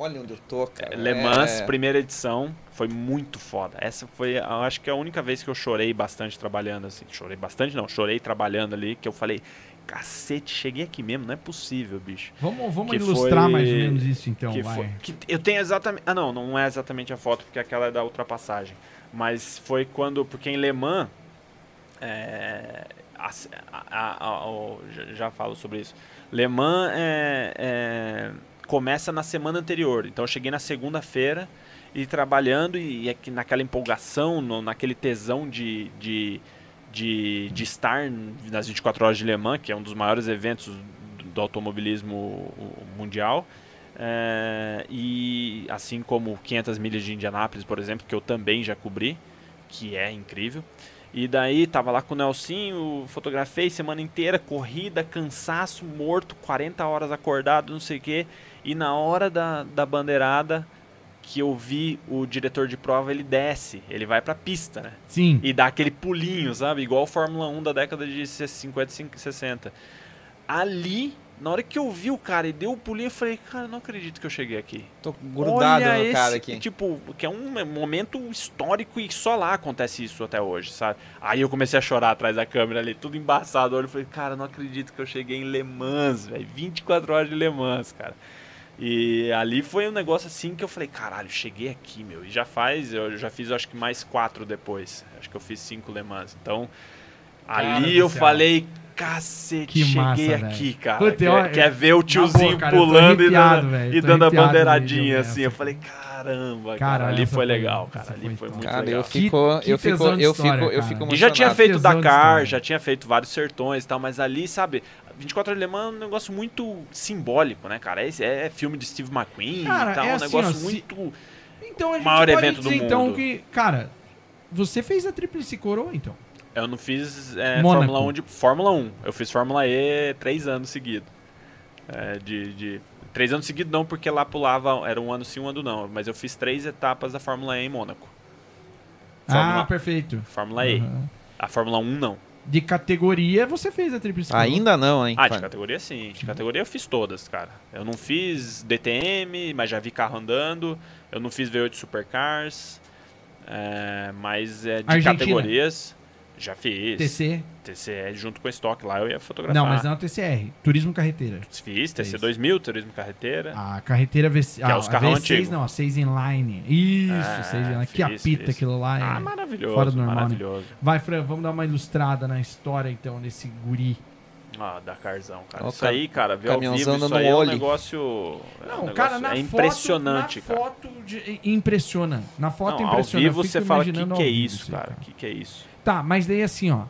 olha onde eu tô, cara. Le Mans, é... primeira edição, foi muito foda. Essa foi, eu acho que é a única vez que eu chorei bastante trabalhando assim. Chorei bastante, não, chorei trabalhando ali, que eu falei, cacete, cheguei aqui mesmo, não é possível, bicho. Vamos, vamos ilustrar foi, mais ou menos isso então, que vai. Foi, que eu tenho exatamente, ah não, não é exatamente a foto, porque aquela é da ultrapassagem. Mas foi quando, porque em Le Mans, é, a, a, a, já, já falo sobre isso. Le Mans é, é começa na semana anterior. Então eu cheguei na segunda-feira e trabalhando e, e naquela empolgação, no, naquele tesão de, de, de, de, estar nas 24 horas de Le Mans, que é um dos maiores eventos do, do automobilismo mundial. É, e assim como 500 milhas de Indianápolis, por exemplo, que eu também já cobri, que é incrível. E daí tava lá com o Nelsinho, fotografei semana inteira, corrida, cansaço, morto, 40 horas acordado, não sei o quê. E na hora da, da bandeirada, que eu vi o diretor de prova, ele desce, ele vai pra pista, né? Sim. E dá aquele pulinho, sabe? Igual a Fórmula 1 da década de 50 e 60. Ali, na hora que eu vi o cara e deu o pulinho, eu falei, cara, não acredito que eu cheguei aqui. Tô grudado Olha no esse, cara aqui. Tipo, que é um momento histórico e só lá acontece isso até hoje, sabe? Aí eu comecei a chorar atrás da câmera ali, tudo embaçado. Eu falei, cara, não acredito que eu cheguei em Le Mans, velho. 24 horas de Le Mans, cara. E ali foi um negócio assim que eu falei, caralho, cheguei aqui, meu. E já faz, eu já fiz acho que mais quatro depois. Acho que eu fiz cinco Le Mans. Então, cara ali eu céu. falei, cacete, que cheguei massa, aqui, véio. cara. Puta, quer, eu, quer ver o tiozinho boa, cara, pulando e dando, véio, e dando a bandeiradinha mesmo, assim. Eu falei, caramba, cara, ali foi legal, cara. Ali foi muito cara, legal. Eu fico, que, eu que fico, eu fico, eu cara. fico E já tinha feito Tesão Dakar, já tinha feito vários sertões e tal, mas ali, sabe, 24 horas de Le Mans é um negócio muito simbólico, né, cara? É, é filme de Steve McQueen cara, e tal, é um assim, negócio ó, muito. Se... Então a gente maior evento dizer, do então mundo. que, cara, você fez a tríplice coroa, então. Eu não fiz é. Fórmula 1 de Fórmula 1. Eu fiz Fórmula E três anos seguidos. É, de, de três anos seguidos não, porque lá pulava era um ano sim, um ano não. Mas eu fiz três etapas da Fórmula E em Mônaco. Fórmula, ah, perfeito. Fórmula E. Uhum. A Fórmula 1 não. De categoria, você fez a tríplice coroa. Ainda não, hein? Ah, de categoria sim. De categoria eu fiz todas, cara. Eu não fiz DTM, mas já vi carro andando. Eu não fiz V8 Supercars. É, mas é de Argentina. categorias. Já fiz. TC. TCE junto com o estoque lá, eu ia fotografar. Não, mas não é TCR. Turismo carreteira. Fiz, TC Fez. 2000, Turismo Carreteira. A carreteira V6. é os carrão V6 antigo. não, a 6 inline. Isso, É, 6 inline. Que fiz, apita fiz. aquilo lá. É... Ah, maravilhoso, fora do normal, né? maravilhoso. Vai, Fran, vamos dar uma ilustrada na história, então, desse guri. Ah, Dakarzão, cara. Ó, isso aí, cara, ver ao vivo, isso aí é um negócio... é um Não, negócio- cara, na É impressionante, foto, na cara. foto de- impressiona. Na foto Não, ao impressiona. Eu vivo você fala, o que, que é ao isso, cara? O que, que é isso? Tá, mas daí assim, ó.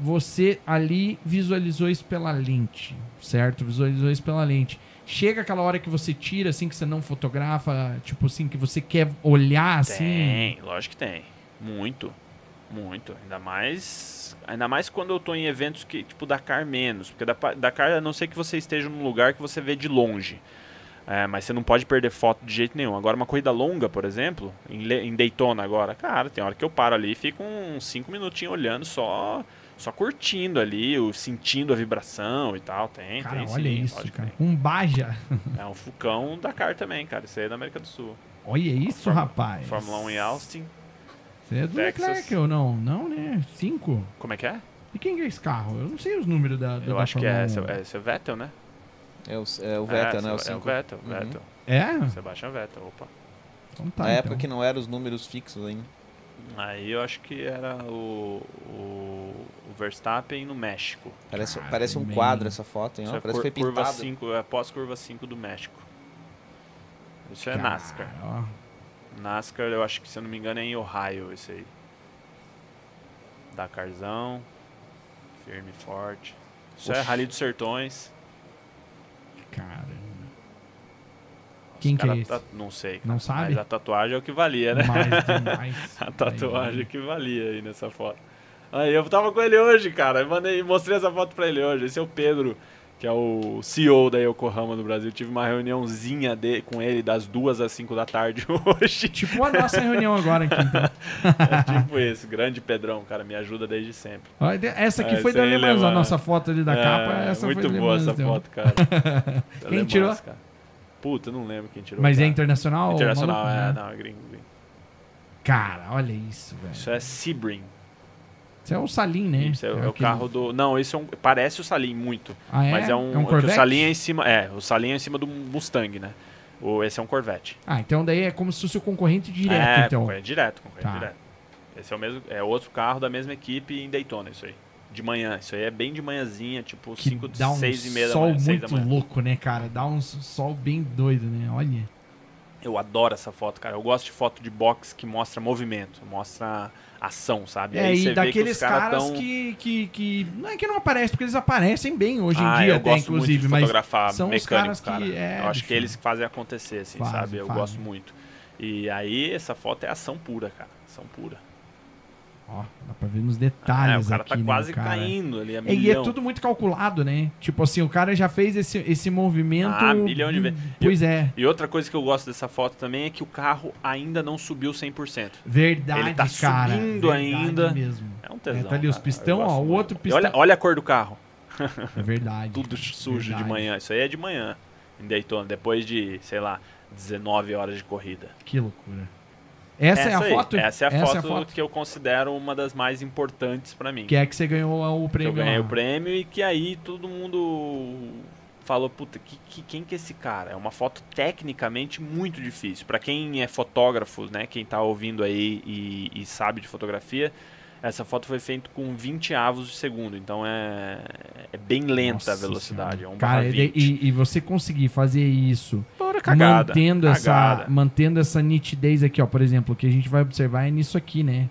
Você ali visualizou isso pela lente, certo? Visualizou isso pela lente. Chega aquela hora que você tira, assim, que você não fotografa, tipo assim, que você quer olhar, assim... Tem, lógico que tem. Muito, muito. Ainda mais, ainda mais quando eu tô em eventos que, tipo, Dakar menos. Porque da- Dakar, a não ser que você esteja num lugar que você vê de longe. É, mas você não pode perder foto de jeito nenhum. Agora, uma corrida longa, por exemplo, em, em Daytona agora, cara, tem hora que eu paro ali e fico uns 5 minutinhos olhando só, só curtindo ali, o- sentindo a vibração e tal. Tem, Cara, tem olha sim, isso, cara. Um Baja. tem. (laughs) É um Fucão Dakar também, cara. Isso aí é da América do Sul. Olha isso, Fórmula- rapaz. Fórmula 1 em Austin. Você é do Texas. Leclerc ou não? Não, né? Cinco. Como é que é? E quem que é esse carro? Eu não sei os números da, do Eu da acho que é, Fórmula 1. é, esse é o Vettel, né? É o, é o Vettel, é, né? O É o. Vettel, Uhum. Vettel. É? Sebastian Vettel, opa. Então tá, Na época então. que não eram os números fixos ainda. Aí eu acho que era o, o, o Verstappen no México. Parece, Cara, parece um quadro essa foto, hein? Isso ó. é Parece cur- que foi curva pintado. 5, é pós-curva 5 do México. Isso é Cara, NASCAR. NASCAR, eu acho que, se eu não me engano, é em Ohio esse aí. Dakarzão. Firme e forte. Isso é Oxi. Rally dos Sertões. Caramba. Os Quem que é cara esse? Não sei. Não cara, sabe? Mas a tatuagem é o que valia, né? Mais (laughs) demais. A tatuagem é o que valia aí nessa foto. Aí eu tava com ele hoje, cara. Eu mandei, mostrei essa foto pra ele hoje. Esse é o Pedro, que é o CEO da Yokohama no Brasil. Tive uma reuniãozinha de, com ele das duas às 5 da tarde (laughs) hoje. Tipo a nossa reunião agora aqui, então. É tipo esse, grande Pedrão, cara, me ajuda desde sempre. Essa aqui É, foi da Alemãs, a leva- nossa foto ali da É, capa. Essa muito foi boa essa então. foto, cara. (laughs) Quem tirou? cara. Puta, não lembro quem tirou. Mas é cara. internacional? Internacional, maluco? é, Né? não, é gringo. gringo. Cara, olha isso, velho. Isso é Sebring. Isso é o Salim, né? Isso é, é o carro do. Não, esse é um. Parece o Salim muito. Ah, é? Mas é um. é um é Corvette? o Salim é em cima. É, o Salim é em cima do Mustang, né? O, esse é um Corvette. Ah, então daí é como se fosse o concorrente direto, é, então. concorrente direto, concorrente Tá. direto. Esse é o mesmo. É outro carro da mesma equipe em Daytona, isso aí. De manhã. Isso aí é bem de manhãzinha, tipo Que 5, dá um 6 e meia da sol manhã. da muito louco, né, cara? Dá um sol bem doido, né? Olha. Eu adoro essa foto, cara. Eu gosto de foto de box que mostra movimento, mostra ação, sabe? É, Aí e que daqueles os caras caras tão... que, que, que. Não é que não aparecem, porque eles aparecem bem hoje em ah, dia, eu até, gosto inclusive, muito de mas. fotografar são os mecânicos, cara. que- é, eu acho que eles que fazem acontecer, assim, Fazem, sabe? Eu fazem. gosto muito. E aí, essa foto é ação pura, cara. Ação pura. Ó, dá pra ver nos é, detalhes o cara aqui, tá né, quase cara? caindo ali, É, e é tudo muito calculado, né? Tipo assim, o cara já fez esse, esse movimento. Ah, milhão de vezes. Pois é. E outra coisa que eu gosto dessa foto também é que o carro ainda não subiu 100%. Verdade, Ele tá cara. subindo ainda. mesmo. É um tesão. É, tá ali os pistão, ó, o outro pistão- Olha, olha a cor do carro. (laughs) É verdade. Tudo sujo Verdade. de manhã. Isso aí é de manhã. Em Daytona, depois de, sei lá, 19 horas de corrida. Que loucura. Essa, é a aí, foto? Essa é a, foto, que eu considero uma das mais importantes pra mim. Que é que você ganhou o Que prêmio. eu ganhei o prêmio e que aí todo mundo falou, puta, que, que- quem que é esse cara? É uma foto tecnicamente muito difícil. Pra quem é fotógrafo, né, quem tá ouvindo aí e, e sabe de fotografia, essa foto foi feita com 20 avos de segundo, então é, é bem lenta Nossa a velocidade, é um Cara, e, 20. e- você conseguir fazer isso cagada, mantendo essa cagada. mantendo essa nitidez aqui, ó, por exemplo, o que a gente vai observar é nisso aqui, né?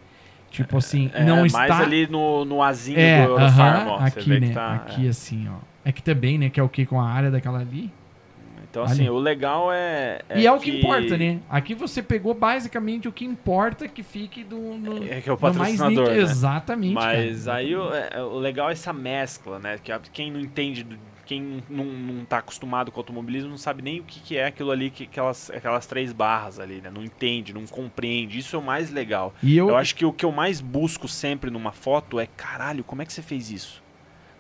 Tipo assim, É, não mais está ali no, no azinho é, do Eurofarm, aham, ó, aqui, né? tá... aqui assim, ó. É que também, né, que é o que com a área daquela ali. Então, assim, Olha. o legal é. e é o que importa, né? Aqui você pegou basicamente o que importa que fique do, no, É que é o patrocinador. né? Exatamente. Mas cara. aí o, é- o legal é essa mescla, né? Que quem não entende, do- quem não, não tá acostumado com automobilismo não sabe nem o que, que é aquilo ali, que, aquelas, aquelas três barras ali, né? Não entende, não compreende. Isso é o mais legal. E eu, Eu acho que o que eu mais busco sempre numa foto é, caralho, como é que você fez isso?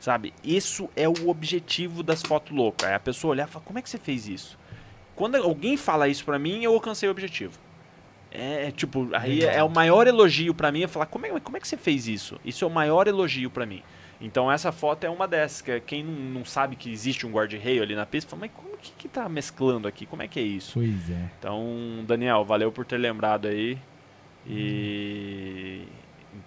Sabe? Isso é o objetivo das fotos loucas. É a pessoa olhar e falar, como é que você fez isso? Quando alguém fala isso pra mim, eu alcancei o objetivo. É, tipo, aí é o maior elogio pra mim é falar, como é, como é que você fez isso? Isso é o maior elogio pra mim. Então essa foto é uma dessas, que é quem não, não sabe que existe um guarda-reio ali na pista, fala, mas como que, que tá mesclando aqui? Como é que é isso? Pois é. Então, Daniel, valeu por ter lembrado aí. E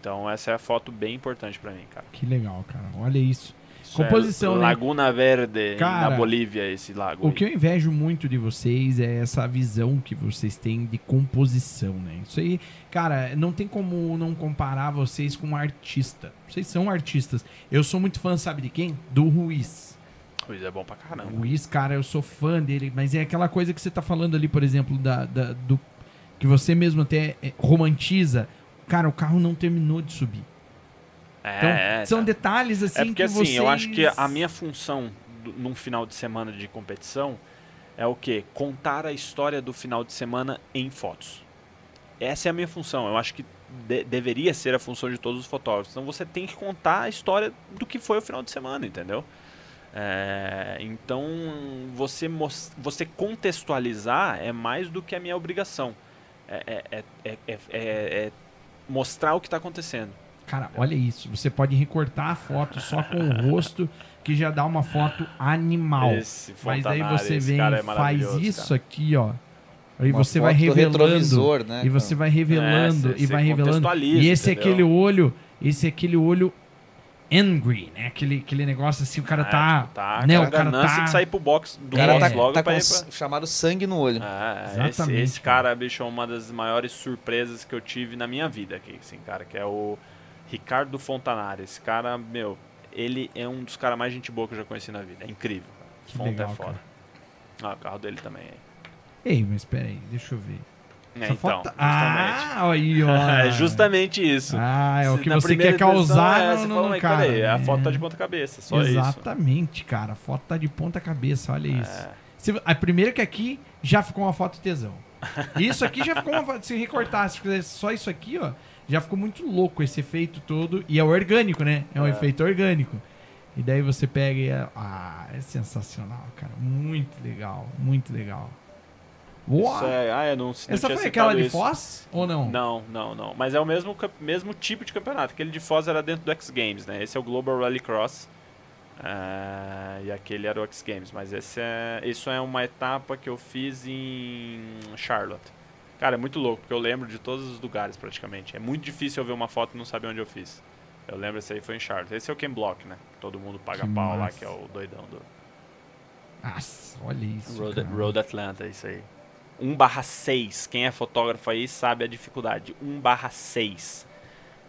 então essa é a foto bem importante pra mim, cara. Que legal, cara. Olha isso. Isso Composição, é né? Laguna Verde, Cara, na Bolívia, esse lago. O aí. que eu invejo muito de vocês é essa visão que vocês têm de composição, né? Isso aí, cara, não tem como não comparar vocês com um artista. Vocês são artistas. Eu sou muito fã, sabe de quem? Do Ruiz. Pois é bom pra O caramba. Ruiz, cara, eu sou fã dele, mas é aquela coisa que você tá falando ali, por exemplo, da, da- do que você mesmo até é, romantiza. Cara, o carro não terminou de subir. É, Então, é, são tá. detalhes assim É porque que assim, vocês... eu acho que a minha função num final de semana de competição é o que? Contar a história do final de semana em fotos. Essa é a minha função. Eu acho que de- deveria ser a função de todos os fotógrafos. Então você tem que contar a história do que foi o final de semana, entendeu? É, então você, você contextualizar é mais do que a minha obrigação. É- é- é- é- é mostrar o que está acontecendo. Cara, olha isso. Você pode recortar a foto só com o rosto, que já dá uma foto animal. Esse Mas aí você vem cara é e faz isso cara. aqui, ó. Aí Uma você vai foto do revelando. retrovisor, né, E você vai revelando, É, e cê- vai revelando. E esse é entendeu? aquele olho, esse é aquele olho angry, né? Aquele, aquele negócio assim, o cara É, tá. tipo, tá né, com o cara ganância tá. de sair pro box do O cara box tá, logo tá pra com ir pra- chamado sangue no olho. É, esse, Exatamente, esse cara. cara, bicho, é uma das maiores surpresas que eu tive na minha vida aqui, assim, cara, que é o Ricardo Fontanari. Esse cara, meu, ele é um dos caras mais gente boa que eu já conheci na vida. É incrível. cara. Fonta legal, é foda. Ah, o carro dele também. Ei, mas peraí, deixa eu ver. É, então, foto- justamente. Ah, aí, ó. (laughs) é justamente isso. Ah, é o que na você quer causar é, no, no, fala, no "Mas cara. peraí, a foto tá É. de ponta cabeça, só isso. Exatamente, cara. A foto tá de ponta cabeça, olha isso. É. Se- a primeira que aqui já ficou uma foto tesão. Isso aqui já ficou uma foto. Se recortar, se fizesse só isso aqui, ó, já ficou muito louco esse efeito todo. E é orgânico, né? É um É. efeito orgânico. E daí você pega e é. Ah, é sensacional, cara. Muito legal, muito legal. Boa! Isso é, ah, é, não, não Essa foi aquela de isso. Foz? Ou não? Não, não, não. Mas é o mesmo, mesmo tipo de campeonato. Aquele de Foz era dentro do X Games, né? Esse é o Global Rallycross. Ah, e aquele era o X Games. Mas esse é, isso é uma etapa que eu fiz em Charlotte. Cara, é muito louco, porque eu lembro de todos os lugares praticamente. É muito difícil eu ver uma foto e não saber onde eu fiz. Eu lembro esse aí foi em Charlotte. Esse é o Ken Block, né? Todo mundo paga Que pau lá, massa. que é o doidão do Nossa, olha isso. Road, cara. Road Atlanta, isso aí. 1 barra 6. Quem é fotógrafo aí sabe a dificuldade. 1 barra 6.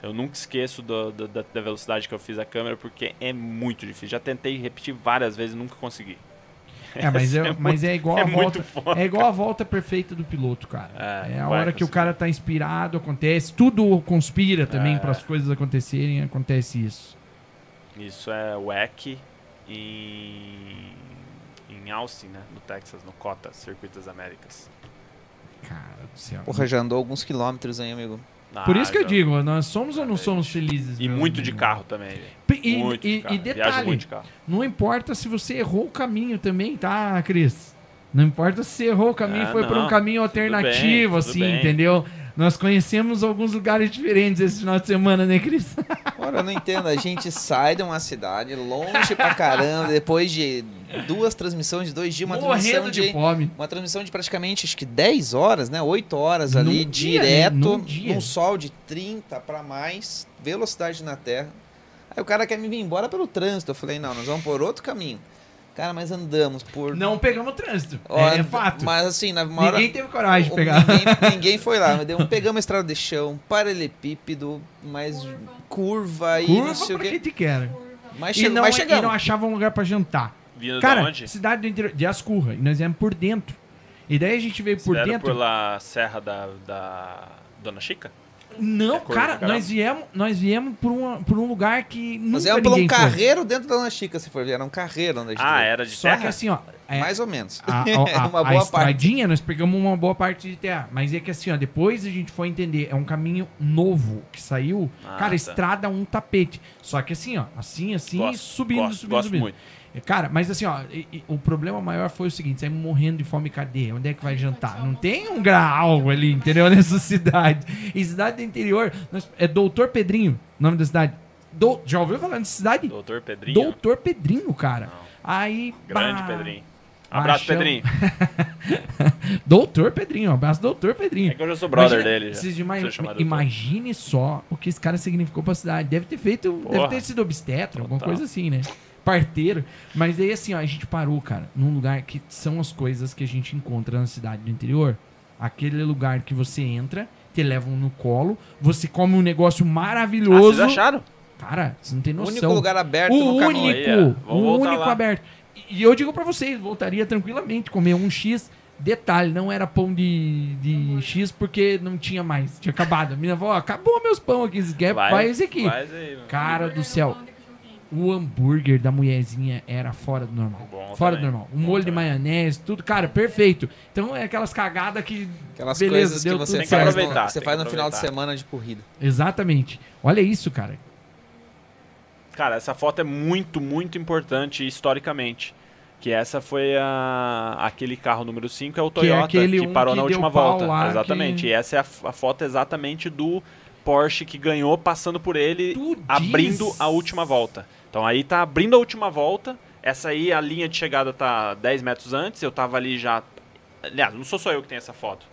Eu nunca esqueço do- do- da, da velocidade que eu fiz a câmera porque é muito difícil. Já tentei repetir várias vezes e nunca consegui. É, mas é, Essa mas é igual é a muito volta. foda, É igual a volta perfeita do piloto, cara. É, É, a hora que o cara tá inspirado, acontece. Tudo conspira também É. para as coisas acontecerem, acontece isso. Isso é WEC em, em Austin, né? No Texas, no COTA, Circuito das Américas. Cara do céu. Porra, já andou alguns quilômetros aí, amigo. Por Ah, isso que eu já- digo, nós somos ou não somos felizes? E muito de amigo? carro também. E, muito e- de carro. e detalhe, muito de carro. não importa se você errou o caminho também, tá, Cris? Não importa se você errou o caminho e Ah, foi por um caminho Tudo alternativo, bem, tudo assim, bem. entendeu? Nós conhecemos alguns lugares diferentes esse final de semana, né, Cris? (laughs) Ora, eu não entendo. A gente sai de uma cidade longe pra caramba, depois de duas transmissões de dois dias, uma transmissão Morrendo de de. fome. Uma transmissão de praticamente acho que 10 horas, né? 8 horas ali, Num dia, né? direto, Num num sol de 30 pra mais, velocidade na Terra. Aí o cara quer me vir embora pelo trânsito. Eu falei, não, nós vamos por outro caminho. Cara, mas andamos por. Não pegamos trânsito. É, é fato. Mas assim, na uma hora. Ninguém teve coragem de pegar. Ninguém, (laughs) ninguém foi lá. mas deu- Pegamos a estrada de chão, paralelepípedo, mais curva, e Curva não sei o quê. que te quer. Mas, E che não, mas e não chegamos. achava um lugar pra jantar. Vindo Cara, de onde? cidade do interior, de Ascurra. E nós viemos por dentro. E daí a gente veio por Por dentro. por lá, Serra da, da Dona Chica? Não, É cara, nós viemos, nós viemos por, uma, por um lugar que nunca Nós viemos por um foi. carreiro dentro da Dona Chica, se for ver. Era um carreiro onde a gente Ah, veio. era de Só terra? que assim, ó. é, Mais ou menos. a, (laughs) a, a, uma a boa parte. estradinha, nós pegamos uma boa parte de terra. Mas é que assim, ó, depois a gente foi entender, é um caminho novo que saiu. Ah, cara, tá. estrada um tapete. Só que assim, ó, assim, assim, Gosto, subindo, gosto, subindo, gosto subindo. muito. Cara, mas assim, ó, o problema maior foi o seguinte: saímos morrendo de fome, cadê? Onde é que vai jantar? Não tem um graal ali, entendeu? (laughs) Nessa cidade. E cidade do interior, é Doutor Pedrinho, nome da cidade. Dou- já ouviu falar nessa cidade? Doutor Pedrinho? Doutor Pedrinho, cara. Não. Aí. Grande bah, Pedrinho. Abraço, achamos- Pedrinho. (laughs) Doutor Pedrinho, um abraço, Doutor Pedrinho. É que eu já sou brother dele. Já. Vocês ima- Preciso chamar doutor. imagine só o que esse cara significou pra cidade. Deve ter feito, deve Porra. ter sido obstetra, alguma Total. coisa assim, né? Parteiro. Mas daí assim, ó, a gente parou, cara, num lugar que são as coisas que a gente encontra na cidade do interior. Aquele lugar que você entra, te levam no colo, você come um negócio Ah, maravilhoso. vocês acharam? Cara, você não tem O noção. único lugar aberto o no único, o único lá. aberto. E eu digo pra vocês, voltaria tranquilamente comer um X. Detalhe, não era pão de, de X porque não tinha mais, tinha acabado. A menina falou, ó, acabou meus pão aqui, se quer, vai esse aqui. Faz aí, mano. Cara do céu. O hambúrguer da mulherzinha era fora do normal. Bom fora também. do normal. O Bom molho de também. maionese, tudo, cara, perfeito. Então é aquelas cagadas que. Aquelas beleza, coisas que você tudo Tem que faz, no, você faz no final de semana de corrida. Exatamente. Olha isso, cara. Cara, essa foto é muito, muito importante historicamente. Que essa foi a, aquele carro número 5, é o Que é Toyota, que, aquele um parou que na última volta. lá, exatamente. que- E essa é a, a foto exatamente do Porsche que ganhou passando por ele, Tu abrindo diz? a última volta. Então aí tá abrindo a última volta. Essa aí, a linha de chegada tá 10 metros antes. Eu tava ali já. Aliás, não sou só eu que tenho essa foto.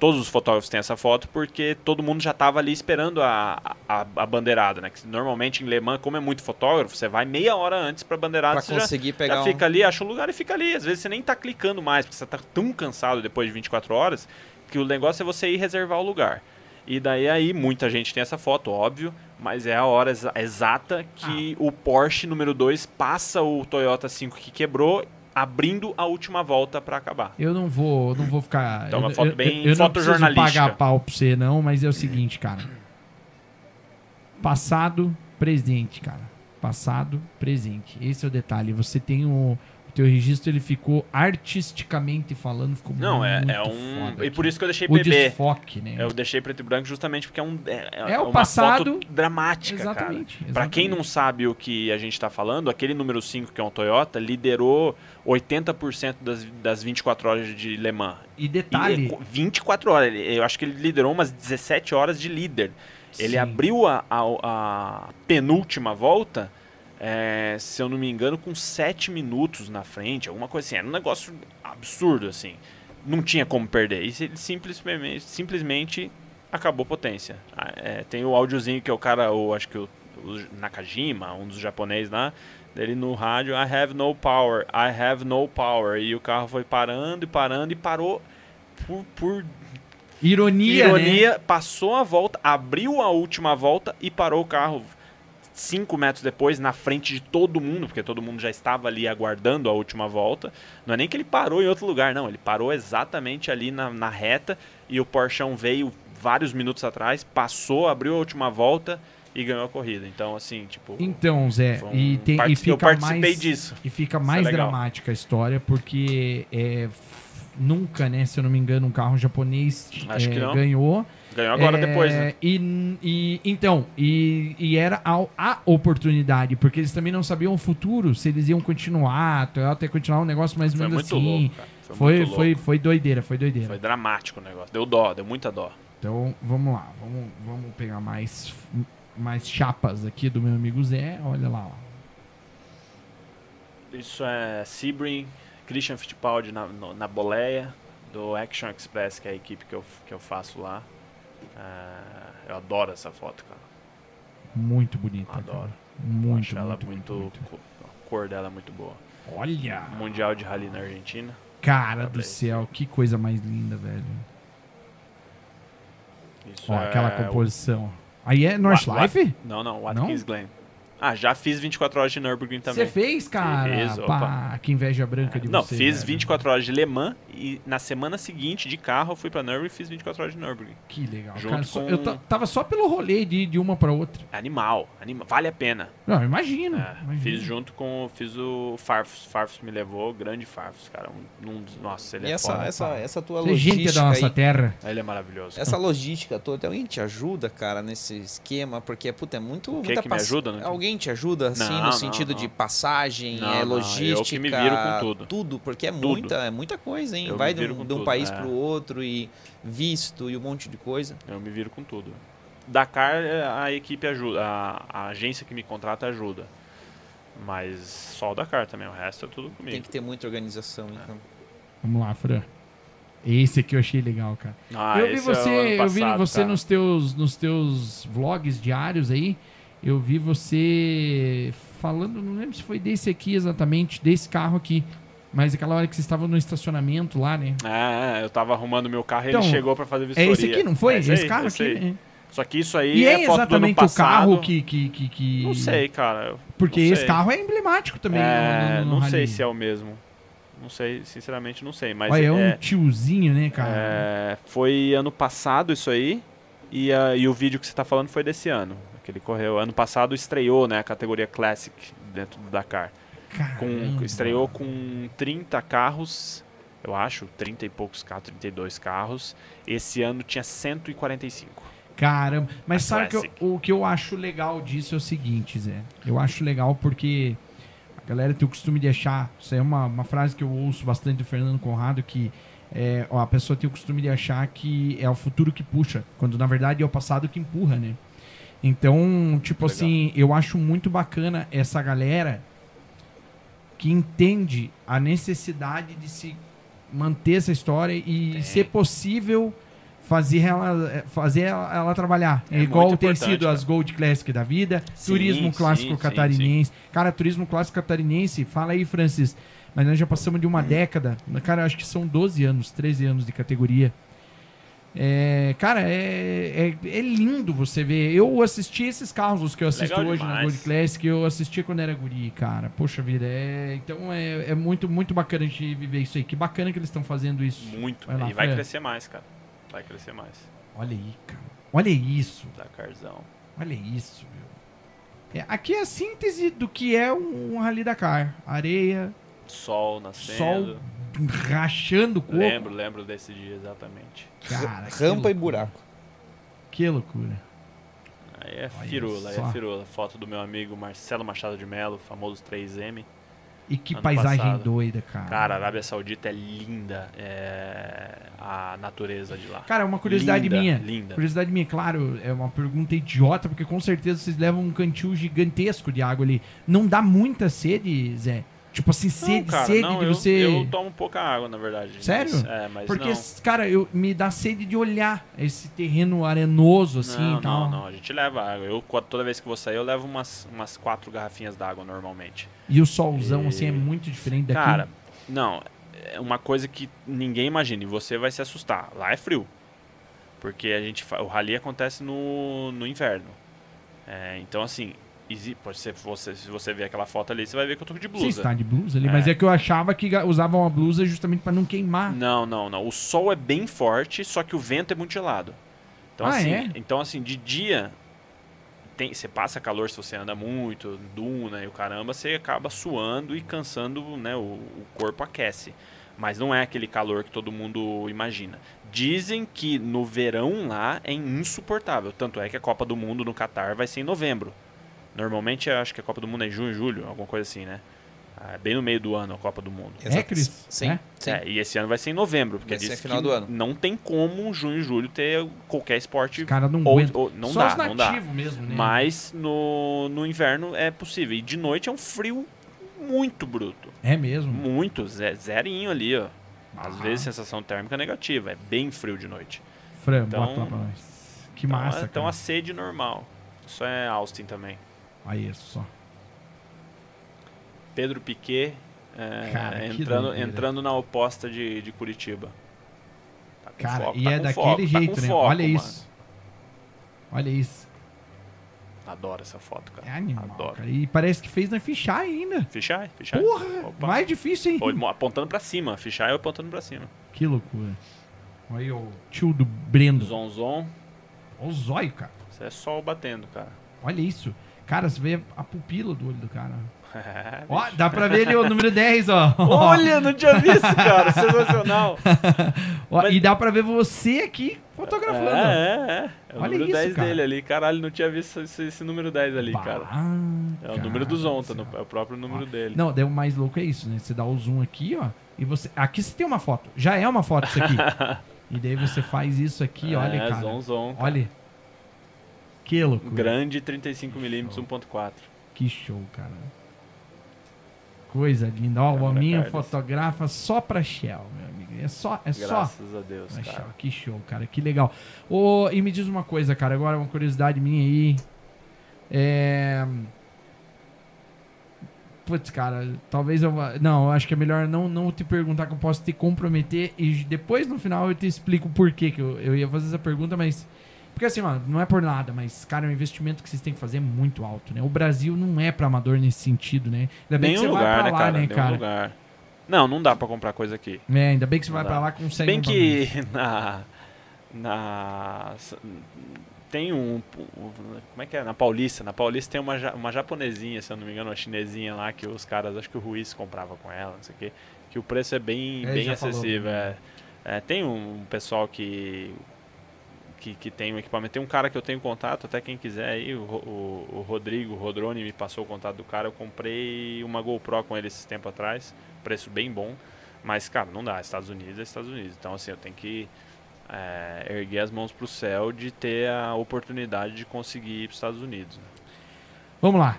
Todos os fotógrafos têm essa foto porque todo mundo já tava ali esperando a, a, a bandeirada, né? Que normalmente em Le Mans, como é muito fotógrafo, você vai meia hora antes pra bandeirada. Pra já- conseguir já, pegar um... fica ali, acha um lugar e fica ali. Às vezes você nem tá clicando mais, porque você tá tão cansado depois de 24 horas que o negócio é você ir reservar o lugar. E daí aí muita gente tem essa foto, óbvio, mas é a hora exa- exata que o Porsche número 2 passa o Toyota 5 que quebrou, abrindo a última volta pra acabar. Eu não vou, não vou ficar. Então, uma eu, foto eu- bem eu, eu não preciso fotojornalística. pagar pau pra você, não, mas é o seguinte, cara. Passado, presente, cara. Passado, presente. Esse é o detalhe. Você tem o. O teu registro, ele ficou artisticamente falando, ficou Não, é, muito é um. foda E por isso que eu deixei O PB. desfoque, né? Eu deixei preto e branco justamente porque é um é, É o uma passado- dramática, cara. Exatamente. Pra quem não sabe o que a gente tá falando, aquele número 5 que é um Toyota liderou 80% das, das 24 horas de Le Mans. E E detalhe. é 24 horas, ele- eu acho que ele liderou umas 17 horas de líder. Ele Sim. abriu a, a- a penúltima volta, é, se eu não me engano, com 7 minutos na frente, alguma coisa assim. Era um negócio absurdo, assim. Não tinha como perder. E ele simplesmente, simplesmente acabou potência. Ah, é, tem o áudiozinho que é o cara, o, acho que o, o Nakajima, um dos japoneses lá, dele no rádio, I have no power, I have no power. E o carro foi parando e parando e parou por, por Ironia, né? ironia, passou a volta, abriu a última volta e parou o carro cinco metros depois, na frente de todo mundo, porque todo mundo já estava ali aguardando a última volta. Não é nem que ele parou em outro lugar, não. Ele parou exatamente ali na, na reta e o Porchão veio vários minutos atrás, passou, abriu a última volta e ganhou a corrida. Então, assim, tipo. Então, Zé, um- e, tem, e parti- fica eu participei mais, disso. E fica Isso mais é dramática a história, porque é, nunca, né, se eu não me engano, um carro japonês é, ganhou. Ganhou agora É, depois, né? E, e- então, e, e era a, a oportunidade, porque eles também não sabiam o futuro, se eles iam continuar, a Toyota ia continuar um negócio mais ou menos assim. louco, cara. Foi, Foi, muito foi, louco. foi doideira, foi doideira. Foi dramático o negócio. Deu dó, deu muita dó. Então, vamos lá, vamos, vamos pegar mais, mais chapas aqui do meu amigo Zé. Olha lá, ó. Isso é Sebring, Christian Fittipaldi na, no- na boleia, do Action Express, que é a equipe que eu, que eu faço lá. É, eu adoro essa foto, cara. Muito bonita. Adoro. cara. Muito, Acho ela muito, muito, muito, co- A cor dela é muito boa. Olha! Mundial de Rally na Argentina. Cara do céu, que coisa mais linda, velho. Isso Ó, é aquela composição. Aí é North Life? Não, não, Watkins Glen. Ah, já fiz 24 horas de Nürburgring Você também. fez, cara? Fiz, Pá, que inveja branca de Não, você. fiz velho. 24 horas de Le Mans e na semana seguinte, de carro, eu fui pra Nürburgring e fiz 24 horas de Nürburgring. Que legal. Junto Cara, só- com- Eu ta- tava só pelo rolê de, de uma pra outra. Animal, anima, vale a pena. Não, eu imagino. É, imagino. fiz junto com. Fiz o Farfus. Farfus me levou, grande Farfus, cara. Um, um dos- nossa, ele E é essa, foda. essa, essa tua Você é gente logística da nossa aí, terra. Ele é maravilhoso. essa logística toda, alguém te ajuda, cara, nesse esquema? Porque, puta, é muito... que muita que me ajuda, né? Alguém te ajuda, assim, Não, no não, sentido não. de passagem, Não, é, não, eu logística... que me viro com tudo. Tudo, porque é, Tudo. Muita, é muita coisa, hein? Eu Vai de um, de um tudo, país é. pro outro e visto e um monte de coisa. Eu me viro com tudo. Dakar, é, a equipe ajuda. A, a agência que me contrata ajuda. Mas só o Dakar também, o resto é tudo Tem comigo. que ter muita organização, É. então. Vamos lá, Fran. Esse aqui eu achei legal, cara. Ah, eu vi é o você, ano eu vi passado, você cara. nos teus nos teus vlogs diários aí. Eu vi você falando, não lembro se foi desse aqui exatamente, desse carro aqui, mas aquela hora que vocês estavam no estacionamento lá, né? É, eu tava arrumando meu carro e Então, ele chegou pra fazer É vistoria. esse aqui, não foi? É esse aí, carro esse aqui. né? Só que isso aí E é, é, exatamente o carro que, que, que, que- Não sei, cara. Porque não esse sei. carro é emblemático também. É, no, no, no não sei rally. se é o mesmo. Não sei, sinceramente não sei. Mas Olha, é um é, tiozinho, né, cara? é, foi ano passado isso aí. E, a- e o vídeo que você tá falando foi desse ano. Que ele correu. Ano passado estreou, né, a categoria Classic dentro do Dakar. Com, estreou com 30 carros, eu acho, 30 e poucos carros, 32 carros. Esse ano tinha 145. Caramba. Mas A sabe que eu- o que eu acho legal disso é o seguinte, Zé. Eu acho legal porque a galera tem o costume de achar. Isso aí é uma, uma frase que eu ouço bastante do Fernando Conrado, que é, ó, a pessoa tem o costume de achar que é o futuro que puxa, quando na verdade é o passado que empurra, né? Então, tipo Legal. assim, eu acho muito bacana essa galera que entende a necessidade de se manter essa história e, se possível, fazer ela, fazer ela, ela trabalhar. É, É igual tem sido as cara. Gold Classic da vida, Sim, Turismo Clássico sim, sim, Catarinense. Cara, Turismo Clássico Catarinense, fala aí, Francis. Mas nós já passamos de uma década. Cara, acho que são 12 anos, 13 anos de categoria. É, cara, é, é, é lindo você ver. Eu assisti esses carros, os que eu assisto Legal hoje na demais. Gold Classic, eu assistia quando era guri, cara. Poxa vida, é, então é, é muito, muito bacana a gente viver isso aí. Que bacana que eles estão fazendo isso. Muito. Vai lá, e vai crescer mais, cara. Vai crescer mais. Olha aí, cara. Olha isso. Dakarzão. Olha isso, meu. É, aqui é a síntese do que é um, um Rally Dakar. Areia, Sol nascendo. sol rachando o coco. Lembro, lembro desse dia exatamente. Cara, Rampa e buraco. Que loucura. Aí é Olha firula, aí é firula. Foto do meu amigo Marcelo Machado de Mello, famoso 3M. E que paisagem passado. doida, cara. Cara, a Arábia Saudita é linda. É a natureza de lá. Cara, uma curiosidade Linda, minha. Linda. Curiosidade minha, claro, é uma pergunta idiota, porque com certeza vocês levam um cantil gigantesco de água ali. Não dá muita sede, Zé? Tipo assim, sede, não, cara, sede não, de eu, você. eu tomo pouca água, na verdade. Sério? Mas, é, mas Porque, não. cara, eu, me dá sede de olhar esse terreno arenoso, assim não, e tal. não, não, a gente leva água. Eu, toda vez que vou sair, eu levo umas, umas quatro garrafinhas d'água normalmente. E o solzão, E- assim, é muito diferente daqui. Cara, não, é uma coisa que ninguém imagina e você vai se assustar. Lá é frio. Porque a gente o rally acontece no, no inverno. É, então, assim, pode ser, você, se você ver aquela foto ali, você vai ver que eu tô de blusa. está de blusa ali, É. mas é que eu achava que usavam uma blusa justamente pra não queimar. Não, não, não. O sol é bem forte, só que o vento é muito gelado. Então, Ah, assim, é? então, assim, de dia tem, você passa calor se você anda muito, duna e o caramba, você acaba suando e cansando, né? O, o corpo aquece. Mas não é aquele calor que todo mundo imagina. Dizem que no verão lá é insuportável. Tanto é que a Copa do Mundo no Catar vai ser em novembro. Normalmente eu acho que a Copa do Mundo é em junho, julho, alguma coisa assim, né? Ah, bem no meio do ano a Copa do Mundo. É, Cris? Sim, É? sim. É, e esse ano vai ser em novembro, porque diz final que do ano. não tem como junho e julho ter qualquer esporte. Os caras não ou, ou- não Só dá, os não dá. mesmo, né? Mas no, no inverno é possível. E de noite é um frio muito bruto. É mesmo. Muito, ze- zerinho ali, ó. Às Ah. vezes sensação térmica negativa, é bem frio de noite. Fran, Então- bota lá pra nós. Que então, massa, é- então cara. a sede normal. Isso é Austin também. Aí, só. Pedro Piquet é, Cara, entrando, doideira. entrando na oposta de, de Curitiba. Tá com Cara, foco, e tá é daquele foco, tá jeito, né? foco, Olha mano. isso. Olha isso. Adoro essa foto, cara. É animal, Adoro. cara. E parece que fez na fichar ainda. Fichai, fichai. Porra, Opa. mais difícil, hein? Ou apontando pra cima, fichai ou apontando pra cima. Que loucura. Olha aí o tio do Brendo. Zonzon, Olha o zóio, cara. isso é sol batendo, cara. Olha isso. Cara, você vê a pupila do olho do cara. (laughs) É, Ó, dá pra ver ali o número 10, ó. (laughs) Olha, não tinha visto, cara. Sensacional. (laughs) Ó, mas- E dá pra ver você aqui fotografando. ó. É, é, é. É o Olha número isso, 10 cara. dele ali. Caralho, não tinha visto esse, esse número 10 ali, Bah, cara. É o número do cara Zonta, é o próprio número dele. Não, daí o mais louco é isso, né? Você dá o zoom aqui, ó. E você. Aqui você tem uma foto. Já é uma foto isso aqui. e daí você faz isso aqui, olha, é, cara. Zonzon. Olha. Que loucura. Grande 35mm 1.4. Que show, cara. Coisa linda. Ó, o Câmera Aminho Carlos. fotografa só pra Shell, meu amigo. É só, é só Graças a Deus, pra cara. Shell. Que show, cara. Que legal. Ô, e me diz uma coisa, cara. Agora uma curiosidade minha aí. É... Putz, cara, talvez eu vá... Não, eu acho que é melhor não, não te perguntar que eu posso te comprometer e depois no final eu te explico por que que eu, eu ia fazer essa pergunta, mas... Porque assim, mano, não é por nada, mas, cara, o investimento que vocês têm que fazer é muito alto, né? O Brasil não é pra amador nesse sentido, né? Ainda bem Nenhum que você lugar, vai pra né, lá, cara? né, cara? Não, não dá pra comprar coisa aqui. É, ainda bem que você Não vai pra lá com consegue Bem um que (laughs) na, na tem um, um- Como é que é? Na Paulista. Na Paulista tem uma, uma japonesinha, se eu não me engano, uma chinesinha lá que os caras, acho que o Ruiz comprava com ela, não sei o quê. Que o preço é bem, É, bem acessível. é. É, tem um pessoal que, que. que tem um equipamento. Tem um cara que eu tenho contato, até quem quiser aí, o, o, o Rodrigo, o Rodrone me passou o contato do cara. Eu comprei uma GoPro com ele esse tempo atrás. Preço bem bom. Mas, cara, não dá. Estados Unidos é Estados Unidos. Então, assim, eu tenho que é, erguer as mãos pro céu de ter a oportunidade de conseguir ir pros Estados Unidos. né? Vamos lá.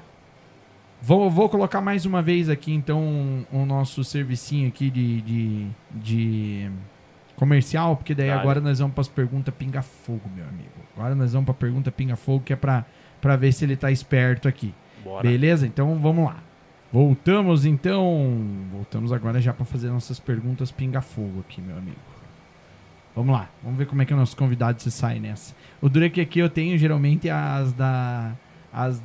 Vou, vou colocar mais uma vez aqui, então, o nosso servicinho aqui de, de, de comercial, porque daí agora nós vamos para as perguntas pinga-fogo, meu amigo. Agora nós vamos para a pergunta pinga-fogo, que é para ver se ele tá esperto aqui. Bora. Beleza? Então vamos lá. Voltamos então. Voltamos agora já para fazer nossas perguntas pinga-fogo aqui, meu amigo. Vamos lá. Vamos ver como é que o nosso convidado se sai nessa. O duro é aqui eu tenho geralmente as da. As.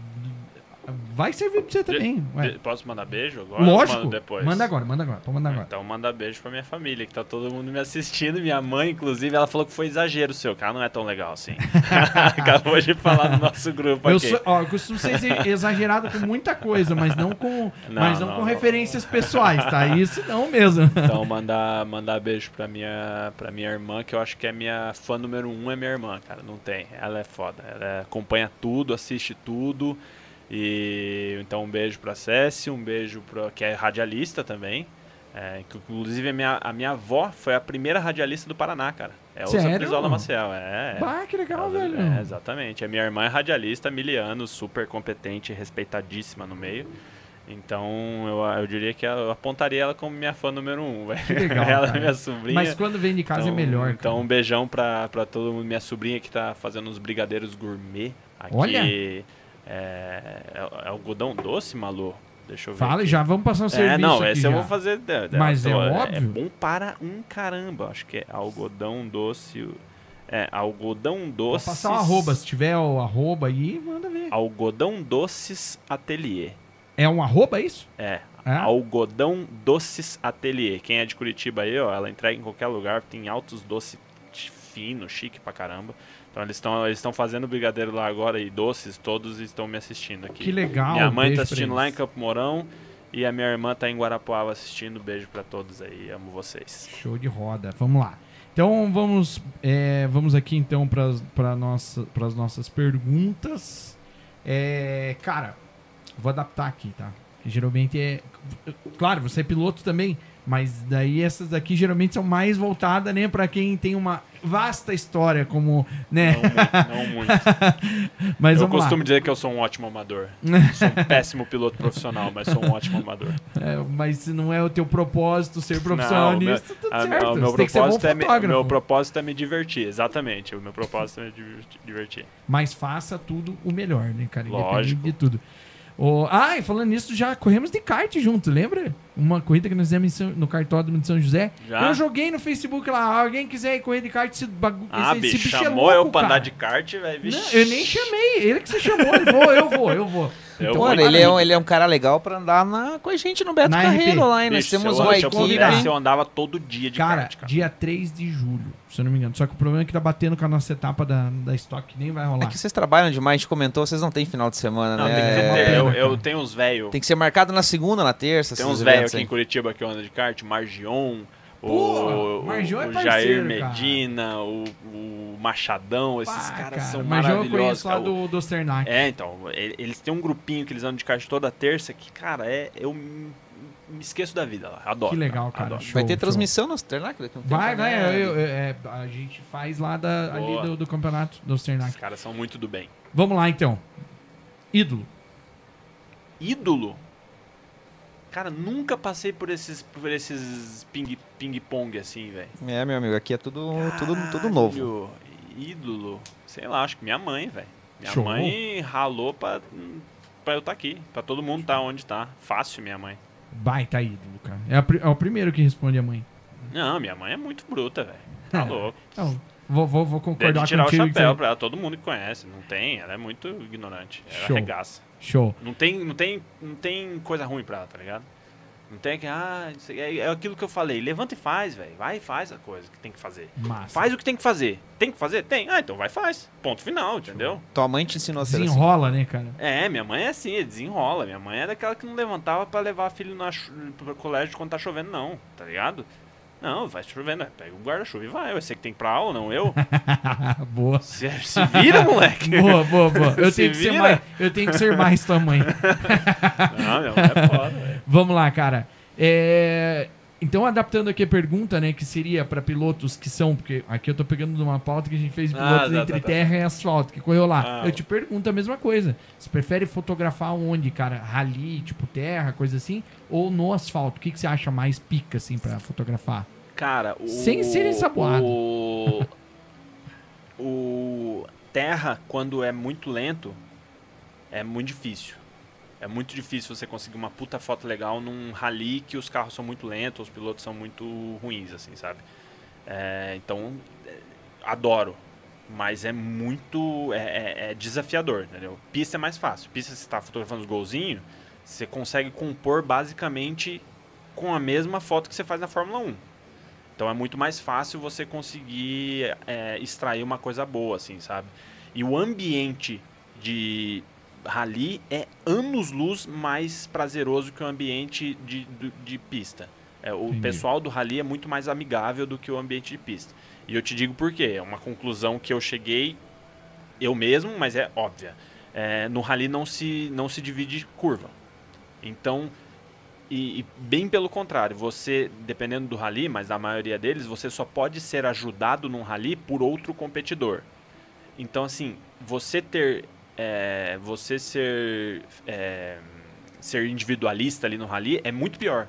Vai servir pra você também. ué. Posso mandar beijo agora? Lógico. depois? Manda agora, manda agora. Pode mandar agora. Então manda beijo pra minha família, que tá todo mundo me assistindo. Minha mãe, inclusive, ela falou que foi exagero seu, cara não é tão legal assim. (laughs) (laughs) Acabou de falar no nosso grupo Eu, aqui. sou, ó, eu costumo ser exagerado com muita coisa, mas não com, Não, mas não, não, com não. referências pessoais, tá? Isso não mesmo. (laughs) Então mandar, mandar beijo pra minha, pra minha irmã, que eu acho que é minha fã número um, é minha irmã, cara. Não tem. Ela é foda. Ela acompanha tudo, assiste tudo. E então um beijo pra Cécia, um beijo pra. que é radialista também. É, que, inclusive a minha, a minha avó foi a primeira radialista do Paraná, cara. É Sério? Brizola Maciel. É, é. Bah, que legal, Ela- velho. É, exatamente. A minha irmã é radialista, mil anos, super competente, respeitadíssima no meio. Então eu, eu diria que eu apontaria ela como minha fã número um. (laughs) legal, ela cara. é minha sobrinha. Mas quando vem de casa então, é melhor, Então cara. um beijão pra, pra todo mundo. Minha sobrinha que tá fazendo uns brigadeiros gourmet aqui. Olha! É, é, é algodão doce, Malu? Deixa eu ver. Fala, aqui. já vamos passar um É, serviço não, aqui esse já. eu vou fazer. Mas é tô- óbvio. bom para um caramba. Acho que é algodão doce. É, algodão Vou doces. passar o arroba. Se tiver o arroba aí, manda ver. Algodão doces atelier. É um arroba isso? É. É? Algodão doces atelier. Quem é de Curitiba aí, ó, ela entrega em qualquer lugar. Tem altos doces fino, chique pra caramba. Então eles estão eles estão fazendo brigadeiro lá agora e doces, todos estão me assistindo aqui. Que legal. Minha mãe tá pra assistindo lá em. Campo Mourão e a minha irmã tá em Guarapuava assistindo. Beijo pra todos aí, amo vocês. Show de roda. Vamos lá. Então vamos, é, vamos aqui então para nossa, as nossas perguntas. É, cara, vou adaptar aqui, tá? Geralmente é, claro, você é piloto também, mas daí essas daqui geralmente são mais voltadas, né, para quem tem uma vasta história como, né? Não muito, não muito. (laughs) Mas eu vamos lá. costumo dizer que eu sou um ótimo amador. sou um (laughs) péssimo piloto profissional, mas sou um ótimo amador. É, mas se não é o teu propósito ser profissional Não, o meu- nisso, tudo a- certo. meu que ser bom propósito, é me, meu propósito é me divertir, exatamente. O meu propósito é me diverti- divertir. Mas faça tudo o melhor, né, cara? Lógico. de tudo. Oh, ah, e falando nisso, já corremos de kart junto, lembra? Uma corrida que nós fizemos São- no cartódromo de São José. Já? Eu joguei no Facebook lá, alguém quiser ir correr de kart, esse bagulho. Ah, esse, bicho, esse bicho é chamou louco, eu pra andar de kart, velho. Não, eu nem chamei, ele que você chamou. Ele eu vou, eu vou. Eu Então, vou. Mano, ele é, um, ele é um cara legal pra andar na, com a gente no Beto Na Carreiro RP. lá, hein? Nós Bicho, temos se uma se eu equipe. pudesse, eu andava todo dia de Cara, kart, cara. dia 3 de julho, se eu não me engano. Só que o problema é que tá batendo com a nossa etapa da, da Stock, que nem vai rolar. É que vocês trabalham demais, a gente comentou, vocês não tem final de semana, Não, né? tem que ter. pena, Eu, eu tenho uns velhos. Tem que ser marcado na segunda, na terça. Tem uns velhos aqui aí. em Curitiba que andam de kart, Margion, Pô, o, Margion é o Jair. Medina, o, o Machadão, esses Pá, caras cara, são mas eu maravilhosos. conheço lá do, do Sternak. É, então, eles têm um grupinho que eles andam de kart toda terça que, cara, é, eu me esqueço da vida lá. Adoro. Que legal, cara. adoro. Show, Vai ter show. transmissão no tempo, Vai, vai. né? eu- eu- é, a gente faz lá da, ali do, do campeonato do Sternak. Os caras são muito do bem. Vamos lá, então. Ídolo. Ídolo? Cara, nunca passei por esses, por esses ping- ping-pong assim, velho. É, meu amigo, aqui é tudo, tudo, tudo novo. Ídolo. Sei lá, acho que minha mãe, velho. Minha Show. mãe ralou pra, pra eu estar aqui. Pra todo mundo estar onde tá. Fácil, minha mãe. Baita ídolo, cara. É, a é o primeiro que responde a mãe. Não, minha mãe é muito bruta, velho. Tá louco. Então, vou, vou, vou concordar de tirar o contigo. que chapéu você- pra ela. Todo mundo que conhece. Não tem. Ela é muito ignorante. Ela Show. arregaça. Show. Não tem, não, tem, não tem coisa ruim pra ela, tá ligado? Não tem que, ah, é, é aquilo que eu falei. Levanta e faz, velho. Vai e faz a coisa que tem que fazer. Massa. Faz o que tem que fazer. Tem que fazer? Tem. Ah, então vai e faz. Ponto final, entendeu? Tua mãe te ensinou a ser assim. Desenrola, né, cara? É, minha mãe é assim, desenrola. Minha mãe é daquela que não levantava pra levar a filha na pro colégio quando tá chovendo, não, tá ligado? Não, vai chovendo, pega o guarda-chuva e vai. Sei que tem pra aula, não eu. (laughs) boa. Se, se vira, moleque. (laughs) Boa, boa, boa. Eu Se tenho, que mais, eu tenho que ser mais tua mãe. (laughs) Não, minha mãe é foda, velho. Vamos lá, cara. É, Então, adaptando aqui a pergunta, né, que seria para pilotos que são, porque aqui eu tô pegando de uma pauta que a gente fez de Ah, pilotos tá, entre tá, tá. terra e asfalto, que correu lá. Ah. eu te pergunto a mesma coisa. Você prefere fotografar onde, cara? Rally, tipo terra, coisa assim? Ou no asfalto? O que, que você acha mais pica, assim, pra fotografar? Cara, o. Sem ser ensaboado. O. O. Terra, quando é muito lento, é muito difícil. É muito difícil você conseguir uma puta foto legal num rally que os carros são muito lentos, os pilotos são muito ruins, assim, sabe? É, então, é, adoro. Mas é muito. É, é- é desafiador, entendeu? Pista é mais fácil. Pista, você está fotografando os golzinhos, você consegue compor basicamente com a mesma foto que você faz na Fórmula 1. Então é muito mais fácil você conseguir é, extrair uma coisa boa, assim, sabe? E o ambiente de rally é anos-luz mais prazeroso que o ambiente de, de, de pista. É, o Entendi. pessoal do rally é muito mais amigável do que o ambiente de pista. E eu te digo por quê. É uma conclusão que eu cheguei eu mesmo, mas é óbvia. É, no rally não se, não se divide curva. Então, e, e bem pelo contrário, você, dependendo do rally, mas na maioria deles, você só pode ser ajudado num rally por outro competidor. Então, assim, você ter. É, você ser. é, ser individualista ali no rally é muito pior.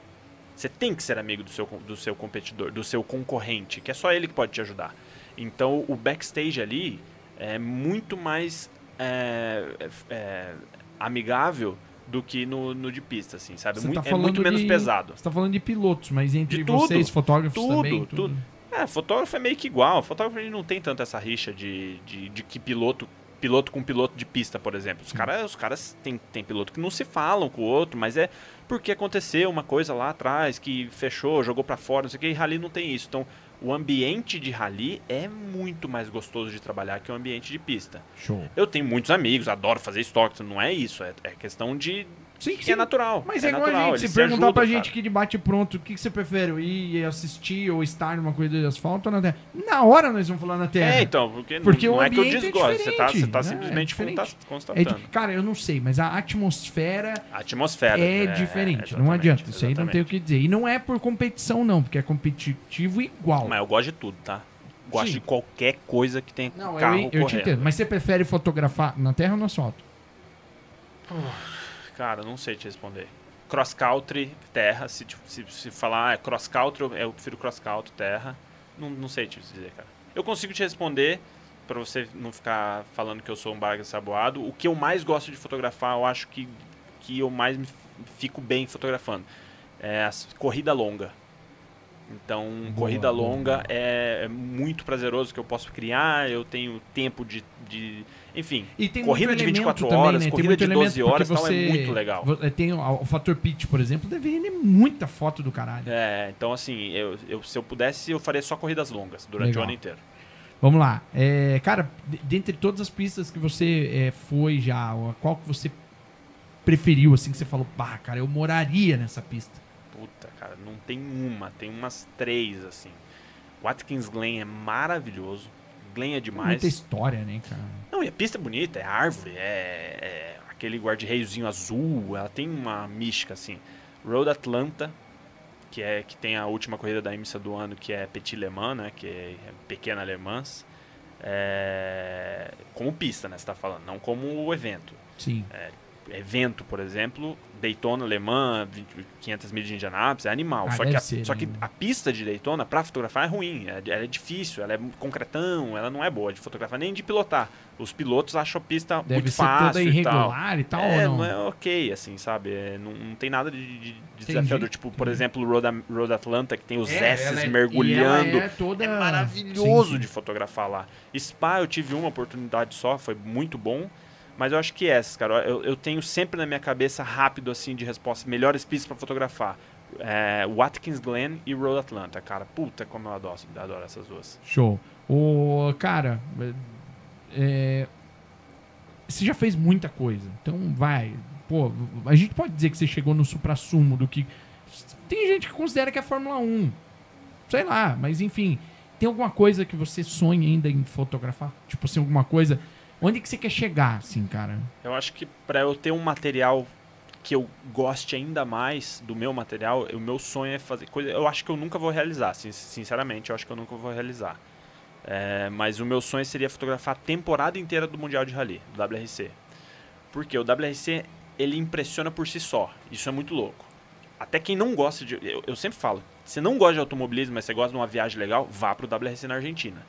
Você tem que ser amigo do seu, do seu competidor, do seu concorrente, que é só ele que pode te ajudar. Então, o backstage ali é muito mais é, é, amigável do que no, no de pista, assim, sabe? Você Muito- tá é muito menos de- pesado. Você tá falando de pilotos, mas entre De tudo. vocês, fotógrafos Tudo, também? tudo. É, fotógrafo é meio que igual. Fotógrafo não tem tanto essa rixa de, de, de que piloto piloto com piloto de pista, por exemplo. Os caras os caras tem, tem piloto que não se falam com o outro, mas é porque aconteceu uma coisa lá atrás que fechou, jogou pra fora, não sei o que, e rally não tem isso. Então, o ambiente de rally é muito mais gostoso de trabalhar que o ambiente de pista. Show. Eu tenho muitos amigos, adoro fazer estoque, não é isso, é, é questão de Sim, que é natural. Mas é, igual natural, a gente, se perguntar ajudam, pra cara. gente que debate pronto, o que, que você prefere, ir assistir ou estar numa corrida de asfalto ou na terra? Na hora nós vamos falar na terra. É, então, porque, Porque não o é que eu ambiente é desgosto, você tá, você tá né? simplesmente É É constatando. de- cara, eu não sei, mas a atmosfera A atmosfera. é, diferente, não exatamente, adianta. Isso aí não tem o que dizer. E não é por competição, não, porque é competitivo igual. Mas eu gosto de tudo, tá? Gosto Sim. de qualquer coisa que tenha Não, carro eu, eu correndo. entendo. Mas você prefere fotografar na terra ou no asfalto? Cara, não sei te responder. Cross country, terra. Se, tipo, se, se falar ah, cross country, eu- prefiro cross country, terra. Não, não sei te dizer, cara. Eu consigo te responder, pra você não ficar falando que eu sou um barga saboado. O que eu mais gosto de fotografar, eu acho que, que eu mais fico bem fotografando. É a corrida longa. Então, Boa, corrida longa boa. é, é muito prazeroso que eu posso criar, eu tenho tempo de. de enfim, E tem Corrida de elemento 24 também, horas, né? Corrida de elemento 12 horas, tal, é você- muito legal. vo- Tem o, o fator pitch, por exemplo, deve render muita foto do caralho. É, então assim, eu, eu- se eu pudesse, eu faria só corridas longas durante Legal. o ano inteiro. Vamos lá. É, cara, de- dentre todas as pistas que você é, foi já, qual que você preferiu, assim, que você falou, pá, cara, eu moraria nessa pista? Puta, cara, não tem uma, tem umas três, assim. Watkins Glen é maravilhoso. Glen é demais. Muita história, né, cara? Não, e a pista é bonita, é árvore, é, é aquele guarda-reiozinho azul, ela tem uma mística, assim. Road Atlanta, que é que tem a última corrida da IMSA do ano, que é Petit Le Mans, né, que é Pequena Le Mans. É, como pista, né, você tá falando, não como evento. Sim. evento, por exemplo, Daytona, 20 500 milhas de Indianápolis, é animal. Ah, só que, a, ser, só né? que a pista de Daytona, pra fotografar, é ruim. É, ela é difícil, ela é concretão, ela não é boa de fotografar, nem de pilotar. Os pilotos acham a pista Deve muito fácil toda e tal. irregular e tal, é, ou não? é ok, assim, sabe? É, não, não tem nada de, de- de desafiador. Tipo, por exemplo, o Road, Road Atlanta, que tem os É, S's é- mergulhando. é toda... É maravilhoso Sim, sim. de fotografar lá. Spa eu tive uma oportunidade só, foi muito bom. Mas eu acho que essas, cara, eu, eu tenho sempre na minha cabeça rápido assim de resposta, melhores pistas para fotografar. é, Watkins Glen e Road Atlanta, cara. Puta, como eu adoro, adoro essas duas. Show. O cara, é, você já fez muita coisa. Então vai. Pô, a gente pode dizer que você chegou no supra-sumo do que. Tem gente que considera que é Fórmula 1. Sei lá, mas enfim. Tem alguma coisa que você sonha ainda em fotografar? Tipo assim, alguma coisa. Onde que você quer chegar, assim, cara? Eu acho que para eu ter um material que eu goste ainda mais do meu material, o meu sonho é fazer coisa. Eu acho que eu nunca vou realizar, sinceramente, eu acho que eu nunca vou realizar. É, mas o meu sonho seria fotografar a temporada inteira do Mundial de Rally, do WRC. Porque o WRC ele impressiona por si só. Isso é muito louco. Até quem não gosta de. Eu, eu sempre falo, você não gosta de automobilismo, mas você gosta de uma viagem legal, vá pro WRC na Argentina.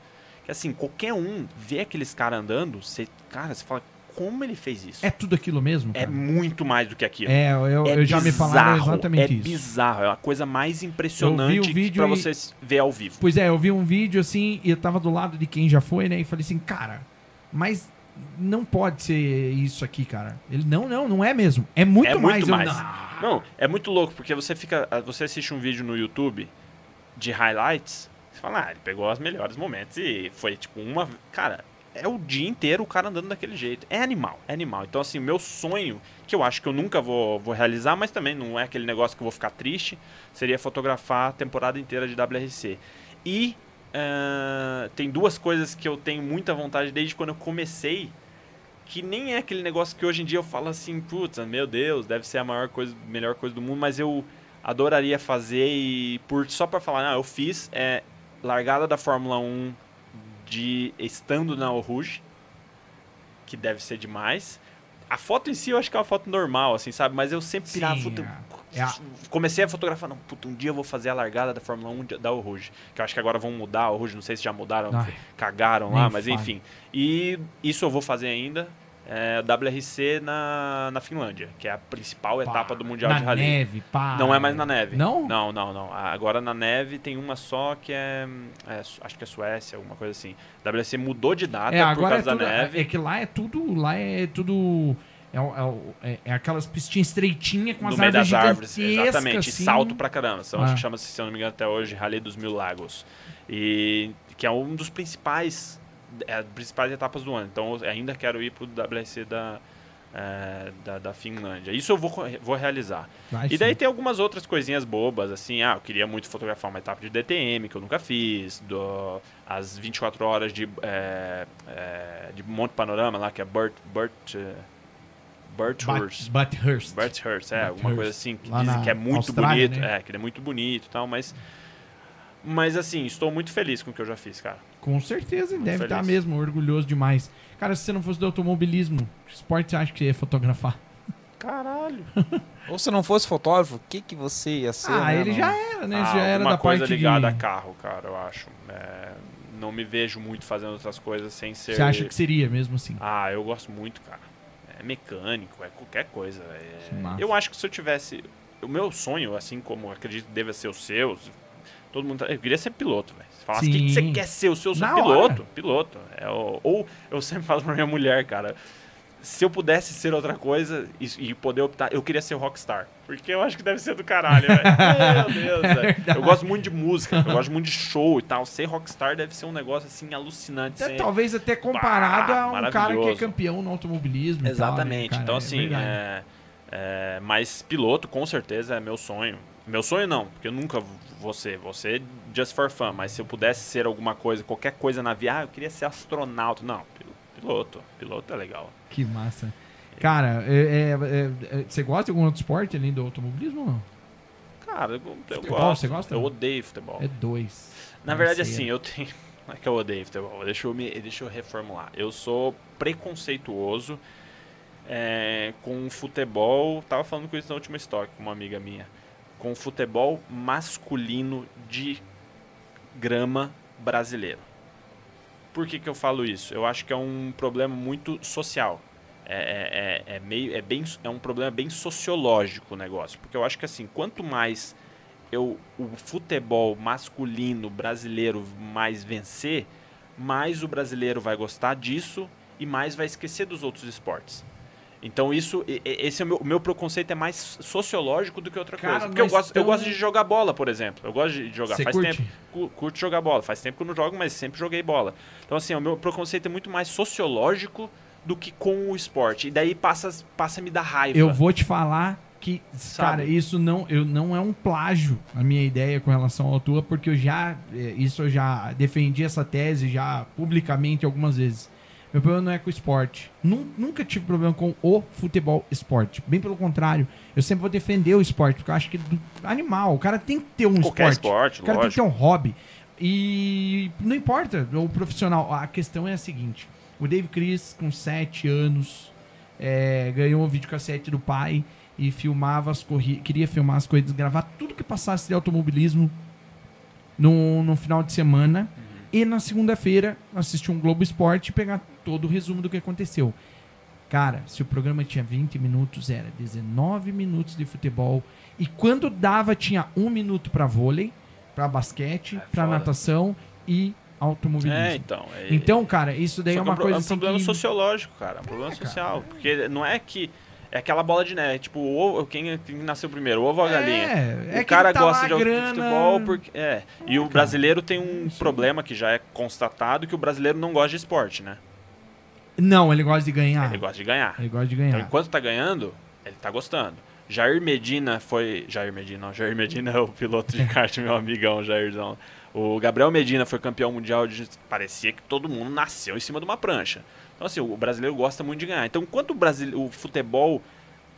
Que assim, qualquer um vê aqueles caras andando, você, cara, você fala, como ele fez isso? É tudo aquilo mesmo? É cara? É muito mais do que aquilo. É, eu, é eu já me falaram exatamente é isso. É bizarro, é a coisa mais impressionante para você e... ver ao vivo. Pois é, eu vi um vídeo assim e eu tava do lado de quem já foi, né? E falei assim, cara, mas não pode ser isso aqui, cara. Ele não, não, não é mesmo. É muito é mais. Muito mais. Eu, não. não, é muito louco porque você fica, você assiste um vídeo no YouTube de highlights, você fala, ah, ele pegou os melhores momentos e foi tipo uma, cara, é o dia inteiro o cara andando daquele jeito. É animal, é animal. Então, assim, o meu sonho, que eu acho que eu nunca vou, vou realizar, mas também não é aquele negócio que eu vou ficar triste, seria fotografar a temporada inteira de WRC. E uh, tem duas coisas que eu tenho muita vontade desde quando eu comecei, que nem é aquele negócio que hoje em dia eu falo assim, putz, meu Deus, deve ser a maior coisa, melhor coisa do mundo, mas eu adoraria fazer e por só para falar, não, eu fiz é largada da Fórmula 1 de estando na Rouge, que deve ser demais. A foto em si eu acho que é uma foto normal, assim, sabe? Mas eu sempre pirava. Sim, é. é. Comecei a fotografar, não, puta, um dia eu vou fazer a largada da Fórmula 1 da Rouge. Que eu acho que agora vão mudar a Rouge, não sei se já mudaram, Ai, cagaram lá, mas enfim. E isso eu vou fazer ainda é, WRC na, na Finlândia, que é a principal pá, etapa do Mundial de Rally. Na neve, pá. Não é mais na neve. Não? Não, não, não. Agora na neve tem uma só que é, é acho que é Suécia, alguma coisa assim. WRC mudou de data é, por causa é da tudo, neve. É que lá é tudo, lá é tudo é, é, é, aquelas pistinhas estreitinhas com as no árvores meio das árvores, exatamente, assim. salto pra caramba. São, ah. Chama-se, se eu não me engano, até hoje, Rally dos Mil Lagos. E que é um dos principais, é, principais etapas do ano. Então ainda quero ir pro WRC da, é, da, da, Finlândia. Isso eu vou, vou realizar. Vai e daí sim. tem algumas outras coisinhas bobas, assim, ah, eu queria muito fotografar uma etapa de DTM, que eu nunca fiz, do, as 24 horas de, é, é, de Monte Panorama lá, que é Burt... Burt Burthurst. Burthurst. Burthurst, é, alguma coisa assim, que lá dizem que é muito Austrália, bonito, né? é, que ele é muito bonito e tal, mas... Mas assim, estou muito feliz com o que eu já fiz, cara. Com certeza, muito deve estar mesmo, orgulhoso demais. Cara, se você não fosse do automobilismo, que esporte você acha que você ia fotografar? Caralho. (laughs) Ou se não fosse fotógrafo, o que, que você ia ser? Ah, né, ele não? já era, né? Ah, já era da coisa parte ligada de... a carro, cara, eu acho. É, não me vejo muito fazendo outras coisas sem ser... Você acha que seria mesmo assim? Ah, eu gosto muito, cara. É mecânico, é qualquer coisa. É... Eu acho que se eu tivesse... O meu sonho, assim como acredito que deve ser o seu, todo mundo... Tá, eu queria ser piloto, velho. Você falasse, o que, que, você quer ser? O seu? Piloto, piloto. É, ou eu sempre falo pra minha mulher, cara, se eu pudesse ser outra coisa e, e, poder optar, eu queria ser rockstar. Porque eu acho que deve ser do caralho, velho. (laughs) Meu Deus, velho. É eu gosto muito de música, eu gosto muito de show e tal. Ser rockstar deve ser um negócio, assim, alucinante. Ser... Talvez até comparado bah, a um cara que é campeão no automobilismo Exatamente. Tal, né, então, assim, é, é, mas piloto, com certeza, é meu sonho. Meu sonho não, porque eu nunca Vou ser just for fun. Mas se eu pudesse ser alguma coisa, qualquer coisa na viagem, ah, eu queria ser astronauta. Não, piloto. Piloto é legal. Que massa. Cara, é, é, é, você gosta de algum outro esporte além do automobilismo ou não? Cara, eu, eu futebol, gosto. Você gosta? Eu odeio futebol. É dois. Na verdade, assim, eu tenho. (laughs) Não é que eu odeio futebol. Deixa eu, me, deixa eu reformular. Eu sou preconceituoso é, com futebol. Tava falando com isso na última história com uma amiga minha com o futebol masculino de grama brasileiro. Por que, que eu falo isso? Eu acho que é um problema muito social. É, é, é, é, meio, é, bem, é um problema bem sociológico o negócio. Porque eu acho que assim, quanto mais eu, o futebol masculino brasileiro mais vencer, mais o brasileiro vai gostar disso e mais vai esquecer dos outros esportes. Então isso, esse é o meu, o meu preconceito é mais sociológico do que outra Cara, coisa. Porque eu gosto, eu gosto de jogar bola, por exemplo. Eu gosto de jogar. Você Faz curte? tempo, cu- curto jogar bola. Faz tempo que eu não jogo, mas sempre joguei bola. Então assim, o meu preconceito é muito mais sociológico do que com o esporte. E daí passa, passa a me dar raiva. Eu vou te falar que, Sabe? cara, isso não, eu, não é um plágio a minha ideia com relação à tua, porque eu já, eh, isso eu já defendi essa tese já publicamente algumas vezes. Meu problema não é com o esporte. Nun- Nunca tive problema com o futebol esporte. Bem pelo contrário, eu sempre vou defender o esporte, porque eu acho que é animal. O cara tem que ter um Qualquer esporte. esporte, O cara tem que ter lógico. um hobby. E não importa o profissional. A questão é a seguinte: o Dave Chris, com 7 anos, é, ganhou um videocassete do pai e filmava as corridas. Queria filmar as corridas, gravar tudo que passasse de automobilismo no, no final de semana. E na segunda-feira assistir um Globo Esporte e pegar todo o resumo do que aconteceu. Cara, se o programa tinha 20 minutos, era 19 minutos de futebol. E quando dava, tinha um minuto pra vôlei, pra basquete, É pra foda. natação e automobilismo. É, então. é- Então, cara, isso daí Só é uma um pro- coisa é um assim problema que... sociológico, cara. É um problema social. Porque não é que. É aquela bola de neve. Tipo, o ovo, quem, quem nasceu primeiro, ovo ou a galinha? É, é o cara tá gosta de grana... futebol porque. É. E o brasileiro tem um problema que já é constatado que o brasileiro não gosta de esporte, né? Não, ele gosta de ganhar. Ele gosta de ganhar. Ele gosta de Então, ganhar. enquanto tá ganhando, ele tá gostando. Jair Medina foi. Jair Medina, não. Jair Medina é o piloto de (laughs) kart, meu amigão, Jairzão. O Gabriel Medina foi campeão mundial de. Parecia que todo mundo nasceu em cima de uma prancha. Então, assim, o brasileiro gosta muito de ganhar. Então, enquanto o, brasile... o futebol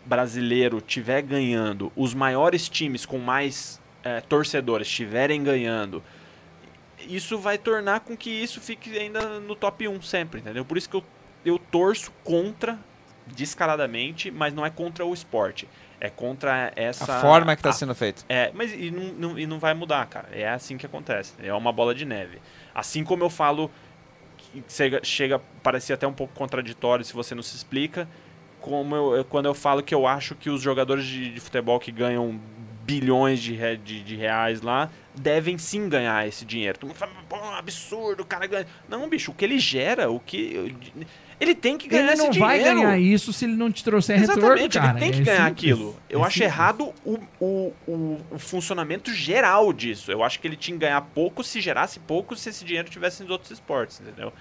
brasileiro tiver ganhando, os maiores times com mais eh, torcedores estiverem ganhando, isso vai tornar com que isso fique ainda no top 1 sempre, entendeu? Por isso que eu, eu torço contra, descaradamente, mas não é contra o esporte. É contra essa. A forma que está sendo feito. é, mas e não, não- e não vai mudar, cara. É assim que acontece. É uma bola de neve. Assim como eu falo, chega, chega a parecer até um pouco contraditório se você não se explica, como eu, quando eu falo que eu acho que os jogadores de, de futebol que ganham bilhões de, de, de reais lá devem sim ganhar esse dinheiro. Todo mundo fala, pô, absurdo, o cara ganha. Não, bicho, o que ele gera, o que. Ele tem que ganhar Ele não esse vai dinheiro. ganhar isso se ele não te trouxer retorno, Exatamente, cara. ele tem que É ganhar simples. aquilo. Eu É acho simples. errado o, o, o, o funcionamento geral disso. Eu acho que ele tinha que ganhar pouco se gerasse pouco se esse dinheiro tivesse nos outros esportes, entendeu?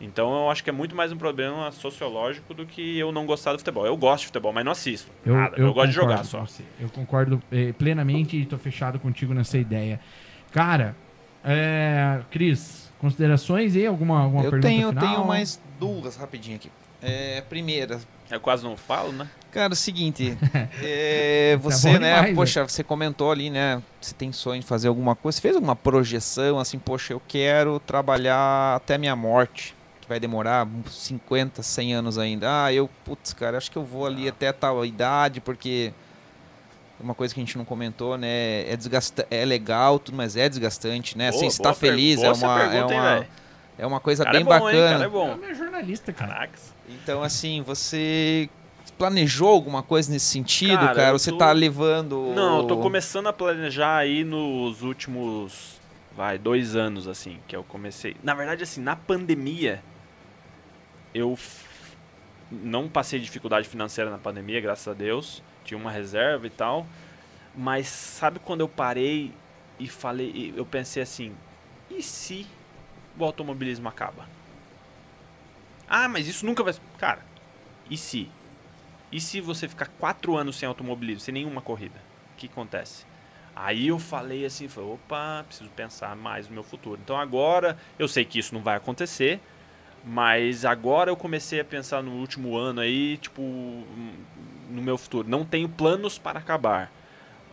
Então eu acho que é muito mais um problema sociológico do que eu não gostar do futebol. Eu gosto de futebol, mas não assisto. Eu, nada. Eu, gosto de jogar só. Eu concordo eh, plenamente e tô fechado contigo nessa ideia. Cara, é, Cris, considerações e alguma, alguma Eu pergunta tenho, final? tenho mais duas rapidinho aqui. É, primeira, Eu quase não falo, né? Cara, é o seguinte, (laughs) é, é você, né, demais, poxa, você comentou ali, né, você tem sonho de fazer alguma coisa, você fez alguma projeção, assim, poxa, eu quero trabalhar até minha morte, que vai demorar uns 50, 100 anos ainda. Ah, eu, putz, cara, acho que eu vou ali até tal idade, porque uma coisa que a gente não comentou, né, é desgasta é legal, tudo, mas é desgastante, né, assim, Boa- você tá boa per- feliz, é uma, é pergunta, hein, uma, velho? é uma coisa Cara bem é bom, hein? bacana. Cara é É bom. o meu jornalista, cara. Caracas. Então, assim, você planejou alguma coisa nesse sentido, Cara, cara? eu Você tô- tá levando. Não, eu tô começando a planejar aí nos últimos, vai, dois anos, assim, que eu comecei. Na verdade, assim, na pandemia, eu f- não passei dificuldade financeira na pandemia, graças a Deus. Tinha uma reserva e tal. Mas sabe quando eu parei e falei, eu pensei assim, e se o automobilismo acaba? Ah, mas isso nunca vai. Cara, e se? E se você ficar quatro anos sem automobilismo, sem nenhuma corrida? O que acontece? Aí eu falei assim, falei, opa, preciso pensar mais no meu futuro. Então agora, eu sei que isso não vai acontecer, mas agora eu comecei a pensar no último ano aí, tipo, no meu futuro. Não tenho planos para acabar,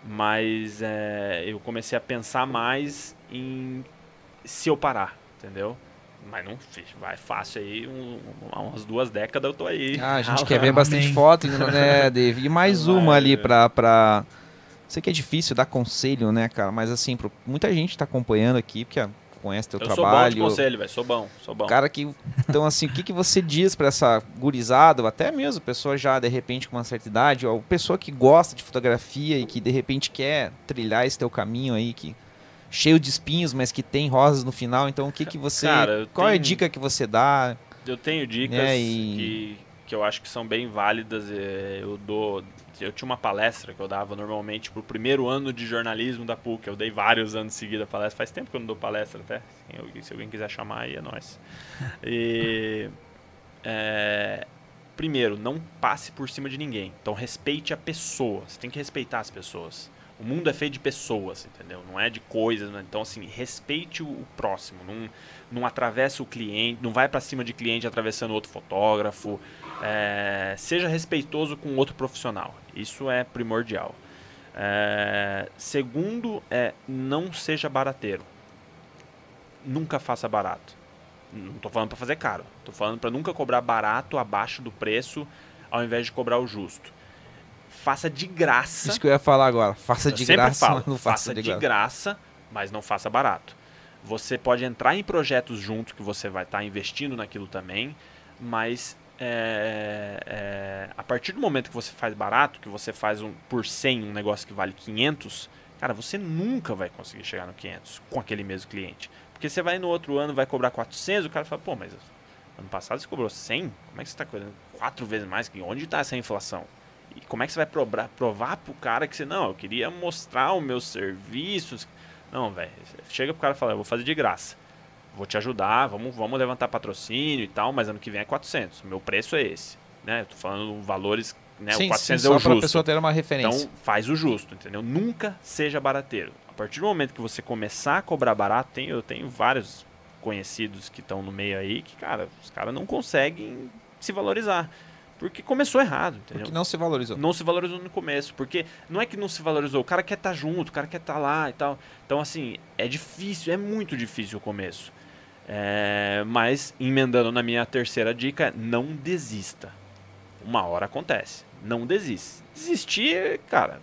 mas é, eu comecei a pensar mais em se eu parar, entendeu? Mas não vai fácil aí, um- umas duas décadas eu tô aí. Ah, a gente Ah, (laughs) quer ver amém. bastante foto, né, Dave? E mais Vai, uma ali é. pra, pra. Sei que é difícil dar conselho, né, cara? Mas assim, pro- muita gente tá acompanhando aqui, porque ah, conhece teu Eu sou bom de trabalho. conselho, velho, sou bom, sou bom. Cara que. Então, assim, o que, que você diz pra essa gurizada, ou até mesmo pessoa já, de repente, com uma certa idade, ou pessoa que gosta de fotografia e que, de repente, quer trilhar esse teu caminho aí, que cheio de espinhos, mas que tem rosas no final. Então, o que, que você. Cara, qual é a tenho- dica que você dá? Eu tenho dicas É, e- que, que eu acho que são bem válidas. é, Eu dou. Eu tinha uma palestra que eu dava normalmente pro primeiro ano de jornalismo da PUC. Eu dei vários anos seguidos a palestra. Faz tempo que eu não dou palestra até. Se alguém quiser chamar aí, é nóis. (laughs) E. é, primeiro, não passe por cima de ninguém. Então respeite a pessoa. Você tem que respeitar as pessoas. O mundo é feito de pessoas, entendeu? Não é de coisas. né? Então, assim, respeite o, próximo. Não, não atravessa o cliente, não vai pra cima de cliente atravessando outro fotógrafo. É, seja respeitoso com outro profissional. Isso é primordial. É, segundo é não seja barateiro. Nunca faça barato. Não tô falando para fazer caro. Tô falando para nunca cobrar barato abaixo do preço, ao invés de cobrar o justo. Faça de graça. Isso que eu ia falar agora. Faça de graça, falo, não faça faça de de graça. mas não faça barato. Você pode entrar em projetos junto que você vai estar investindo naquilo também, mas é, é, a partir do momento que você faz barato, que você faz um por 100 um negócio que vale 500, cara, você nunca vai conseguir chegar no 500 com aquele mesmo cliente. Porque você vai no outro ano, vai cobrar 400, o cara fala, pô, mas ano passado você cobrou 100? Como é que você está cobrando quatro vezes mais? Onde está essa inflação? E como é que você vai provar, provar pro cara que você, não, eu queria mostrar os meus serviços. Não, velho, chega pro cara e fala, eu vou fazer de graça. Vou te ajudar, vamos, vamos levantar patrocínio e tal, mas ano que vem é 400. O meu preço é esse. Né? Eu tô falando valores, né? Sim, o 400 sim, é o justo. pessoa ter uma referência. Então faz o justo, entendeu? Nunca seja barateiro. A partir do momento que você começar a cobrar barato, tem, eu tenho vários conhecidos que estão no meio aí que, cara, os caras não conseguem se valorizar. Porque começou errado, entendeu? Porque não se valorizou. Não se valorizou no começo, porque não é que não se valorizou, o cara quer estar junto, o cara quer estar lá e tal. Então, assim, é difícil, é muito difícil o começo. É, mas, emendando na minha terceira dica, não desista. Uma hora acontece. Não desista. Desistir, cara,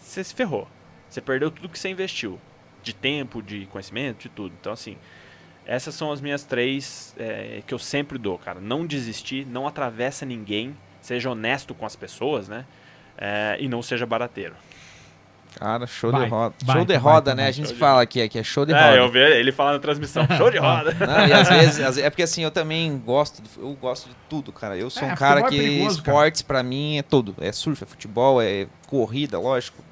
você se ferrou. Você perdeu tudo que você investiu. De tempo, de conhecimento, de tudo. Então, assim, essas são as minhas três é, que eu sempre dou, cara. Não desistir, não atravessa ninguém, seja honesto com as pessoas, né? É, e não seja barateiro. Cara, show Vai, de roda. vai, show de roda, vai, né? vai. A gente fala aqui, aqui é show de É, roda. eu vi ele fala na transmissão. Show de roda. (laughs) Não, e às vezes, é porque assim, eu também gosto, eu gosto de tudo, cara. Eu sou É, um cara é que perigoso, cara. esportes pra mim é tudo. É surf, é futebol, é corrida, lógico.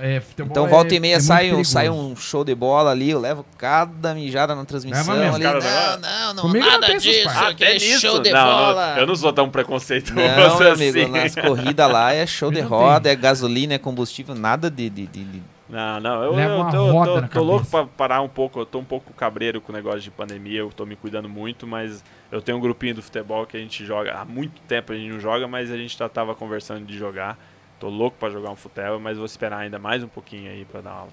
É, Então é- volta e meia é sai, um, sai um show de bola ali, eu levo cada mijada na transmissão mesmo. ali. Cara, Não, não, não, Comigo nada disso, partes. aquele show de não, bola. não, eu não sou tão preconceituoso Não, meu assim. amigo, nas (laughs) corridas lá é show de roda, é gasolina, é combustível, nada de... de, de- de- Não, não, eu, eu tô, tô- tô louco pra parar um pouco, eu tô um pouco cabreiro com o negócio de pandemia, eu tô me cuidando muito, mas eu tenho um grupinho do futebol que a gente joga, há muito tempo a gente não joga, mas a gente já tava conversando de jogar. Tô louco pra jogar um futebol, mas vou esperar ainda mais um pouquinho aí pra dar aula.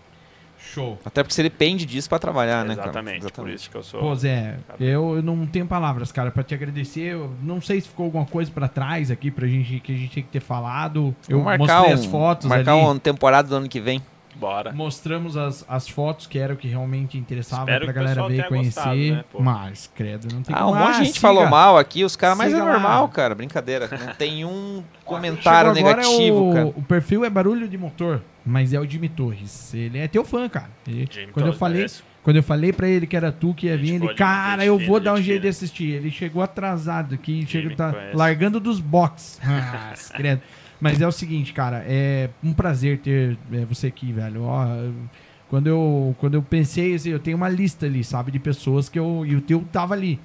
Show. Até porque você depende disso pra trabalhar, né, cara? Exatamente, por isso que eu sou. Pô, Zé, Cara. eu, eu não tenho palavras, cara, pra te agradecer. Eu não sei se ficou alguma coisa pra trás aqui pra gente que a gente tinha que ter falado. Eu Vamos marcar mostrei um, as fotos marcar ali. uma temporada do ano que vem. Bora. Mostramos as, as fotos que era o que realmente interessava Espero pra galera ver e conhecer. gostado, né? Mas, credo, não tem Ah, como. um monte de Ah, gente siga. falou mal aqui, os caras, mas é Siga lá. normal, cara, brincadeira. Não tem um comentário Chegou agora, negativo, o, cara. O perfil é barulho de motor, mas é o Jimmy Torres. Ele é teu fã, cara. Ele- Jimmy quando, eu Torres, falei, merece. quando eu falei pra ele que era tu que ia vir, ele, cara, eu vou dar um jeito de assistir. Ele chegou atrasado aqui, chega, Jimmy tá conhece. largando dos box. (laughs) Ah, credo. Mas é o seguinte, cara, é um prazer ter é, você aqui, velho. Ó, quando eu, quando eu pensei, assim, eu tenho uma lista ali, sabe, de pessoas que eu. E o teu tava ali.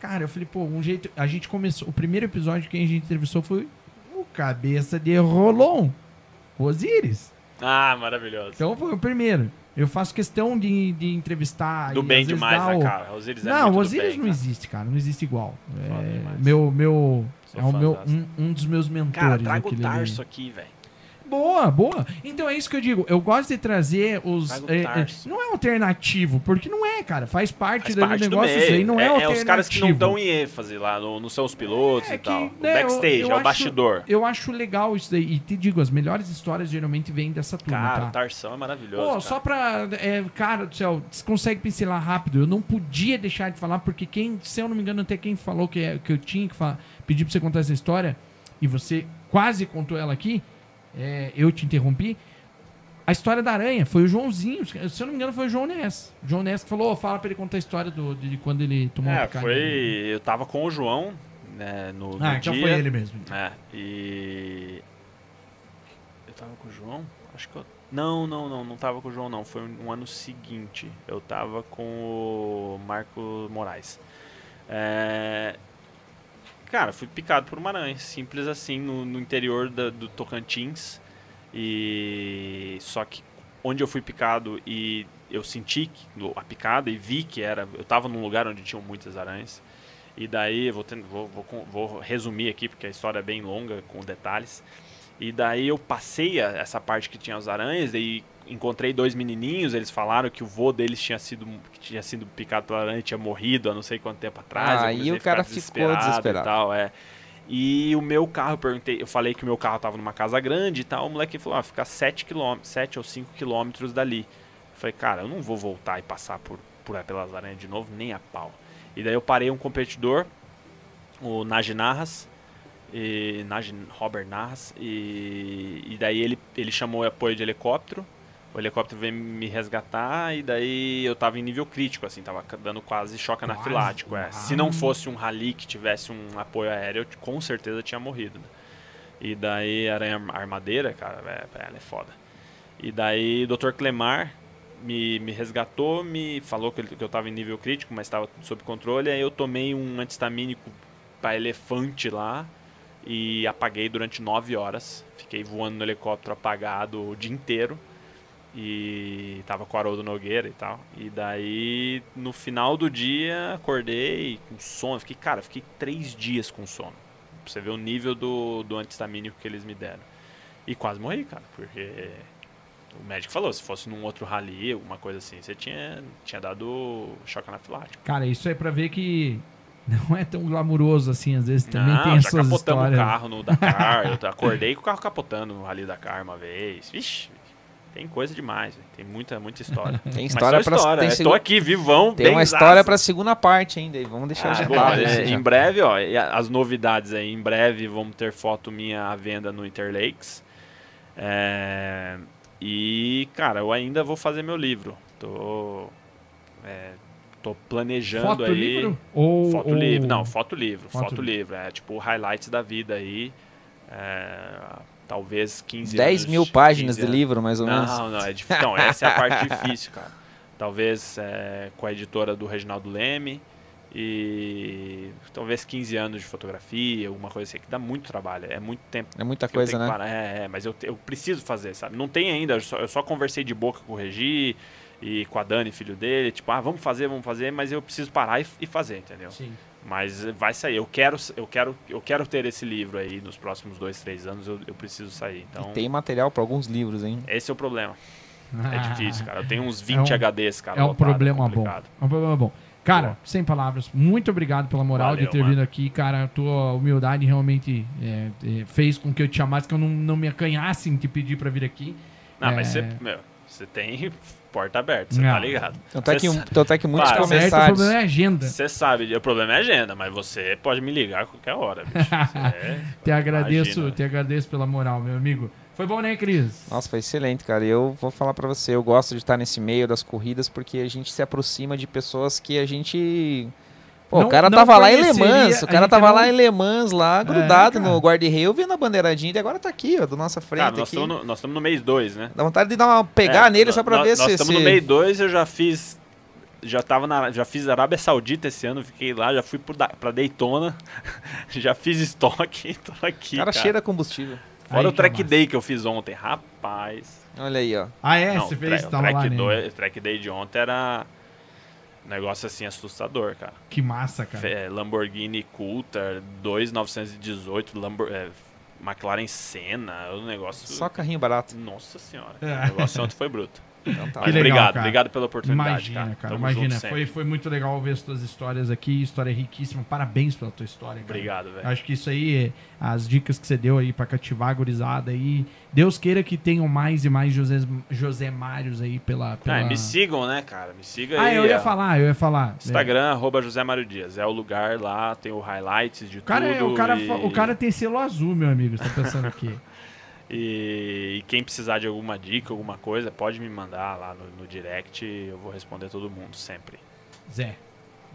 Cara, eu falei, pô, um jeito. A gente começou. O primeiro episódio que a gente entrevistou foi o Cabeça de Rolon, Osiris. Ah, maravilhoso. Então foi o primeiro. Eu faço questão de, de entrevistar. do bem demais, né, o- cara? Osiris é Não, Osiris bem, não cara. existe, cara. Não existe igual. É, meu, meu, Sou é o meu, um, um dos meus mentores. Cara, traga o aquele ali. Tarso aqui, velho. Boa, boa. Então é isso que eu digo. Eu gosto de trazer os. É, é, não é alternativo, porque não é, cara. Faz parte, Faz do parte do negócio. Isso aí não é, é, alternativo. os caras que não estão em ênfase lá, no- não são os pilotos É e que, tal. O né, backstage, eu- eu é o acho- bastidor. Eu acho legal isso daí. E te digo, as melhores histórias geralmente vêm dessa turma, Cara, tá? o Tarsão é maravilhoso. Pô, cara. só pra. É, cara do céu, você consegue pincelar rápido. Eu não podia deixar de falar, porque quem, se eu não me engano, até quem falou que, é- que eu tinha que falar, pedir pra você contar essa história, e você quase contou ela aqui, é, eu te interrompi. A história da aranha foi o Joãozinho. Se eu não me engano, foi o João Ness. O João Ness falou: "Ô, fala pra ele contar a história do, de quando ele tomou É, picada. foi. Eu tava com o João, né, no, Ah, no então dia. foi ele mesmo. É, e. Eu tava com o João? Acho que eu. Não, não, não, não tava com o João, não. Foi um, um ano seguinte. Eu tava com o Marco Moraes. É, Cara, fui picado por uma aranha, simples assim, no, no interior da- do Tocantins. E. Só que onde eu fui picado e eu senti a picada e vi que era. Eu tava num lugar onde tinham muitas aranhas. E daí, vou, ten- vou, vou, vou resumir aqui, porque a história é bem longa, com detalhes. E daí eu passei a- essa parte que tinha as aranhas, e encontrei dois menininhos, eles falaram que o vô deles tinha sido, tinha sido picado pela aranha tinha morrido há não sei quanto tempo atrás. Aí o cara ficar ficou desesperado. E tal, é. E o meu carro, eu perguntei, eu falei que o meu carro tava numa casa grande e tal, o moleque falou, ah, fica 7 km, 7 ou 5 quilômetros dali. Eu falei, cara, eu não vou voltar e passar por, por pelas aranhas de novo, nem a pau. E daí eu parei um competidor, o Nagi Narras, e Robert Narras, e, e daí ele, ele chamou apoio de helicóptero, o helicóptero veio me resgatar e daí eu tava em nível crítico, assim, tava dando quase choque anafilático. É. Ah. Se não fosse um rally que tivesse um apoio aéreo, eu com certeza tinha morrido. né? E daí aranha armadeira, cara, é, ela é foda. E daí o Dr. Clemar me, me resgatou, me falou que, ele- que eu tava em nível crítico, mas estava sob controle. Aí eu tomei um antistamínico para elefante lá e apaguei durante nove horas. Fiquei voando no helicóptero apagado o dia inteiro. E tava com o Haroldo Nogueira e tal. E daí, no final do dia, acordei com sono. Fiquei, cara, fiquei três dias com sono. Pra você ver o nível do, do antistamínico que eles me deram. E quase morri, cara, porque o médico falou, se fosse num outro rally, alguma coisa assim, você tinha, tinha dado choque anafilático. Cara, isso é pra ver que não é tão glamuroso assim, às vezes também Não, tem as já suas capotamos histórias. o carro no Dakar. eu acordei com o carro capotando no Rally Dakar uma vez. Vixe, tem coisa demais, velho. tem muita, muita história. (laughs) Tem história só pra. história. Tem, segu- tô aqui, vivão, tem uma história pra segunda parte ainda. e Vamos deixar Ah, de bom, é, em breve, ó, a- as novidades aí. Em breve vamos ter foto minha à venda no Interlakes. É, e, cara, eu ainda vou fazer meu livro. Tô, é, tô planejando Foto aí. livro? Ou, Foto ou- livro, não, foto livro, Foto foto, livro. É tipo highlights da vida aí. É, talvez 15 10 anos. mil páginas 15 de livro, mais ou menos. Não, não, é difícil. Não, essa é a parte (laughs) difícil, cara. Talvez é, com a editora do Reginaldo Leme e talvez 15 anos de fotografia, alguma coisa assim, que dá muito trabalho, é muito tempo. É muita coisa, né? É, é, mas eu, eu preciso fazer, sabe? Não tem ainda, eu só, eu só conversei de boca com o Regi e com a Dani, filho dele, tipo, ah, vamos fazer, vamos fazer, mas eu preciso parar e, e fazer, entendeu? Sim. Mas vai sair. Eu quero, eu quero, eu quero ter esse livro aí nos próximos dois, três anos. Eu, eu preciso sair. Então, E tem material pra alguns livros, hein? esse é o problema. É (laughs) difícil, cara. Eu tenho uns É 20 um- HDs, cara. é um lotado, problema bom. complicado. É um problema bom. Cara, sem palavras, muito obrigado pela moral de Valeu, ter mano. vindo aqui, cara. A tua humildade realmente é, é, fez com que eu te chamasse, que eu não, não me acanhasse em te pedir pra vir aqui. Não, mas É. você, meu, você tem porta aberta, você Não. tá ligado. Tanto é que, tanto é que muitos Para, Certo, o comentários. problema é agenda. Você sabe, o problema é agenda, mas você pode me ligar a qualquer hora, bicho. Você- (laughs) Te agradeço, imagina. te agradeço pela moral, meu amigo. Foi bom, né, Cris? Nossa, foi excelente, cara. E eu vou falar pra você, eu gosto de estar nesse meio das corridas porque a gente se aproxima de pessoas que a gente. Pô, Não- o cara tava lá em Le Mans, o cara tava não- lá em Le Mans, lá, grudado cara. no guarda-reio, vendo a bandeiradinha, e agora tá aqui, ó, do nossa frente Cara, nós estamos no, nós no mês 2, né? Dá vontade de dar uma, pegar É, nele nó- só pra ver nós se... estamos se- no mês 2, eu já fiz. Já tava na. Já fiz Arábia Saudita esse ano, fiquei lá, já fui pro Da- pra Daytona, (laughs) já fiz estoque, (laughs) tô aqui. O cara cara. cheira combustível. Fora Aí o que track é massa. day que eu fiz ontem, rapaz. Olha aí, ó. Ah, é? Não, você o fez? tra- o track, lá, né? o track day de ontem era. Negócio assim assustador, cara. Que massa, cara. Fe- Lamborghini Coulter 2918, Lambor é, McLaren Senna, o negócio. Só carrinho barato. Nossa senhora. É. O negócio ontem foi bruto. Então tá. Mas legal, obrigado, cara. obrigado pela oportunidade, Imagina, cara. cara, Tamo imagina. Foi, foi muito legal ver as tuas histórias aqui, história riquíssima. Parabéns pela tua história, cara. Obrigado, velho. Acho que isso aí, é- as dicas que você deu aí pra cativar a gurizada aí. Deus queira que tenham mais e mais José, José Mários aí pela. pela... Ah, me sigam, né, cara? Me siga Ah, aí. eu ia ó. falar, eu ia falar. Instagram, arroba José Mário Dias. É o lugar lá, tem o highlights de O cara, é- tudo. o, cara, e... o cara tem selo azul, meu amigo. Você tá pensando aqui. (laughs) E, e quem precisar de alguma dica, alguma coisa, pode me mandar lá no, no direct. Eu vou responder todo mundo, sempre. Zé.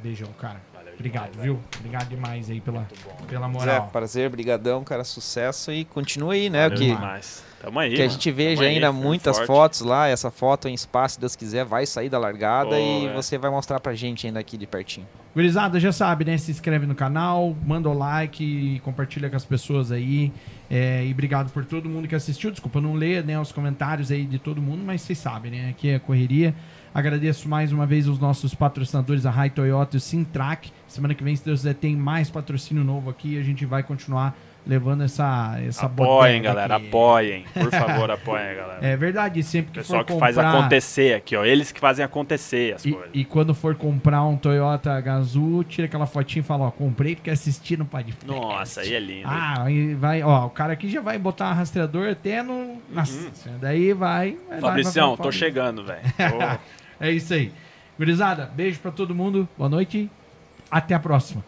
Beijão, cara. Valeu Obrigado, demais, viu? Obrigado demais aí pela, bom. pela Zé, moral. prazer, brigadão, cara, sucesso e continue aí, né? Valeu Que, demais. Tamo aí. que a mano. gente Tamo veja aí, ainda e muitas forte. fotos lá, essa foto em espaço, se Deus quiser, vai sair da largada Pô, e é. você vai mostrar pra gente ainda aqui de pertinho. Gurizada, já sabe, né? Se inscreve no canal, manda o like, compartilha com as pessoas aí. É, e obrigado por todo mundo que assistiu. Desculpa não ler né, os comentários aí de todo mundo, mas vocês sabem, né? Aqui é correria. Agradeço mais uma vez os nossos patrocinadores, a Rai Toyota e o Sintrack. Semana que vem, se Deus quiser, tem mais patrocínio novo aqui e a gente vai continuar levando essa, essa Apoiem, galera. aqui. Apoiem. Por favor, apoiem, (laughs) galera. É verdade, sempre O que pessoal for que comprar... faz acontecer aqui, ó. Eles que fazem acontecer as E, coisas. e quando for comprar um Toyota Gazoo, tira aquela fotinha e fala, ó, comprei porque assisti no podcast. Nossa, aí é lindo. Ah, aí vai, ó, o cara aqui já vai botar rastreador até no... Nossa, daí vai... vai Fabricião, tô chegando, velho. (laughs) É isso aí. Gurizada, beijo pra todo mundo, boa noite, até a próxima.